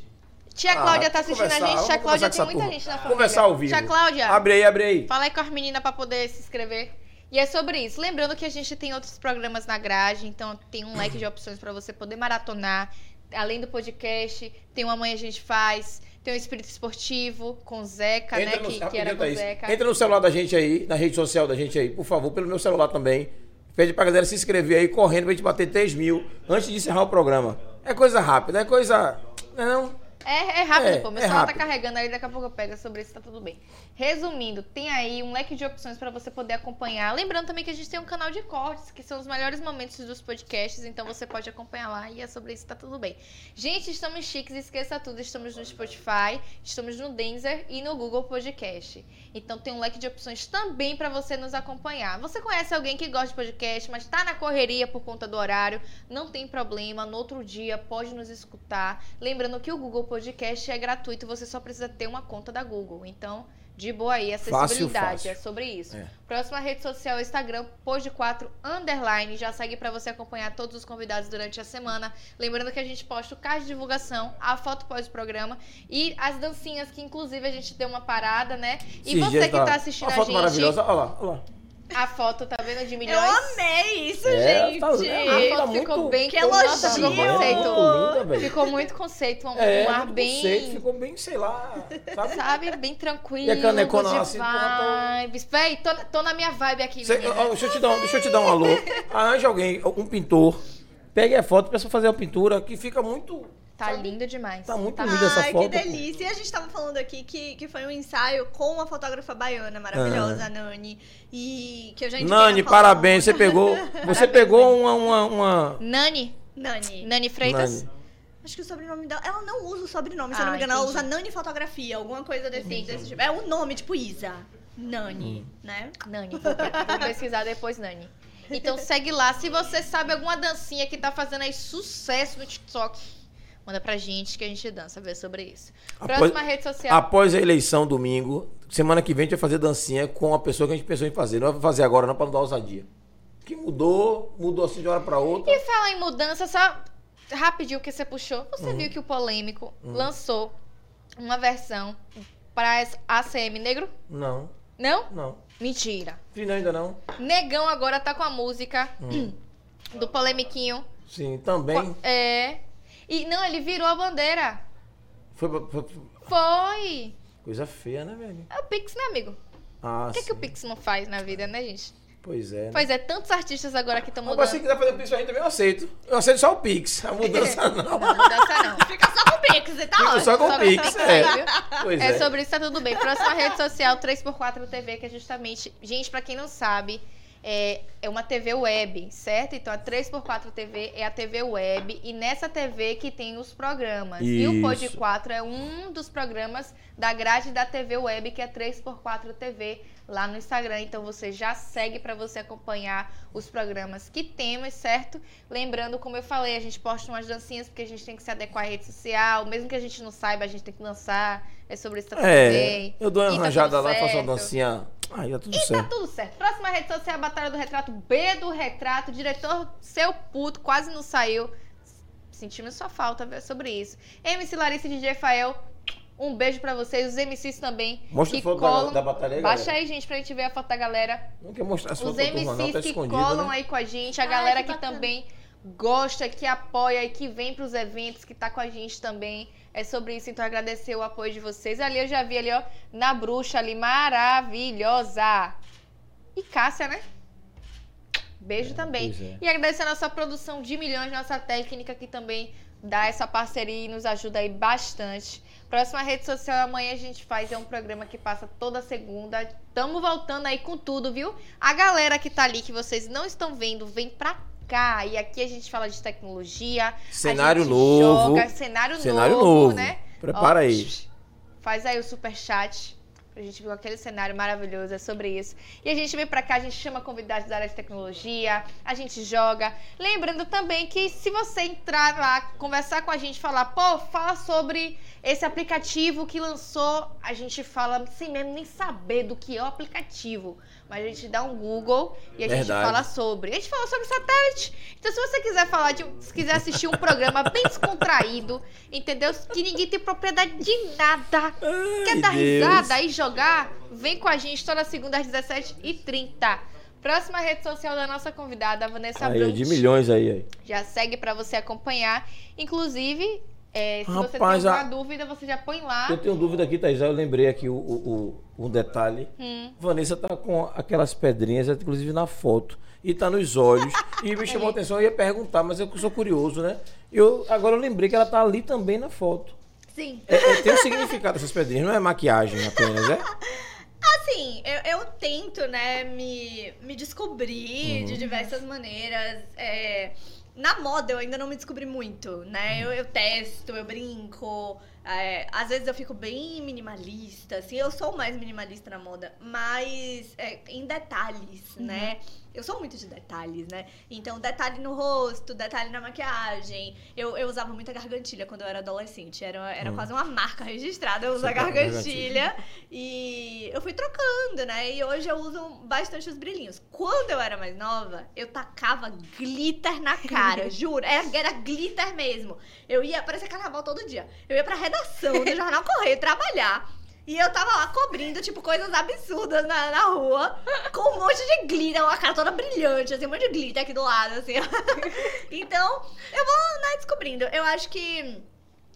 Tia Cláudia tá assistindo a Ah, gente. Tia Cláudia tem muita turma. gente na família. Conversar ao vivo. Tia Cláudia, Abre aí, abre aí. fala aí com as meninas pra poder se inscrever. E é sobre isso. Lembrando que a gente tem outros programas na grade, então tem um leque de opções pra você poder maratonar. Além do podcast, tem uma Mãe a gente faz, tem o Espírito Esportivo com Zeca, né? no- Que, que era com o Thaís. Zeca. Entra no celular da gente aí, na rede social da gente aí, por favor, pelo meu celular também. Pede pra galera se inscrever aí, correndo pra gente bater 3 mil antes de encerrar o programa. É coisa rápida, é coisa. Não é não? É, é rápido, É, pô. Meu é celular rápido. tá carregando ali, daqui a pouco eu pego sobre isso, tá tudo bem. Resumindo, tem aí um leque de opções pra você poder acompanhar. Lembrando também que a gente tem um canal de cortes, que são os melhores momentos dos podcasts, então você pode acompanhar lá e é sobre isso, tá tudo bem. Gente, estamos chiques, esqueça tudo. Estamos no Spotify, estamos no Denzer e no Google Podcast. Então tem um leque de opções também pra você nos acompanhar. Você conhece alguém que gosta de podcast, mas tá na correria por conta do horário? Não tem problema, no outro dia pode nos escutar. Lembrando que o Google Podcast é gratuito, você só precisa ter uma conta da Google. Então, de boa aí, acessibilidade, fácil. é sobre isso. É. Próxima rede social é o Instagram, Pod4 Underline. Já segue pra você acompanhar todos os convidados durante a semana. Lembrando que a gente posta o card de divulgação, a foto pós-programa e as dancinhas, que inclusive a gente deu uma parada, né? E Esses você que tá assistindo Uma a foto gente, maravilhosa, olha lá, olha lá. A foto, tá vendo, de milhões? Eu amei isso, É, gente. tá- é, A tá foto ficou muito- bem Que Nossa, elogio! ficou conceito. Muito linda. Ficou muito conceito, um, É, um ar bem. conceito, ficou bem, sei lá, sabe? Sabe, bem tranquilo. E a canecona assim, vibes. Véi, tô, tô na minha vibe aqui, Cê- ó, deixa, eu te dar, um- deixa eu te dar um alô. Arranje alguém, um pintor. Pegue a foto, peça fazer a pintura, que fica muito. Tá lindo demais. Tá muito Tá linda essa Ai, foto. que delícia. E a gente tava falando aqui que, que foi um ensaio com uma fotógrafa baiana maravilhosa, a Nani. E que eu já Nani, parabéns, você pegou. Você pegou uma, uma, uma- Nani, Nani. Nani Freitas. Nani. Acho que o sobrenome dela. Ela não usa o sobrenome, se eu Ah, não me engano. Ela entendi. usa Nani Fotografia, alguma coisa desse, desse tipo. É um nome, tipo Isa. Nani, né? Nani, vou, vou pesquisar depois, Nani. Então segue lá. Se você sabe alguma dancinha que tá fazendo aí sucesso no TikTok, manda pra gente que a gente dança, ver sobre isso. Após- Próxima rede social. Após a eleição, domingo, semana que vem a gente vai fazer dancinha com a pessoa que a gente pensou em fazer. Não vai fazer agora, não, pra não dar ousadia. Que mudou, mudou assim de hora pra outra. E falar em mudança, só rapidinho que você puxou. Você Uhum. viu que o Polêmico lançou uma versão pra ACM Negro? Não, Não? não. Mentira. Não, ainda não. Negão agora tá com a música Hum. do Polemiquinho. Sim, também. É. E não, ele virou a bandeira. Foi, pra- foi- Foi. coisa feia, né, velho? É o Pix, né, amigo? Ah, O que, que o. Pix não faz na vida, né, gente? Pois é. né? Pois é, tantos artistas agora que estão Agora, se mudando. quiser fazer o Pix pra gente também, eu aceito. Eu aceito só o Pix. A mudança não. Não, mudança não. Fica só com o Pix, você tá Fico ótimo. só com o Só Pix. É. Pois É é. sobre isso, tá tudo bem. Próxima rede social, 3x4 TV, que é justamente. Gente, pra quem não sabe, é, é uma TV web, certo? Então a 3x4 TV é a TV web. E nessa TV que tem os programas. E o Pod Isso. 4 é um dos programas da grade da TV web, que é 3x4 TV, lá no Instagram. Então você já segue pra você acompanhar os programas que temos, certo? Lembrando, como eu falei, a gente posta umas dancinhas porque a gente tem que se adequar à rede social. Mesmo que a gente não saiba, a gente tem que dançar. É sobre isso tá tudo É, eu dou uma E tá arranjada tudo lá, faço uma certo. dancinha. Aí tá tudo E tá certo. tudo certo. Próxima rede social é a Batalha do Retrato B do Retrato. Diretor seu puto, quase não saiu. Sentimos sua falta ver sobre isso. MC Larissa e DJ Fael, um beijo pra vocês. Os MCs também. Mostra que a foto da- colam. da batalha aí, Baixa galera. aí, gente, pra gente ver a foto da galera. Não quer mostrar as Os fotos pra turma, não. MCs Tá que colam né? aí com a gente, a Ai, galera que que, também gosta, que apoia e que vem pros eventos, que tá com a gente também. É sobre isso, então agradecer o apoio de vocês. Ali eu já vi ali, ó, na bruxa ali, maravilhosa. E Cássia, né? Beijo também. pois é. E agradecer a nossa produção de milhões, nossa técnica que também dá essa parceria e nos ajuda aí bastante. Próxima rede social amanhã a gente faz é um programa que passa toda segunda. Tamo voltando aí com tudo, viu? A galera que tá ali que vocês não estão vendo, vem pra cá. E aqui a gente fala de tecnologia. a Cenário gente novo. Joga, cenário, Cenário novo, novo. né? Prepara Ó, aí. Faz aí o super chat pra gente ver aquele cenário maravilhoso, é sobre isso. E a gente vem pra cá, a gente chama convidados da área de tecnologia, a gente joga. Lembrando também que se você entrar lá, conversar com a gente, falar, pô, fala sobre esse aplicativo que lançou, a gente fala sem mesmo nem saber do que é o aplicativo. Mas a gente dá um Google e a gente Verdade. fala sobre. A gente fala sobre satélite. Então, se você quiser falar de, um- se quiser assistir um programa bem descontraído, entendeu? Que ninguém tem propriedade de nada. Quer Ai, dar Deus. risada e jogar? Vem com a gente toda segunda às 17h30. Próxima rede social da nossa convidada, Vanessa Aí, Brunt. de milhões aí, aí. Já segue pra você acompanhar. Inclusive, é, se você tem Rapaz, alguma a- dúvida, você já põe lá. Eu tenho dúvida aqui, Thaís. Eu lembrei aqui o, o- o- um detalhe. Hum. Vanessa tá com aquelas pedrinhas, inclusive na foto. E tá nos olhos. E me chamou a atenção, eu ia perguntar, mas eu sou curioso, né? Eu, agora eu lembrei que ela tá ali também na foto. Sim. É, é, tem um significado essas pedrinhas, não é maquiagem apenas, é? Assim, eu, eu tento, né, me, me descobrir Uhum. de diversas maneiras. É, na moda eu ainda não me descobri muito, né? Eu, eu testo, eu brinco. é, às vezes eu fico bem minimalista, assim, eu sou mais minimalista na moda, mas é, em detalhes, né? Eu sou muito de detalhes, né? Então, detalhe no rosto, detalhe na maquiagem. Eu, eu usava muita gargantilha quando eu era adolescente. Era, era Hum. quase uma marca registrada eu usar gargantilha. E eu fui trocando, né? E hoje eu uso bastante os brilhinhos. Quando eu era mais nova, eu tacava glitter na cara, juro. Era, era glitter mesmo. Eu ia, parecia carnaval todo dia. Eu ia pra redação do Jornal Correio trabalhar. E eu tava lá cobrindo, tipo, coisas absurdas na, na rua, com um monte de glitter, uma cara toda brilhante, assim, um monte de glitter aqui do lado, assim. então, eu vou, né, descobrindo. Eu acho que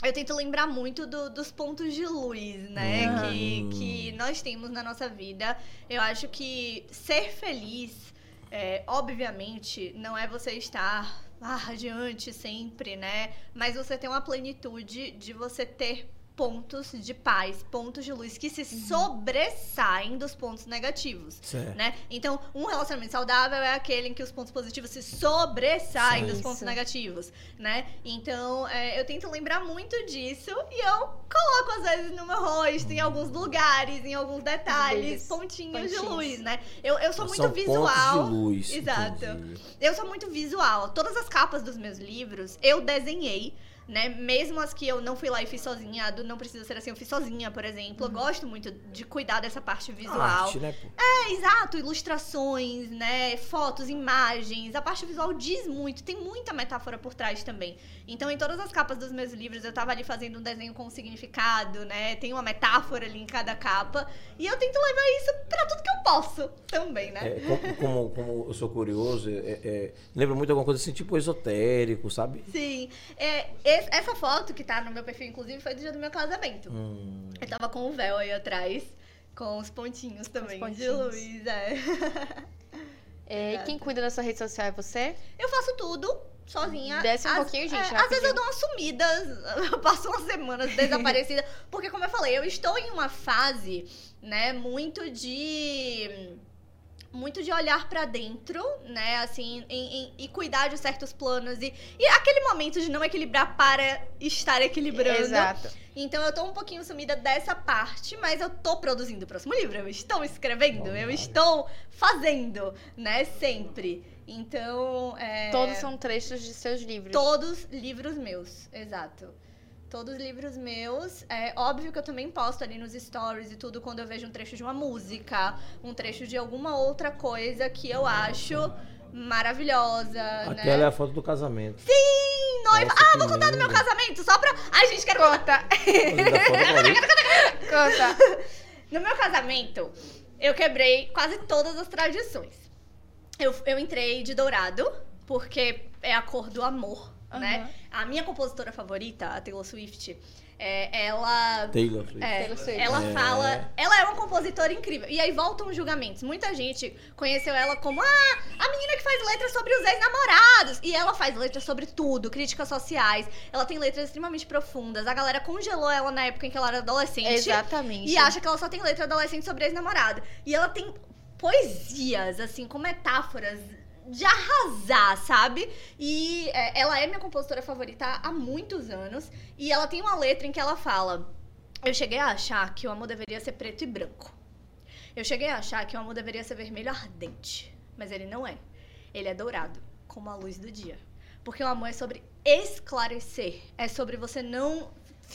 eu tento lembrar muito do- dos pontos de luz, né? Hum. Que, que nós temos na nossa vida. Eu acho que ser feliz, é, obviamente, não é você estar ah, radiante sempre, né? Mas você ter uma plenitude de você ter pontos de paz, pontos de luz que se sobressaem dos pontos negativos, Certo. né? Então, um relacionamento saudável é aquele em que os pontos positivos se sobressaem dos Isso. pontos negativos, né? Então, é, eu tento lembrar muito disso e eu coloco às vezes no meu rosto, em alguns lugares, em alguns detalhes, vezes, pontinhos, de pontinhos. luz, né? Eu, eu sou muito São visual. pontos de luz. Exato. entendi. Eu sou muito visual. Todas as capas dos meus livros eu desenhei, né? Mesmo as que eu não fui lá e fiz sozinha, do Não Precisa Ser Assim, eu fiz sozinha, por exemplo. Eu gosto muito de cuidar dessa parte visual. Arte, né, pô? É, exato, ilustrações, né? Fotos, imagens. A parte visual diz muito, tem muita metáfora por trás também. Então, em todas as capas dos meus livros, eu tava ali fazendo um desenho com significado, né? Tem uma metáfora ali em cada capa. E eu tento levar isso pra tudo que eu posso também, né? É, como, como, como eu sou curioso, é, é, lembra muito alguma coisa assim, tipo esotérico, sabe? Sim. É, es- essa foto que tá no meu perfil, inclusive, foi do dia do meu casamento. Hum, Eu tava com o véu aí atrás, com os pontinhos também de pontinhos. luz, é. É, quem cuida da sua rede social é você? Eu faço tudo sozinha. Desce um Às- pouquinho, gente, é, às vezes eu dou umas sumidas, eu passo umas semanas desaparecida. porque, como eu falei, eu estou em uma fase, né, muito de. Muito de olhar pra dentro, né? Assim, em- em- e cuidar de certos planos. E, e aquele momento de não equilibrar para estar equilibrando. Exato. Então eu tô um pouquinho sumida dessa parte, mas eu tô produzindo o próximo livro. Eu estou escrevendo, eu estou fazendo, né? Sempre. Então. É... Todos são trechos de seus livros. Todos livros meus, exato. Todos livros meus. É óbvio que eu também posto ali nos stories e tudo quando eu vejo um trecho de uma música, um trecho de alguma outra coisa que eu acho maravilhosa, aquela é né? a foto do casamento. Sim, noiva. Nossa, ah, vou contar do meu lindo. casamento, só pra. Ai, gente, quero contar. Conta. Conta. No meu casamento, eu quebrei quase todas as tradições. Eu, eu entrei de dourado, porque é a cor do amor, né? A minha compositora favorita, a Taylor Swift, é, ela. Taylor Swift. É, Taylor Swift. ela É. fala. Ela é uma compositora incrível. E aí voltam os julgamentos. Muita gente conheceu ela como ah, a menina que faz letras sobre os ex-namorados. E ela faz letras sobre tudo, críticas sociais. Ela tem letras extremamente profundas. A galera congelou ela na época em que ela era adolescente. Exatamente. E acha que ela só tem letra adolescente sobre ex-namorado. E ela tem poesias, assim, com metáforas de arrasar, sabe? E é, ela é minha compositora favorita há muitos anos. E ela tem uma letra em que ela fala: Eu cheguei a achar que o amor deveria ser preto e branco. Eu cheguei a achar que o amor deveria ser vermelho ardente. Mas ele não é. Ele é dourado, como a luz do dia. Porque o amor é sobre esclarecer. É sobre você não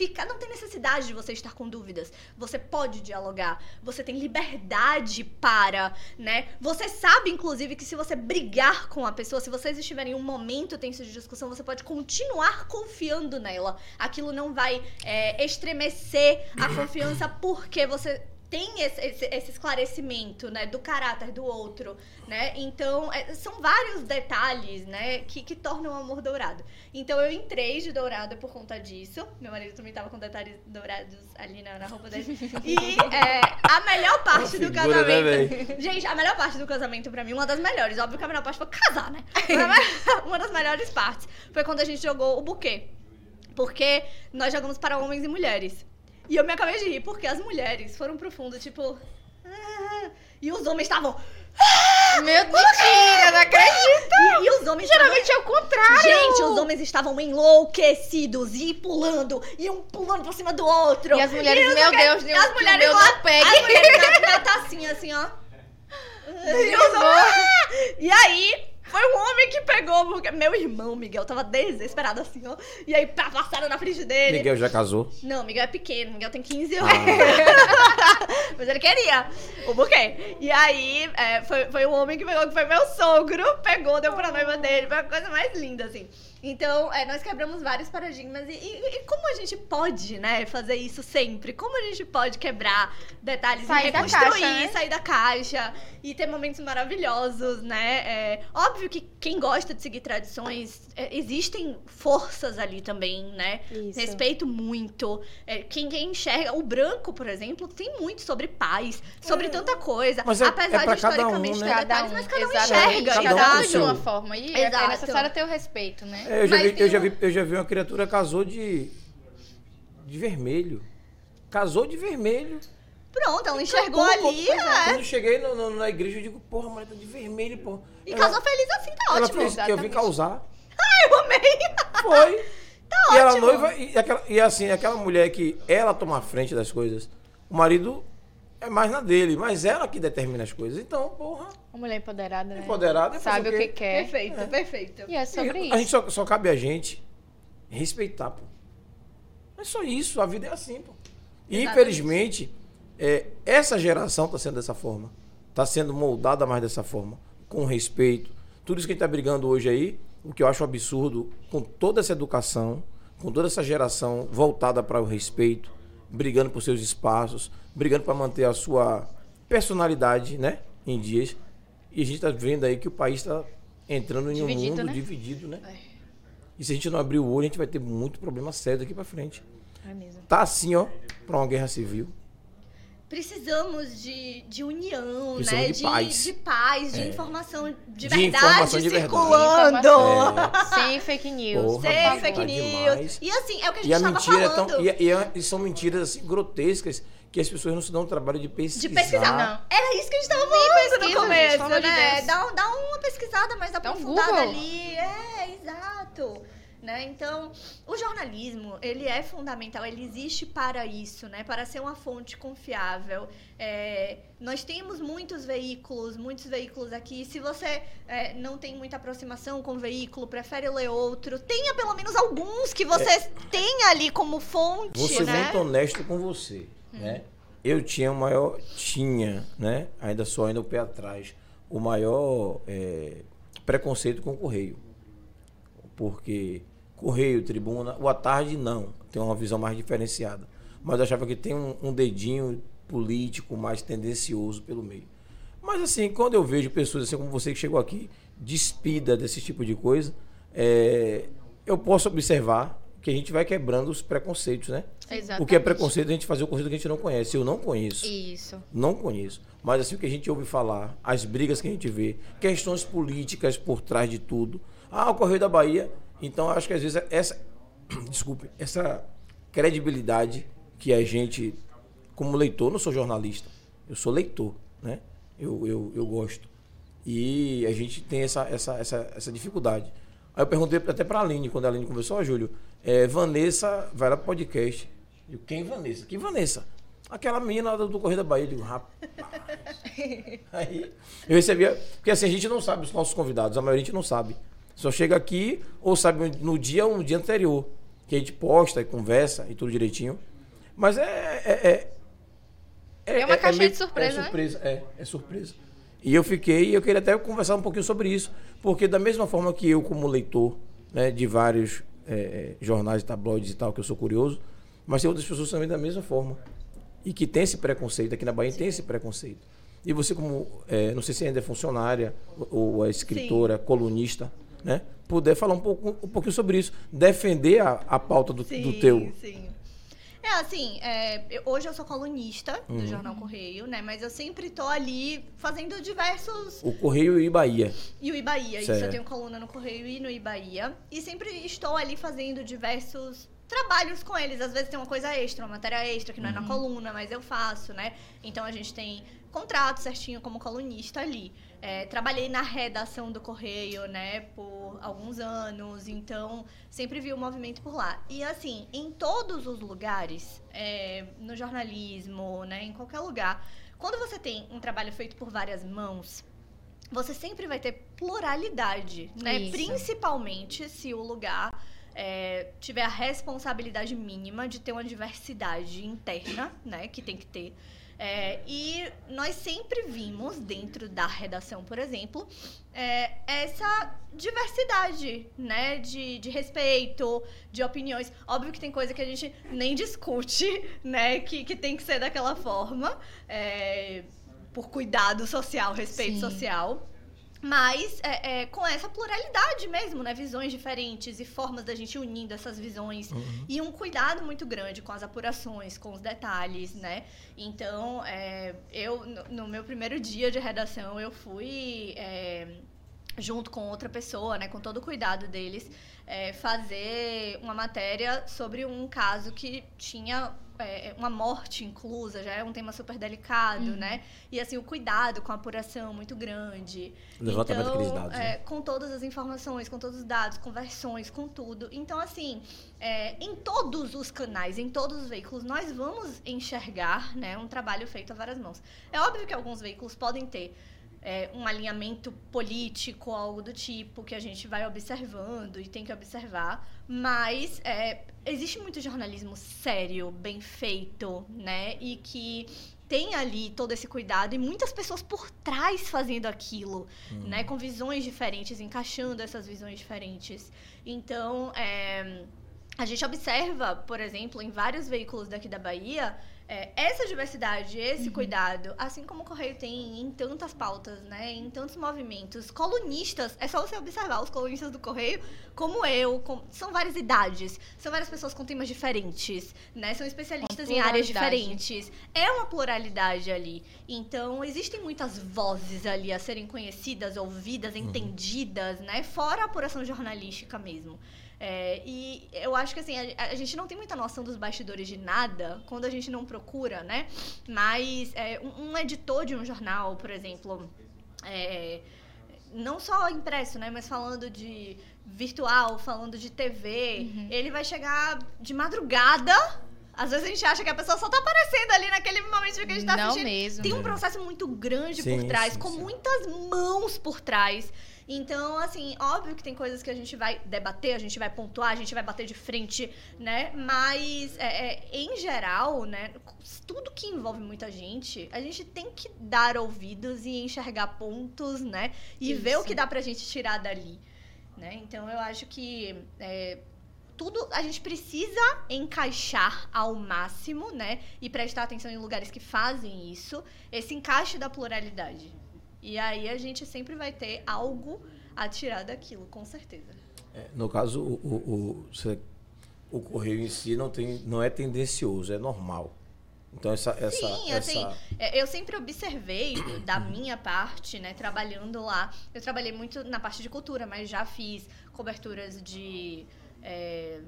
ficar. Não tem necessidade de você estar com dúvidas. Você pode dialogar. Você tem liberdade para, né? Você sabe, inclusive, que se você brigar com a pessoa, se vocês estiverem em um momento tenso de discussão, você pode continuar confiando nela. Aquilo não vai é, estremecer a confiança porque você tem esse, esse- esse esclarecimento, né, do caráter do outro, né? Então, é, são vários detalhes, né, que, que tornam o amor dourado. Então, eu entrei de dourado por conta disso. Meu marido também tava com detalhes dourados ali na, na roupa dele. E é, a melhor parte do né, casamento... Gente, a melhor parte do casamento pra mim, uma das melhores, óbvio que a melhor parte foi casar, né? Uma das melhores partes foi quando a gente jogou o buquê. Porque nós jogamos para homens e mulheres. E eu me acabei de rir, porque as mulheres foram pro fundo, tipo. "Ah", E os homens estavam. Meu mentira, não acredito. E, e os homens Geralmente é o contrário. estavam. Gente, os homens estavam enlouquecidos e pulando, e um pulando por cima do outro. E as mulheres, sei meu. Deus, E nenhum- as mulheres meu lá, não pegue. As mulheres na, na tacinha, assim, ó. E, os homens- e aí, foi um homem que pegou, porque meu irmão, Miguel, tava desesperado assim, ó. E aí pá, passaram na frente dele. Miguel já casou. Não, Miguel é pequeno, Miguel tem 15 Ah. anos. Mas ele queria o buquê. E aí, é, foi, foi o homem que pegou, que foi meu sogro, pegou, deu pra noiva dele, foi a coisa mais linda, assim. Então, é, nós quebramos vários paradigmas. E, e- e como a gente pode, né, fazer isso sempre? Como a gente pode quebrar detalhes Sair e da reconstruir, caixa, né? sair da caixa e ter momentos maravilhosos, né? É, óbvio que quem gosta de seguir tradições, é, existem forças ali também, né? Isso. Respeito muito. É, quem, quem enxerga. O branco, por exemplo, tem muito sobre paz, sobre tanta coisa. Mas é- apesar é pra de cada um, historicamente né? ter detalhes, um, mas cada um exatamente. enxerga. Cada um Cada um de uma forma. E é- é Exato. necessário ter o respeito, né? É, eu, já vi, eu, já vi, eu já vi uma criatura casou de. de vermelho. casou de vermelho. Pronto, ela enxergou Acabou, ali, pois é. Quando eu cheguei no- no- na igreja, eu digo, porra, a mulher tá de vermelho, porra. E Ela- casou feliz assim, tá Ela ótimo. fez, eu vim causar. Eu amei. Foi. Tá e ela ótimo. noiva, e, aquela, e assim, aquela mulher que ela toma a frente das coisas, o marido é mais na dele, mas ela que determina as coisas. Então, porra, mulher empoderada, né? empoderada. é Sabe o que quer. Perfeito, perfeito. E é sobre E isso. A gente só, só cabe a gente respeitar, pô. É só isso, a vida é assim, pô. E Exatamente. infelizmente, é, essa geração tá sendo dessa forma. Tá sendo moldada mais dessa forma, com respeito. Tudo isso que a gente tá brigando hoje aí, o que eu acho absurdo, com toda essa educação, com toda essa geração voltada para o respeito, brigando por seus espaços, brigando para manter a sua personalidade, né, em dias. E a gente tá vendo aí que o país está entrando em um mundo né? dividido, né? É. E se a gente não abrir o olho, a gente vai ter muito problema sério daqui pra frente. É mesmo. Tá assim, ó, pra uma guerra civil. Precisamos de, de união, Precisamos né? de paz. de paz, de É. informação de, De verdade informação de verdade. circulando. Informação. Sem fake news. Porra, por Sem fake Tá news. demais. E assim, é o que a gente E a mentira é falando. tão. E, e é- e são mentiras assim, grotescas que as pessoas não se dão o trabalho de pesquisar. De pesquisar. Não. Era isso que a gente tava falando pesquisa, no começo, de né? Deus. Dá, dá uma pesquisada mais um aprofundada Google. ali. É, exato. Né? Então, o jornalismo, ele é fundamental, ele existe para isso, né? Para ser uma fonte confiável. É, nós temos muitos veículos, muitos veículos aqui. Se você é, não tem muita aproximação com o veículo, prefere ler outro, tenha pelo menos alguns que você tenha ali como fonte, Vou ser né? muito honesto com você, né? Eu tinha o maior. Tinha, né? Ainda só ainda o pé atrás. O maior é, preconceito com o Correio. Porque Correio, Tribuna, o à tarde não. Tem uma visão mais diferenciada. Mas eu achava que tem um, um dedinho político mais tendencioso pelo meio. Mas assim, quando eu vejo pessoas assim como você que chegou aqui, despida desse tipo de coisa, é, eu posso observar que a gente vai quebrando os preconceitos, né? Exatamente. O que é preconceito é a gente fazer o conceito que a gente não conhece. Eu não conheço. Isso. Não conheço. Mas assim o que a gente ouve falar, as brigas que a gente vê, questões políticas por trás de tudo. Ah, o Correio da Bahia. Então acho que às vezes essa. Desculpe, essa credibilidade que a gente, como leitor, não sou jornalista, eu sou leitor, né? Eu, eu, eu gosto. E a gente tem essa, essa, essa, essa dificuldade. Aí eu perguntei até pra Aline, quando a Aline conversou, ó, Júlio, é, Vanessa vai lá pro podcast. Eu quem Vanessa? Que Vanessa? Aquela menina lá do, do Correio da Bahia. Eu digo, rapaz. Aí eu recebia. Porque assim, a gente não sabe os nossos convidados, a maioria a gente não sabe. Só chega aqui ou sabe no dia ou no dia anterior. Que a gente posta e conversa e tudo direitinho. Mas é. É, é, É uma caixinha meio- de surpresa, É né? surpresa, é, é surpresa. E eu fiquei, eu queria até conversar um pouquinho sobre isso, porque da mesma forma que eu, como leitor né, de vários é, é, jornais, tabloides e tal, que eu sou curioso, mas tem outras pessoas também da mesma forma. E que tem esse preconceito, aqui na Bahia tem esse preconceito. E você, como, é, não sei se ainda é funcionária, ou, é escritora, colunista, né? Puder falar um, pouco, um pouquinho sobre isso, defender a, a pauta do, do teu. Sim. É assim, é, eu- hoje eu sou colunista Uhum. do Jornal Correio, né? Mas eu sempre tô ali fazendo diversos. O Correio e Bahia. E o Ibaía, isso eu tenho coluna no Correio e no Ibaía. E sempre estou ali fazendo diversos trabalhos com eles. Às vezes tem uma coisa extra, uma matéria extra que não é Uhum. na coluna, mas eu faço, né? Então a gente tem contrato certinho como colunista ali. É, trabalhei na redação do Correio, né, por alguns anos, então sempre vi o movimento por lá. E assim, em todos os lugares, é, no jornalismo, né, em qualquer lugar, quando você tem um trabalho feito por várias mãos, você sempre vai ter pluralidade, né? Isso. Principalmente se o lugar é, tiver a responsabilidade mínima de ter uma diversidade interna, né? Que tem que ter. É, e nós sempre vimos dentro da redação, por exemplo, é, essa diversidade, né? De, de respeito, de opiniões. Óbvio que tem coisa que a gente nem discute, né? Que, que tem que ser daquela forma, é, por cuidado social, respeito Sim. social. Mas é, é, com essa pluralidade mesmo, né? Visões diferentes e formas da gente unindo essas visões. E um cuidado muito grande com as apurações, com os detalhes, né? Então, é, eu, no, no meu primeiro dia de redação, eu fui. Junto com outra pessoa, né, com todo o cuidado deles, é, fazer uma matéria sobre um caso que tinha é, uma morte inclusa, já é um tema super delicado, Uhum. né? E assim, o cuidado com a apuração muito grande. Levantamento então, daqueles dados, é, né? Com todas as informações, com todos os dados, conversões, com tudo. Então, assim, é, em todos os canais, em todos os veículos, nós vamos enxergar né, um trabalho feito a várias mãos. É óbvio que alguns veículos podem ter é, um alinhamento político, algo do tipo, que a gente vai observando e tem que observar, mas é, existe muito jornalismo sério, bem feito, né? E que tem ali todo esse cuidado e muitas pessoas por trás fazendo aquilo, né? Com visões diferentes, encaixando essas visões diferentes. Então, é, a gente observa, por exemplo, em vários veículos daqui da Bahia, é, essa diversidade, esse cuidado, assim como o Correio tem em tantas pautas, né, em tantos movimentos. Colunistas, é só você observar os colunistas do Correio, como eu, com- são várias idades, são várias pessoas com temas diferentes, né, são especialistas em áreas diferentes. É uma pluralidade ali. Então, existem muitas vozes ali a serem conhecidas, ouvidas, entendidas, né, fora a apuração jornalística mesmo. É, e eu acho que assim, a, a gente não tem muita noção dos bastidores de nada quando a gente não procura, né? Mas é, um, um editor de um jornal, por exemplo, é, não só impresso, né? Mas falando de virtual, falando de TV, ele vai chegar de madrugada. Às vezes a gente acha que a pessoa só tá aparecendo ali naquele momento que a gente tá Não assistindo. mesmo. Tem um processo muito grande Sim, por trás, sim, com sim. muitas mãos por trás. Então, assim, óbvio que tem coisas que a gente vai debater, a gente vai pontuar, a gente vai bater de frente, né? Mas, é, é, em geral, né? Tudo que envolve muita gente, a gente tem que dar ouvidos e enxergar pontos, né? E ver o Isso. que dá pra gente tirar dali, né? Então, eu acho que é, tudo a gente precisa encaixar ao máximo, né? E prestar atenção em lugares que fazem isso, esse encaixe da pluralidade. E aí a gente sempre vai ter algo a tirar daquilo, com certeza. É, no caso, o, o, o, o correio em si não, tem, não é tendencioso, é normal. Então essa. essa, Sim, essa assim, é, eu sempre observei da minha parte, né, trabalhando lá. Eu trabalhei muito na parte de cultura, mas já fiz coberturas de. é,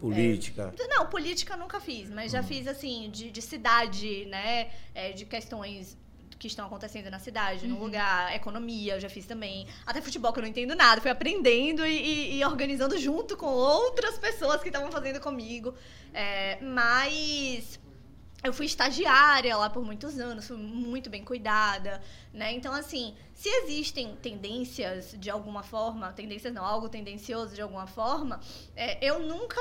política. Não, política eu nunca fiz, mas já fiz assim, de, de cidade, né? É, de questões que estão acontecendo na cidade, no lugar, economia, eu já fiz também. Até futebol, que eu não entendo nada, fui aprendendo e, e- e organizando junto com outras pessoas que estavam fazendo comigo. É, mas eu fui estagiária lá por muitos anos, fui muito bem cuidada, né? Então, assim, se existem tendências de alguma forma, tendências não, algo tendencioso de alguma forma, é, eu nunca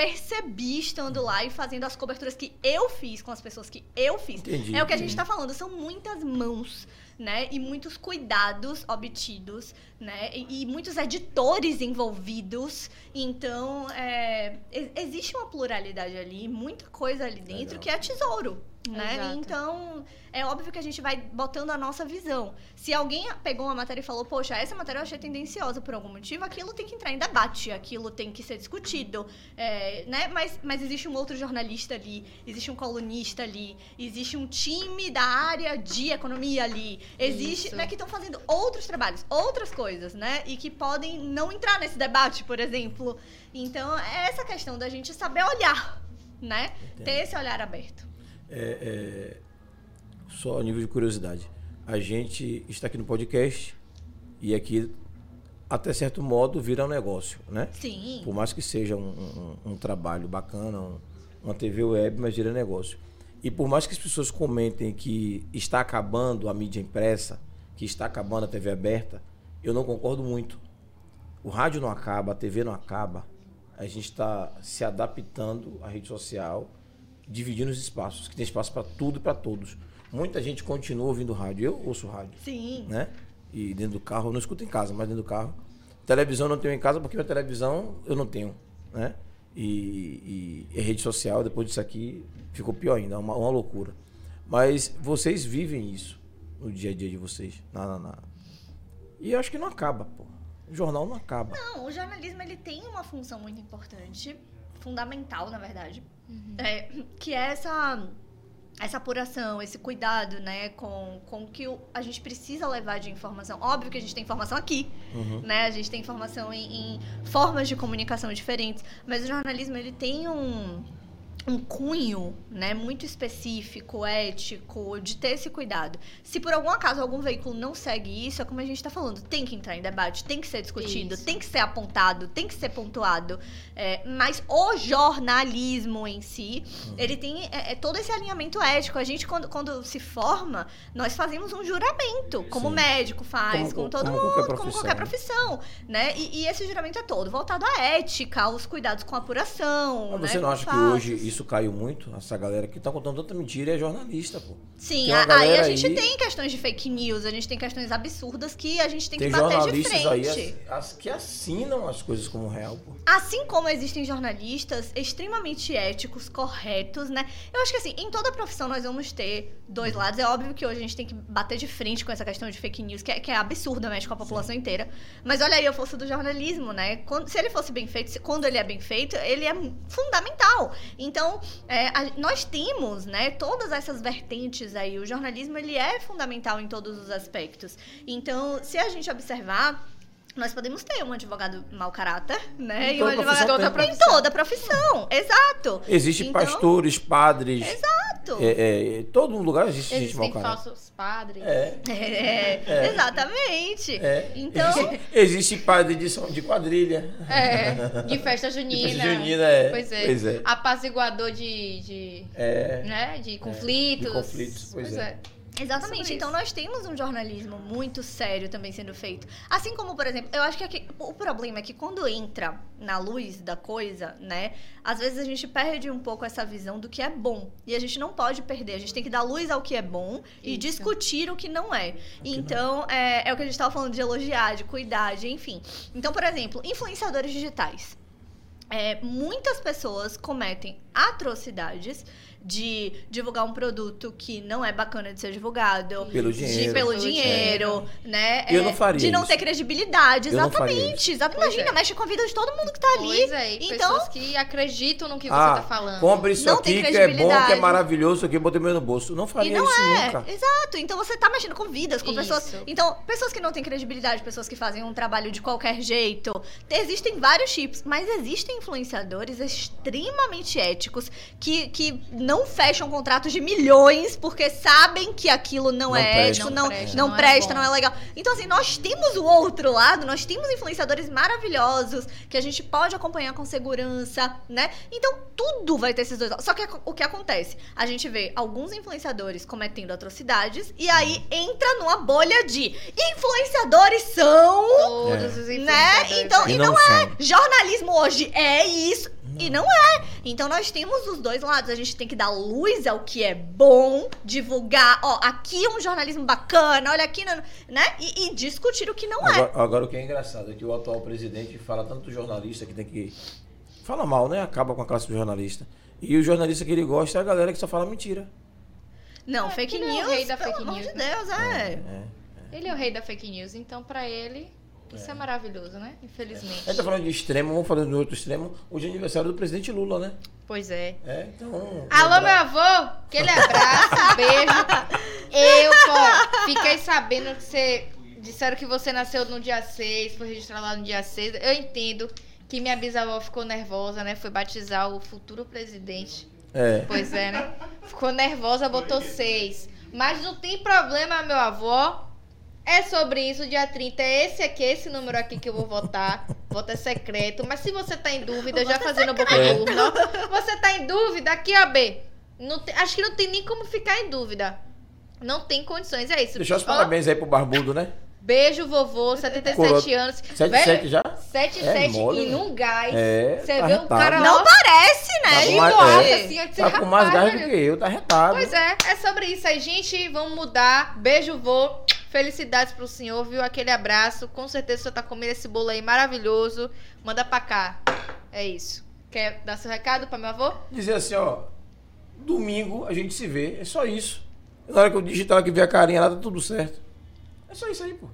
percebi estando lá e fazendo as coberturas que eu fiz com as pessoas que eu fiz. Entendi. É o que a gente tá falando, são muitas mãos, né? E muitos cuidados obtidos, né? E, e muitos editores envolvidos. Então, é, existe uma pluralidade ali, muita coisa ali dentro Legal. que é tesouro, né? Então, é óbvio que a gente vai botando a nossa visão. Se alguém pegou uma matéria e falou, poxa, essa matéria eu achei tendenciosa por algum motivo, aquilo tem que entrar em debate, aquilo tem que ser discutido, é, né? Mas, mas existe um outro jornalista ali, existe um colunista ali, existe um time da área de economia ali, existe, né, que estão fazendo outros trabalhos, outras coisas, né? E que podem não entrar nesse debate, por exemplo. Então, é essa questão da gente saber olhar, né? Ter esse olhar aberto. É, é, só a nível de curiosidade. A gente está aqui no podcast e aqui, até certo modo, vira um negócio, né? Sim. Por mais que seja um, um- um trabalho bacana, um- uma TV web, mas vira negócio. E por mais que as pessoas comentem que está acabando a mídia impressa, que está acabando a TV aberta, eu não concordo muito. O rádio não acaba, a TV não acaba. A gente está se adaptando à rede social, dividindo os espaços, que tem espaço para tudo e para todos. Muita gente continua ouvindo rádio. Eu ouço rádio Sim. né? E dentro do carro, eu não escuto em casa, mas dentro do carro. Televisão eu não tenho em casa porque minha televisão eu não tenho, né? E, e, e rede social, depois disso aqui, ficou pior ainda, é uma, uma loucura. Mas vocês vivem isso no dia a dia de vocês. Na, na, na- E eu acho que não acaba, pô. O jornal não acaba. Não, o jornalismo ele tem uma função muito importante, fundamental, na verdade, é, que é essa essa apuração, esse cuidado, né, com, com o que o- a gente precisa levar de informação. Óbvio que a gente tem informação aqui, Uhum. né? A gente tem informação em, em formas de comunicação diferentes, mas o jornalismo ele tem um um cunho, né, muito específico, ético, de ter esse cuidado. Se por algum acaso algum veículo não segue isso, é como a gente está falando, tem que entrar em debate, tem que ser discutido, Isso. tem que ser apontado, tem que ser pontuado. É, mas o jornalismo em si, ele tem é, é todo esse alinhamento ético. A gente, quando, quando se forma, nós fazemos um juramento, como Sim. médico faz, Como- como, todo como mundo, qualquer como profissão, qualquer profissão, né? E, e esse juramento é todo voltado à ética, aos cuidados com a apuração, Mas né, você não com acha que hoje isso caiu muito? Essa galera que tá contando tanta mentira é jornalista, pô. Sim, a- aí a gente aí- tem questões de fake news, a gente tem questões absurdas que a gente tem, Tem que bater de jornalistas aí frente. as- as que assinam as coisas como real, pô. Assim como existem jornalistas extremamente éticos, corretos, né? Eu acho que assim, em toda profissão nós vamos ter dois lados. É óbvio que hoje a gente tem que bater de frente com essa questão de fake news, que é, que é absurda, mexe com a população inteira. Mas olha aí a força do jornalismo, né? Quando- se ele fosse bem feito, se- quando ele é bem feito, ele é fundamental. Então, é, a- nós temos, né, todas essas vertentes aí. O jornalismo, ele é fundamental em todos os aspectos. Então, se a gente observar... Nós podemos ter um advogado mau caráter, né? Em E um toda profissão advogado tem. em toda profissão, exato. Existem Então- pastores, padres. Exato. É, é, todo lugar existe gente mau Existem caráter. falsos padres. É, É, É. exatamente. é. Então, Existe, existe padre de, de quadrilha. É, de festa junina. De festa junina, é. Pois é. Pois é. Apaziguador de, de, É. né, de conflitos. de conflitos, pois é. Exatamente. Então, nós temos um jornalismo muito sério também sendo feito. Assim como, por exemplo, eu acho que aqui- o problema é que quando entra na luz da coisa, né, às vezes a gente perde um pouco essa visão do que é bom. E a gente não pode perder. A gente tem que dar luz ao que é bom e Isso. discutir o que não é. Então, é, é o que a gente estava falando de elogiar, de cuidar, de enfim. Então, por exemplo, influenciadores digitais. É, muitas pessoas cometem atrocidades de divulgar um produto que não é bacana de ser divulgado. Pelo De, dinheiro. pelo Pelo dinheiro, né? Eu É, não faria De não isso. ter credibilidade, Eu não faria exatamente. Pois Imagina, é. mexe com a vida de todo mundo que tá ali. Pois é, e Então- pessoas que acreditam no que você Ah, tá falando. compre isso Não tem aqui que é bom, que é maravilhoso, isso aqui eu botei meu no bolso. Não E faria não isso é, nunca. exato. Então você tá mexendo com vidas, com pessoas. Isso. Então, pessoas que não têm credibilidade, pessoas que fazem um trabalho de qualquer jeito. Existem vários tipos, mas existem influenciadores extremamente éticos que, que não fecham contratos de milhões porque sabem que aquilo não, Não é presta. ético, Não não, presta, não não é presta, bom. não é legal. Então, assim, nós temos o outro lado, nós temos influenciadores maravilhosos que a gente pode acompanhar com segurança, né? Então, tudo vai ter esses dois lados. Só que o que acontece? A gente vê alguns influenciadores cometendo atrocidades e aí entra numa bolha de influenciadores são, Todos os né? influenciadores. Então, E e não não são. é. Jornalismo hoje é isso. E não é. Então nós temos os dois lados. A gente tem que dar luz ao que é bom, divulgar, ó, aqui é um jornalismo bacana, olha aqui, né? E, e discutir o que não é. Agora, agora o que é engraçado é que o atual presidente fala tanto do jornalista que tem que. Fala mal, né? Acaba com a classe do jornalista. E o jornalista que ele gosta é a galera que só fala mentira. Não, É, fake ele é o news, rei da pelo fake amor news, de né? Deus, é. É. Ele é o rei da fake news, então pra ele isso é, maravilhoso, né? Infelizmente. A gente tá falando de extremo, vamos falando do outro extremo. Hoje é aniversário do presidente Lula, né? Pois é. É, então. Alô, meu avô, aquele abraço, beijo. Eu, pô, fiquei sabendo que você. Disseram que você nasceu no dia 6, foi registrado lá no dia 6. Eu entendo que minha bisavó ficou nervosa, né? Foi batizar o futuro presidente. É. Pois é, né? Ficou nervosa, botou 6. Mas não tem problema, meu avô. É sobre isso, dia 30. É esse aqui, esse número aqui que eu vou votar. Voto é secreto. Mas se você tá em dúvida, já fazendo boca de urna, você tá em dúvida, aqui, ó, B. Não tem- acho que não tem nem como ficar em dúvida. Não tem condições, é isso. Deixar os parabéns aí pro Barbudo, né? Beijo, vovô, 77 Coroa- anos. 7 7 já? 7 É 7 mole, e né? num gás. É, Você tá vê o cara Não ó, parece, né, Tá mais- nossa, é. assim, disse, Tá com mais gás do que eu, tá retado. Pois é, é sobre isso aí, gente. Vamos mudar. Beijo, vô. Felicidades pro senhor, viu? Aquele abraço. Com certeza o senhor tá comendo esse bolo aí maravilhoso. Manda pra cá. É isso. Quer dar seu recado pra meu avô? Dizer assim, ó. Domingo a gente se vê. É só isso. Na hora que eu digitar aqui ver a carinha lá, tá tudo certo. É só isso aí, pô.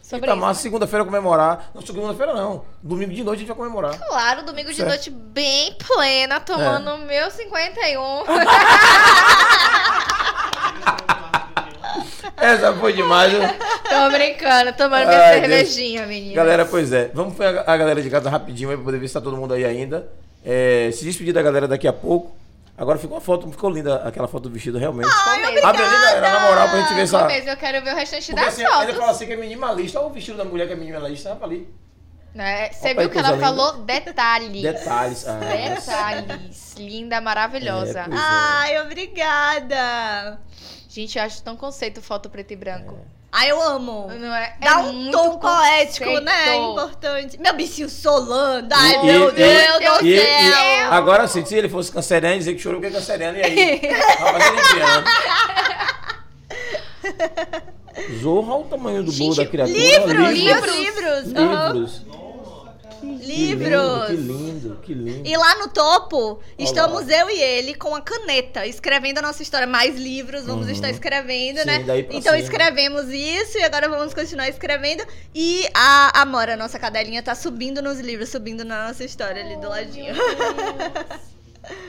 Sobre tá massa, segunda-feira comemorar. Não, segunda-feira não. Domingo de noite a gente vai comemorar. Claro, domingo de Certo. noite bem plena, tomando o meu 51. Essa foi demais. né? Tô brincando, tomando minha Ai, cervejinha, menina. Galera, pois é. Vamos ver a a galera de casa rapidinho aí pra poder ver se tá todo mundo aí ainda. É, se despedir da galera daqui a pouco. Agora ficou uma foto, ficou linda aquela foto do vestido, realmente. Ai, Abre ali, galera, na moral, pra gente ver essa. Mas eu quero ver o restante Porque das assim, ele fotos. fala assim que é minimalista. Olha o vestido da mulher que é minimalista, sabe ali? Né? Você viu que ela linda. falou detalhes. Detalhes. Ah, Detalhes. Linda, maravilhosa. É, é. Ai, obrigada. Gente, eu acho tão conceito foto preto e branco. Ai, eu amo. Não é? Dá é um muito tom poético, conceito. né? Importante. Meu bichinho solando. Ai, E- meu e- Deus do e- e- céu. agora, assim, se ele fosse canceriano, dizer que chorou porque é canceriano, e aí? Zorra, olha o tamanho do bolo da criatura. Livros, livros. livros, livros. aham. Livros. Livros. Que lindo, que lindo. E lá no topo, estamos eu e ele com a caneta, escrevendo a nossa história. Mais livros, vamos Uhum. estar escrevendo, Sim, né? daí pra Então cima. escrevemos isso e agora vamos continuar escrevendo. E a Amora, nossa cadelinha, tá subindo nos livros, subindo na nossa história ali do ladinho.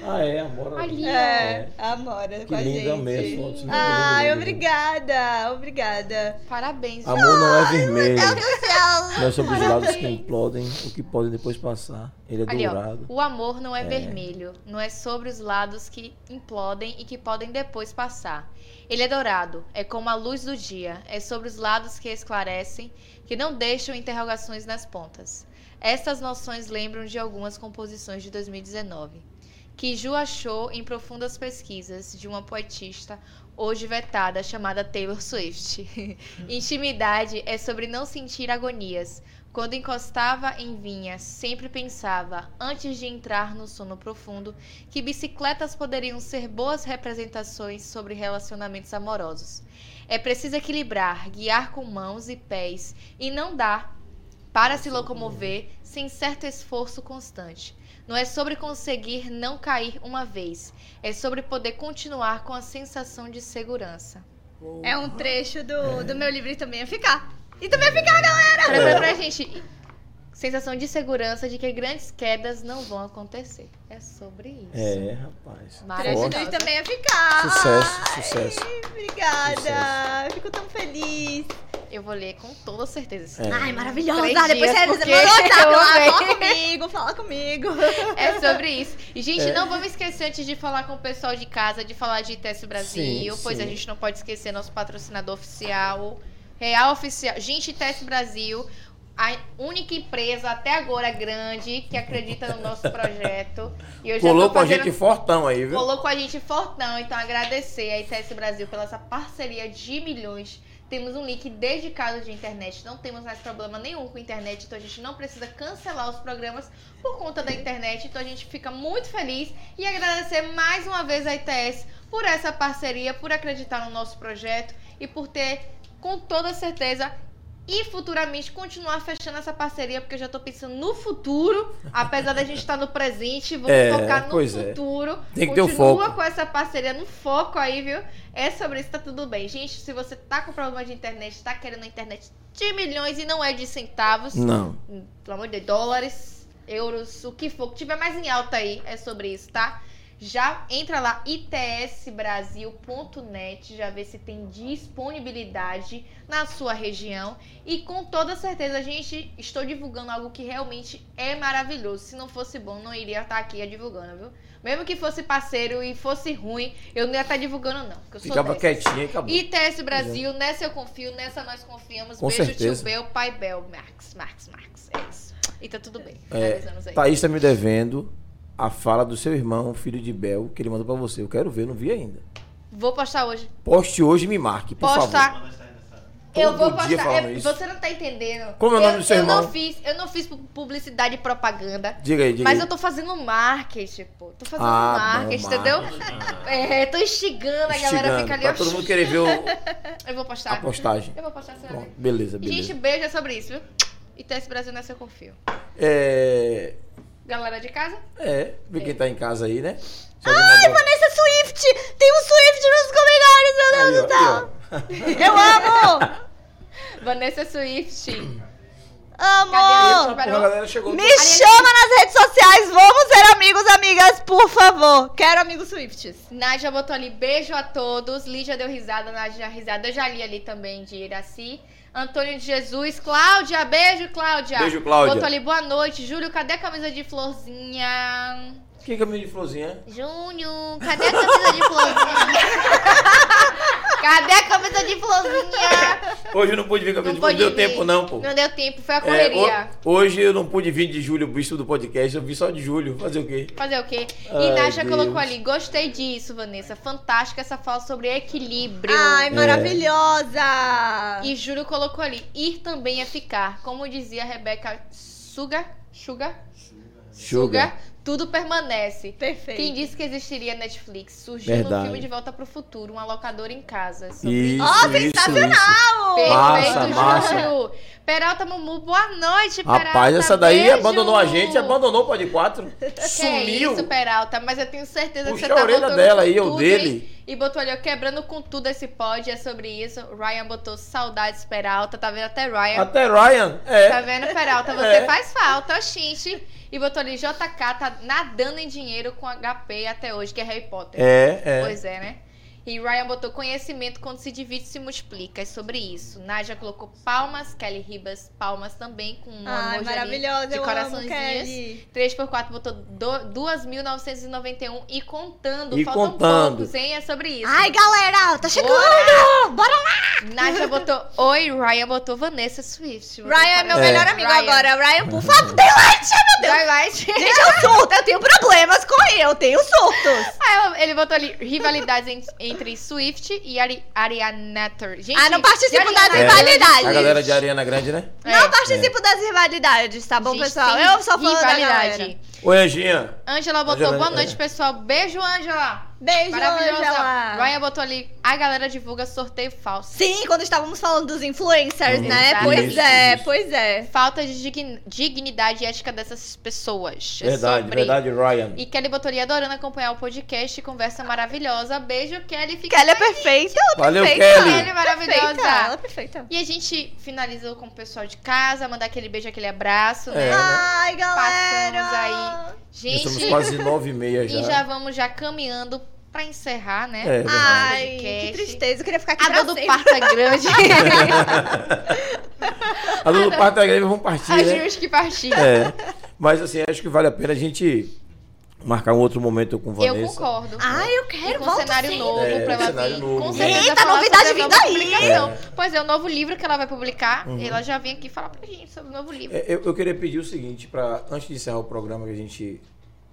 Ah, é, amor. Ali, É, a Amora com Que a lindo, gente. amei as fotos. Lindo, Ai, lindo, lindo. obrigada, obrigada. Parabéns. Amor não é vermelho. Meu Deus do céu. Não é sobre os lados que implodem, o que podem depois passar. Ele é Ali, ó. dourado. O amor não é, vermelho. Não é sobre os lados que implodem e que podem depois passar. Ele é dourado. É como a luz do dia. É sobre os lados que esclarecem, que não deixam interrogações nas pontas. Estas noções lembram de algumas composições de 2019. Que Ju achou em profundas pesquisas de uma poetista hoje vetada chamada Taylor Swift. Intimidade é sobre não sentir agonias. Quando encostava em vinha, sempre pensava, antes de entrar no sono profundo, que bicicletas poderiam ser boas representações sobre relacionamentos amorosos. É preciso equilibrar, guiar com mãos e pés e não dar para se locomover sem certo esforço constante. Não é sobre conseguir não cair uma vez, é sobre poder continuar com a sensação de segurança. É um trecho do, do meu livro e também ia ficar. E também ia ficar, galera! Pra, pra, pra gente, sensação de segurança de que grandes quedas não vão acontecer. É sobre isso. É, rapaz. Maravilhoso. também ia ficar. Sucesso, Ai, sucesso. Obrigada. Sucesso. Fico tão feliz. Eu vou ler com toda certeza. É. Ai, maravilhosa. Três Depois dias, você porque manda um fala comigo, fala comigo. É sobre isso. E, gente, É. não vamos esquecer antes de falar com o pessoal de casa, de falar de ITS Brasil, Sim, pois sim. a gente não pode esquecer nosso patrocinador oficial, Real Oficial. Gente, ITS Brasil, a única empresa até agora grande que acredita no nosso projeto. E eu já Colou com a fazendo- gente fortão aí, viu? Colou com a gente fortão, então agradecer a ITS Brasil pela essa parceria de milhões. Temos um link dedicado de internet, não temos mais problema nenhum com internet, então a gente não precisa cancelar os programas por conta da internet, então a gente fica muito feliz e agradecer mais uma vez a ITS por essa parceria, por acreditar no nosso projeto e por ter, com toda certeza, e futuramente continuar fechando essa parceria, porque eu já tô pensando no futuro, apesar da gente estar no presente, vamos É, focar no é. futuro. Tem que ter o Continua foco. com essa parceria no foco aí, viu? É sobre isso, tá tudo bem. Gente, se você tá com problema de internet, tá querendo a internet de milhões e não é de centavos, Não. pelo amor de Deus, dólares, euros, o que for, que tiver mais em alta aí, é sobre isso, tá? Já entra lá, itsbrasil.net, já vê se tem disponibilidade na sua região. E com toda certeza, gente, estou divulgando algo que realmente é maravilhoso. Se não fosse bom, não iria estar aqui divulgando, viu? Mesmo que fosse parceiro e fosse ruim, eu não ia estar divulgando, não. Porque eu sou Ficava dessas. quietinho acabou. ITS Brasil, nessa eu confio, nessa nós confiamos. Com Beijo, certeza. tio Bel, pai Bel, Marx, Marx, Marx. É isso. E tá tudo bem. É. Thaís tá me devendo a fala do seu irmão, filho de Bel, que ele mandou pra você. Eu quero ver, não vi ainda. Vou postar hoje. Poste hoje e me marque, por favor. Postar. Eu vou Todo postar. falando É, você não tá entendendo. Como é o eu, nome do seu eu irmão? Não fiz, eu não fiz pu- publicidade e propaganda. Diga aí, diga Mas aí. eu tô fazendo marketing, pô. Tô fazendo Ah, marketing, bom, entendeu? marketing. É, tô instigando, a galera fica ali. pra todo mundo querer ver o- Eu vou postar. a postagem. Eu vou postar essa beleza, beleza. Gente, beijo é sobre isso, viu? ITS Brasil nessa eu confio. É. Galera de casa? É, ver quem tá em casa aí, né? Ai, Vanessa Swift! Tem um Swift nos comentários, meu Deus do céu! Eu amo! Vanessa Swift. Amor! Chegou. Me chama nas redes sociais, vamos ser amigos, amigas, por favor. Quero amigos Swifts. Nádia botou ali beijo a todos. Lígia deu risada, Nádia risada. Eu já li ali também de Iraci. Antônio de Jesus. Cláudia, beijo, Cláudia. Beijo, Cláudia. Botou ali boa noite. Júlio, cadê a camisa de florzinha? Que caminho de florzinha? Júnior, cadê a camisa de florzinha? cadê a camisa de florzinha? Hoje eu não pude vir com a Não Não deu pôde tempo, vir. não, pô. Não deu tempo, foi a É, correria. ho- hoje eu não pude vir de Júlio, o bicho do podcast, eu vi só de Júlio. Fazer o quê? Fazer o quê? E Deus. colocou ali, gostei disso, Vanessa. Fantástica essa fala sobre equilíbrio. Ai, É. maravilhosa! E Júlio colocou ali, ir também é ficar. Como dizia a Rebeca Suga, Suga, Sugar. tudo permanece. Perfeito. Quem disse que existiria Netflix? Surgiu Verdade. no filme De Volta pro Futuro, uma locadora em casa. Sobre Isso, isso, sensacional! isso. Perfeito, Massa. Júlio. Peralta Mumu, boa noite, Peralta. Rapaz, essa daí Beijo. abandonou a gente, abandonou o Pod 4. Que Sumiu. isso, Peralta, mas eu tenho certeza Puxa que você a tá orelha voltando dela aí, ou tudo, dele. hein? E botou ali, ó, quebrando com tudo esse pod, é sobre isso. Ryan botou saudades, Peralta, tá vendo até Ryan. Até Ryan, é. Tá vendo, Peralta? Você É. faz falta, oxinte. E botou ali, JK tá nadando em dinheiro com HP até hoje, que é Harry Potter. É, é. Pois é, né? E Ryan botou conhecimento quando se divide se multiplica. É sobre isso. Nádia colocou palmas, Kelly Ribas, palmas também, com um Ai, maravilhosa, de coraçõezinhos. Kelly. 3x4 botou do- 2.991 e contando. E Faltam contando. poucos, hein? É sobre isso. Ai, galera, tá chegando! Bora lá! Nádia botou oi, Ryan botou Vanessa Swift. Botou Ryan é meu coração. melhor amigo Ryan. agora. Ryan, por favor, dê like, meu Deus! Vai. Gente, eu surto, eu tenho problemas com ele, eu tenho surtos. Aí ele botou ali rivalidades en- entre Swift e Ari Arianator. Gente, Ah, não participo das Ariana É, rivalidades. A galera de Ariana Grande, né? É. Não participo das rivalidades, tá bom, Gente, pessoal? Eu sou fã da galera. rivalidade. Oi, Anjinha. Ângela botou Ângela, boa é. noite, pessoal. Beijo, Ângela. Beijo, Maravilhosa. Angela. Ryan botou ali, a galera divulga sorteio falso. Sim, quando estávamos falando dos influencers, Uhum. né? Exato. Pois Isso, é, isso. pois é. Falta de digni- dignidade e ética dessas pessoas. É Verdade, sobre. verdade, Ryan. E Kelly botou ali adorando acompanhar o podcast. Conversa maravilhosa. Beijo, Kelly. Fica Kelly é perfeita, ela é Valeu, perfeita. Kelly. Kelly maravilhosa. Perfeita, ela é perfeita. E a gente finalizou com o pessoal de casa, mandar aquele beijo, aquele abraço, né? É, né? Ai, galera! Passamos aí. Gente, somos quase nove e meia já. e já vamos já caminhando pra encerrar, né? É. Ai, podcast. que tristeza, eu queria ficar aqui A pra dor do sempre. parto é grande. A do parto da greve vão partir, a né? gente que partir. É. Mas assim, acho que vale a pena a gente marcar um outro momento com Eu Vanessa. concordo. Ai, eu quero, com volta cenário novo É, pra ela cenário vir. novo. Com certeza Eita, novidade vindo aí. publicação. Pois é, o novo livro que ela vai publicar, Uhum. ela já vem aqui falar pra gente sobre o novo livro. É, Eu, eu queria pedir o seguinte, para antes de encerrar o programa, que a gente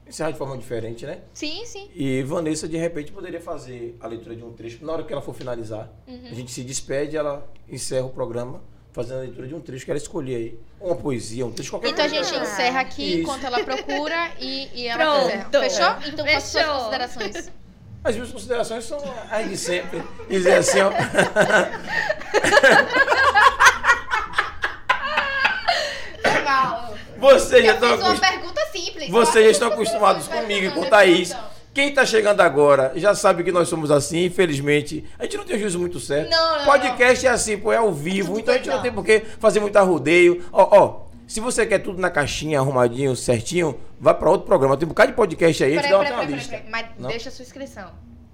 encerrar de forma diferente, né? Sim, sim. E Vanessa, de repente, poderia fazer a leitura de um trecho. Na hora que ela for finalizar, Uhum. a gente se despede, ela encerra o programa fazendo a leitura de um trecho que ela escolher aí. Uma poesia, um trecho, qualquer Então a coisa. gente encerra aqui Isso. enquanto ela procura e, e ela Pronto. encerra. Fechou? Então faça suas Fechou. considerações. As minhas considerações são as de sempre. Dizer assim, ó. Legal. Vocês já estão simples. Vocês já estão acostumados comigo e com Thaís. Então. Quem tá chegando agora já sabe que nós somos assim, infelizmente. A gente não tem um juízo muito certo. Não, não, Podcast é assim, pô, é ao vivo, então a gente não tem não. por que fazer muito arrodeio. Ó, ó, se você quer tudo na caixinha, arrumadinho, certinho, vai pra outro programa. Tem um bocado de podcast aí, a gente Peraí, dá uma, peraí, peraí, lista. peraí, Mas Não? deixa a sua inscrição.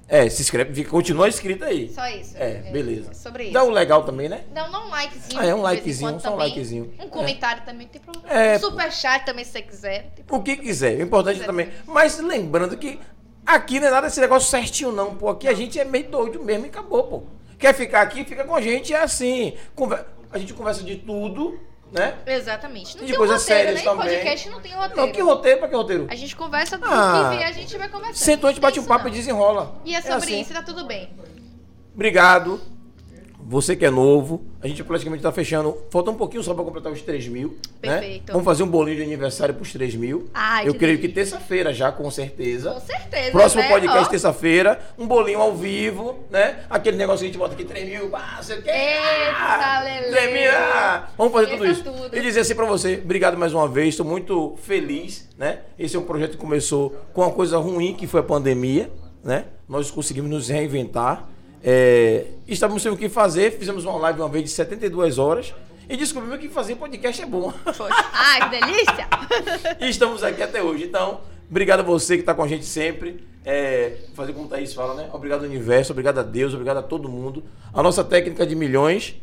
É, se inscreve, fica, continua inscrito aí. Só isso. É, beleza. Sobre isso. Dá um legal também, né? Dá, um likezinho. Ah, é um likezinho, só um likezinho. Um comentário também, não tem problema. É, um superchat também, se você quiser. não tem O que quiser, o importante é também. Mas lembrando que aqui não é nada desse negócio certinho, não, pô. Aqui a gente é meio doido mesmo e acabou, pô. Quer ficar aqui, fica com a gente, é assim. Conver- A gente conversa de tudo, né? Exatamente. Não E tem de um coisas roteiro, sérias né? Em também. podcast não tem roteiro. Não, que roteiro pra que roteiro? A gente conversa do Ah. que vier, a gente vai conversando. Sentou, a gente bate tem um isso, papo não. e desenrola. E é sobre assim. isso, tá tudo bem. Obrigado. Você que é novo, a gente praticamente tá fechando. Falta um pouquinho só pra completar os 3 mil. Né? Perfeito. Vamos fazer um bolinho de aniversário pros 3 mil. Ai, Eu que creio que delícia. terça-feira já, com certeza. Com certeza. Próximo né? podcast terça-feira, um bolinho ao vivo, né? Aquele negócio que a gente bota aqui 3 mil, ah, quer? Eita, Ah, Lelê. 3 mil, ah. Vamos fazer tudo Esqueça isso. tudo. E dizer assim pra você, obrigado mais uma vez, estou muito feliz, né? Esse é um projeto que começou com uma coisa ruim, que foi a pandemia, né? Nós conseguimos nos reinventar. É, estávamos sem o que fazer, fizemos uma live uma vez de 72 horas e descobrimos que fazer podcast é bom. Ai, que delícia! e estamos aqui até hoje. Então, obrigado a você que está com a gente sempre. É, fazer como o Thaís fala, né? Obrigado ao universo, obrigado a Deus, obrigado a todo mundo. A nossa técnica de milhões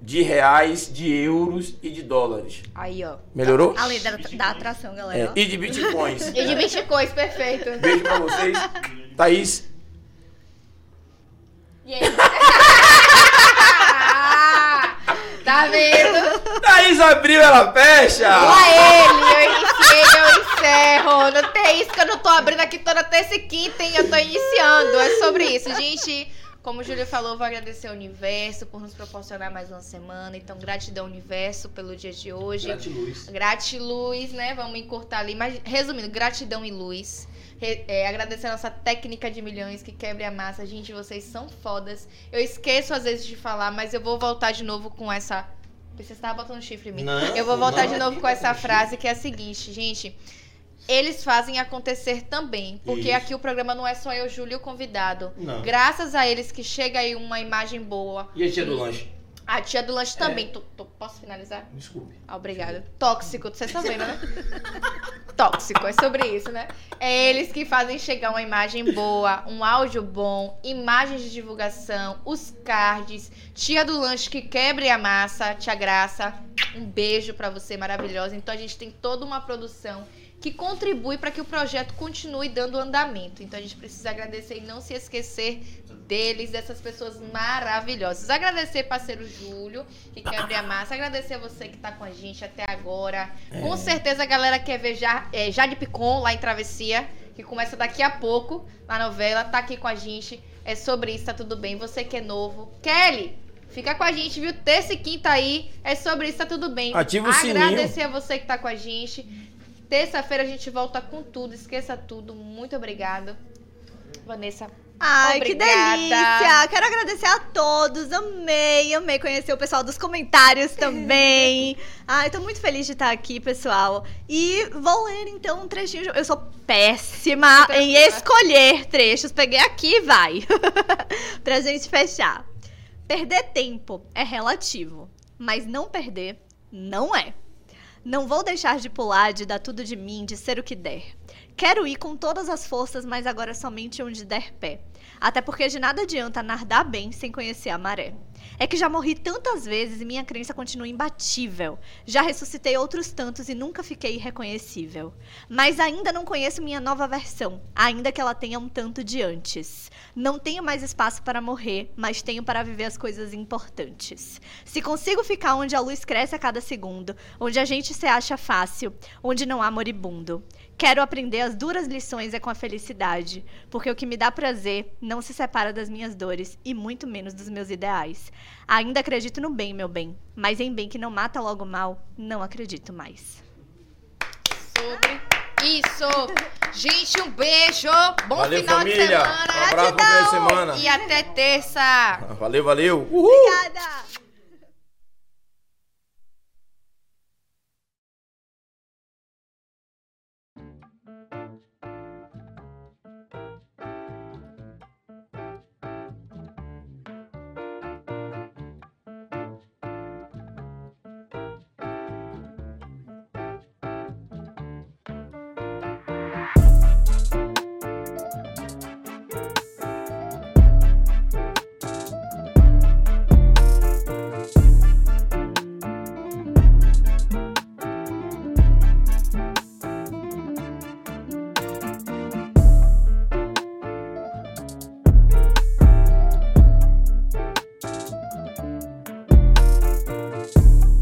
de reais, de euros e de dólares. Aí, ó. Melhorou? Além da, da atração, É, galera. e de bitcoins. E de bitcoins, perfeito. Beijo pra vocês. Thaís, E aí? tá vendo? Thaís abriu, ela fecha! Lá ele, eu iniciei, eu encerro. Não tem isso que eu não tô abrindo aqui toda terça e quinta, hein? Eu tô iniciando. É sobre isso, gente. Como o Júlio falou, vou agradecer ao universo por nos proporcionar mais uma semana. Então, gratidão, universo, pelo dia de hoje. Gratiluz. Gratiluz, né? Vamos encurtar ali. Mas, resumindo, gratidão e luz. É, agradecer a nossa técnica de milhões que quebre a massa. Gente, vocês são fodas. Eu esqueço às vezes de falar, mas eu vou voltar de novo com essa. Você estava botando chifre em mim. Não, eu vou voltar não, de novo com essa botando frase que é a seguinte, gente. Eles fazem acontecer também. Porque Isso. aqui o programa não é só eu, Júlio, e o convidado. Não. Graças a eles que chega aí uma imagem boa. E a tia do lanche? A tia do lanche É. também. Tu- tu- posso finalizar? Desculpe. Ah, obrigada. Tóxico, vocês estão vendo, né? Tóxico, é sobre isso, né? É eles que fazem chegar uma imagem boa, um áudio bom, imagens de divulgação, os cards, tia do lanche que quebre a massa, tia Graça. Um beijo pra você, maravilhosa. Então a gente tem toda uma produção que contribui para que o projeto continue dando andamento. Então a gente precisa agradecer e não se esquecer deles, dessas pessoas maravilhosas. Agradecer parceiro Júlio, que quer abrir a massa. Agradecer a você que tá com a gente até agora. Com certeza a galera quer ver Já- é, Jade Picon lá em Travessia, que começa daqui a pouco na novela, tá aqui com a gente. É sobre isso, tá tudo bem. Você que é novo. Kelly, fica com a gente, viu? Terça e quinta aí. É sobre isso, tá tudo bem. Ativa o sininho. Agradecer a você que tá com a gente. Terça-feira a gente volta com tudo. Esqueça tudo. Muito obrigada. Vanessa. Ai, Obrigada. que delícia! Quero agradecer a todos. Amei, amei conhecer o pessoal dos comentários também. Ai, tô muito feliz de estar aqui, pessoal. E vou ler então um trechinho. de- Eu sou péssima Fica em tranquila. escolher trechos. Peguei aqui e vai. pra gente fechar. Perder tempo é relativo, mas não perder não é. Não vou deixar de pular, de dar tudo de mim, de ser o que der. Quero ir com todas as forças, mas agora somente onde der pé. Até porque de nada adianta nadar bem sem conhecer a maré. É que já morri tantas vezes e minha crença continua imbatível. Já ressuscitei outros tantos e nunca fiquei irreconhecível. Mas ainda não conheço minha nova versão, ainda que ela tenha um tanto de antes. Não tenho mais espaço para morrer, mas tenho para viver as coisas importantes. Se consigo ficar onde a luz cresce a cada segundo, onde a gente se acha fácil, onde não há moribundo. Quero aprender as duras lições é com a felicidade, porque o que me dá prazer não se separa das minhas dores e muito menos dos meus ideais. Ainda acredito no bem, meu bem, mas em bem que não mata logo mal, não acredito mais. Sobre isso. Gente, um beijo. Bom Valeu, final família. de semana. Um abraço, semana. E até terça. Valeu, valeu. Uhul. Obrigada!